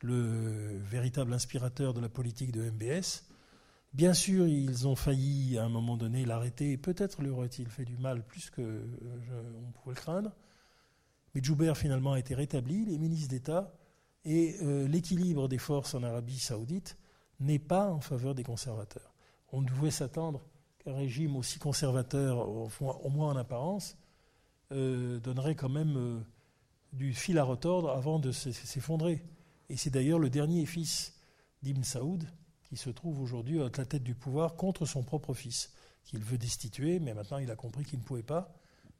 le véritable inspirateur de la politique de MBS. Bien sûr, ils ont failli à un moment donné l'arrêter, peut-être lui aurait-il fait du mal plus qu'on pouvait le craindre. Mais Joubert finalement a été rétabli, les ministres d'État, et euh, l'équilibre des forces en Arabie saoudite n'est pas en faveur des conservateurs. On ne pouvait s'attendre qu'un régime aussi conservateur, au moins en apparence, euh, donnerait quand même euh, du fil à retordre avant de s'effondrer. Et c'est d'ailleurs le dernier fils d'Ibn Saoud qui se trouve aujourd'hui à la tête du pouvoir contre son propre fils, qu'il veut destituer, mais maintenant il a compris qu'il ne pouvait pas.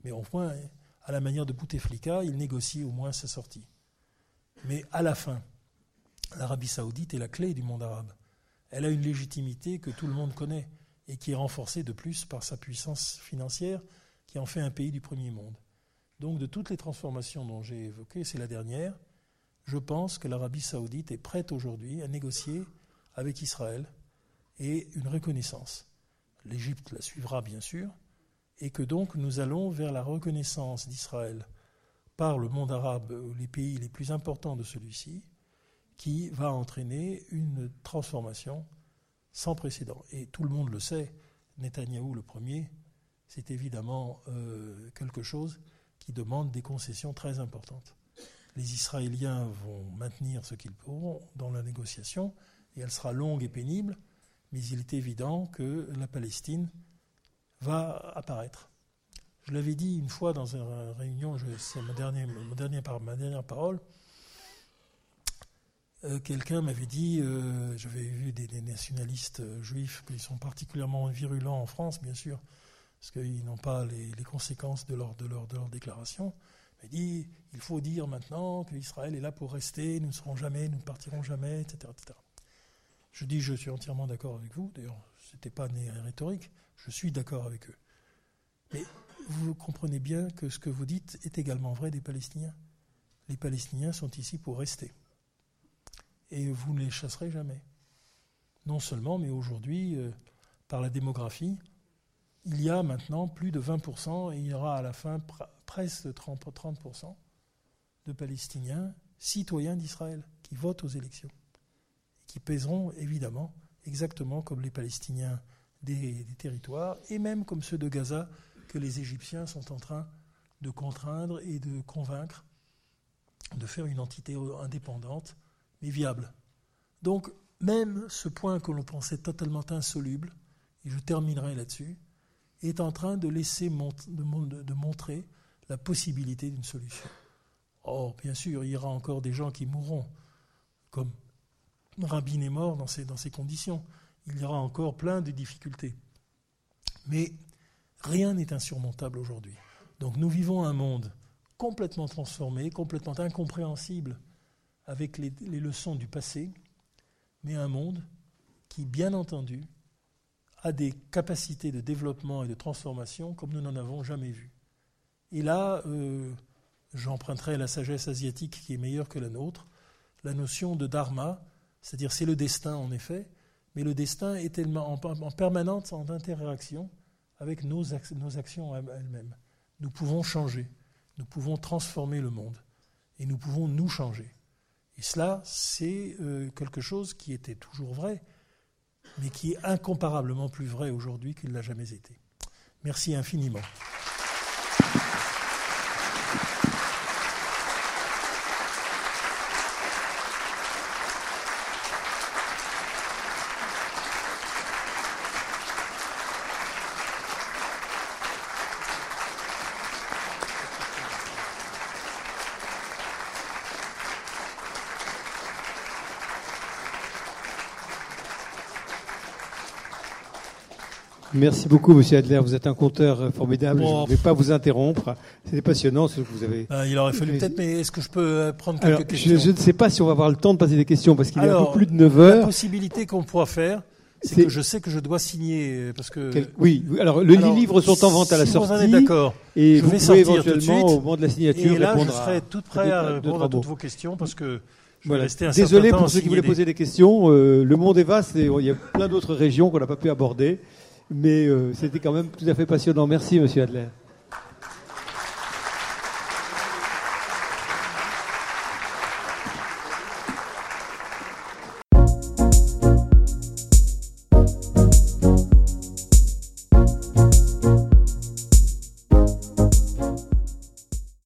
Mais au moins, à la manière de Bouteflika, il négocie au moins sa sortie. Mais à la fin, l'Arabie saoudite est la clé du monde arabe. Elle a une légitimité que tout le monde connaît et qui est renforcée de plus par sa puissance financière qui en fait un pays du premier monde. Donc de toutes les transformations dont j'ai évoquées, c'est la dernière, je pense que l'Arabie saoudite est prête aujourd'hui à négocier avec Israël et une reconnaissance. L'Égypte la suivra bien sûr, et que donc nous allons vers la reconnaissance d'Israël par le monde arabe, les pays les plus importants de celui-ci, qui va entraîner une transformation sans précédent. Et tout le monde le sait, Netanyahou le premier, c'est évidemment euh, quelque chose qui demande des concessions très importantes. Les Israéliens vont maintenir ce qu'ils pourront dans la négociation, et elle sera longue et pénible, mais il est évident que la Palestine va apparaître. Je l'avais dit une fois dans une réunion, c'est ma, dernière, ma dernière parole, euh, quelqu'un m'avait dit, euh, j'avais vu des, des, nationalistes juifs qui sont particulièrement virulents en France, bien sûr, parce qu'ils n'ont pas les, conséquences de leur, déclaration. Il dit il faut dire maintenant qu'Israël est là pour rester, nous ne serons jamais, nous ne partirons jamais, etc. etc. Je dis je suis entièrement d'accord avec vous, d'ailleurs, ce n'était pas né rhétorique, je suis d'accord avec eux. Mais vous comprenez bien que ce que vous dites est également vrai des Palestiniens. Les Palestiniens sont ici pour rester. et vous ne les chasserez jamais. Non seulement, mais aujourd'hui, euh, par la démographie, il y a maintenant plus de 20%, et il y aura à la fin presque 30%, de Palestiniens citoyens d'Israël qui votent aux élections, qui pèseront évidemment exactement comme les Palestiniens des, territoires, et même comme ceux de Gaza que les Égyptiens sont en train de contraindre et de convaincre de faire une entité indépendante, mais viable. Donc, même ce point que l'on pensait totalement insoluble, et je terminerai là-dessus, est en train de laisser de, montrer la possibilité d'une solution. Oh, bien sûr, il y aura encore des gens qui mourront, comme Rabin est mort dans ces, conditions. Il y aura encore plein de difficultés. Mais rien n'est insurmontable aujourd'hui. Donc nous vivons un monde complètement transformé, complètement incompréhensible avec les leçons du passé, mais un monde qui, bien entendu, a des capacités de développement et de transformation comme nous n'en avons jamais vu. Et là, euh, j'emprunterai la sagesse asiatique qui est meilleure que la nôtre, la notion de dharma, c'est-à-dire c'est le destin en effet, mais le destin est tellement en, permanente en interaction avec nos, nos actions elles-mêmes. Nous pouvons changer, nous pouvons transformer le monde, et nous pouvons nous changer. Et cela, c'est euh, quelque chose qui était toujours vrai, mais qui est incomparablement plus vrai aujourd'hui qu'il ne l'a jamais été. Merci infiniment. Merci beaucoup, Monsieur Adler. Vous êtes un conteur formidable. je ne vais pas vous interrompre. C'était passionnant ce que vous avez. Ben, il aurait fallu peut-être, mais est-ce que je peux euh, prendre quelques questions je, ne sais pas si on va avoir le temps de passer des questions parce qu'il est un peu plus de 9 heures. La possibilité qu'on pourra faire, c'est que je sais que je dois signer euh, parce que. Oui. Alors, les livres sont en vente à la si sortie. Vous en êtes d'accord. Et je vous vais pouvez éventuellement tout de au moment de la signature et là, répondre je serai tout prêt à, répondre à toutes vos questions parce que. Je voilà. rester un Désolé pour ceux qui voulaient poser des questions. Euh, le monde est vaste et il y a plein d'autres régions qu'on n'a pas pu aborder. Mais euh, c'était quand même tout à fait passionnant. Merci, monsieur Adler.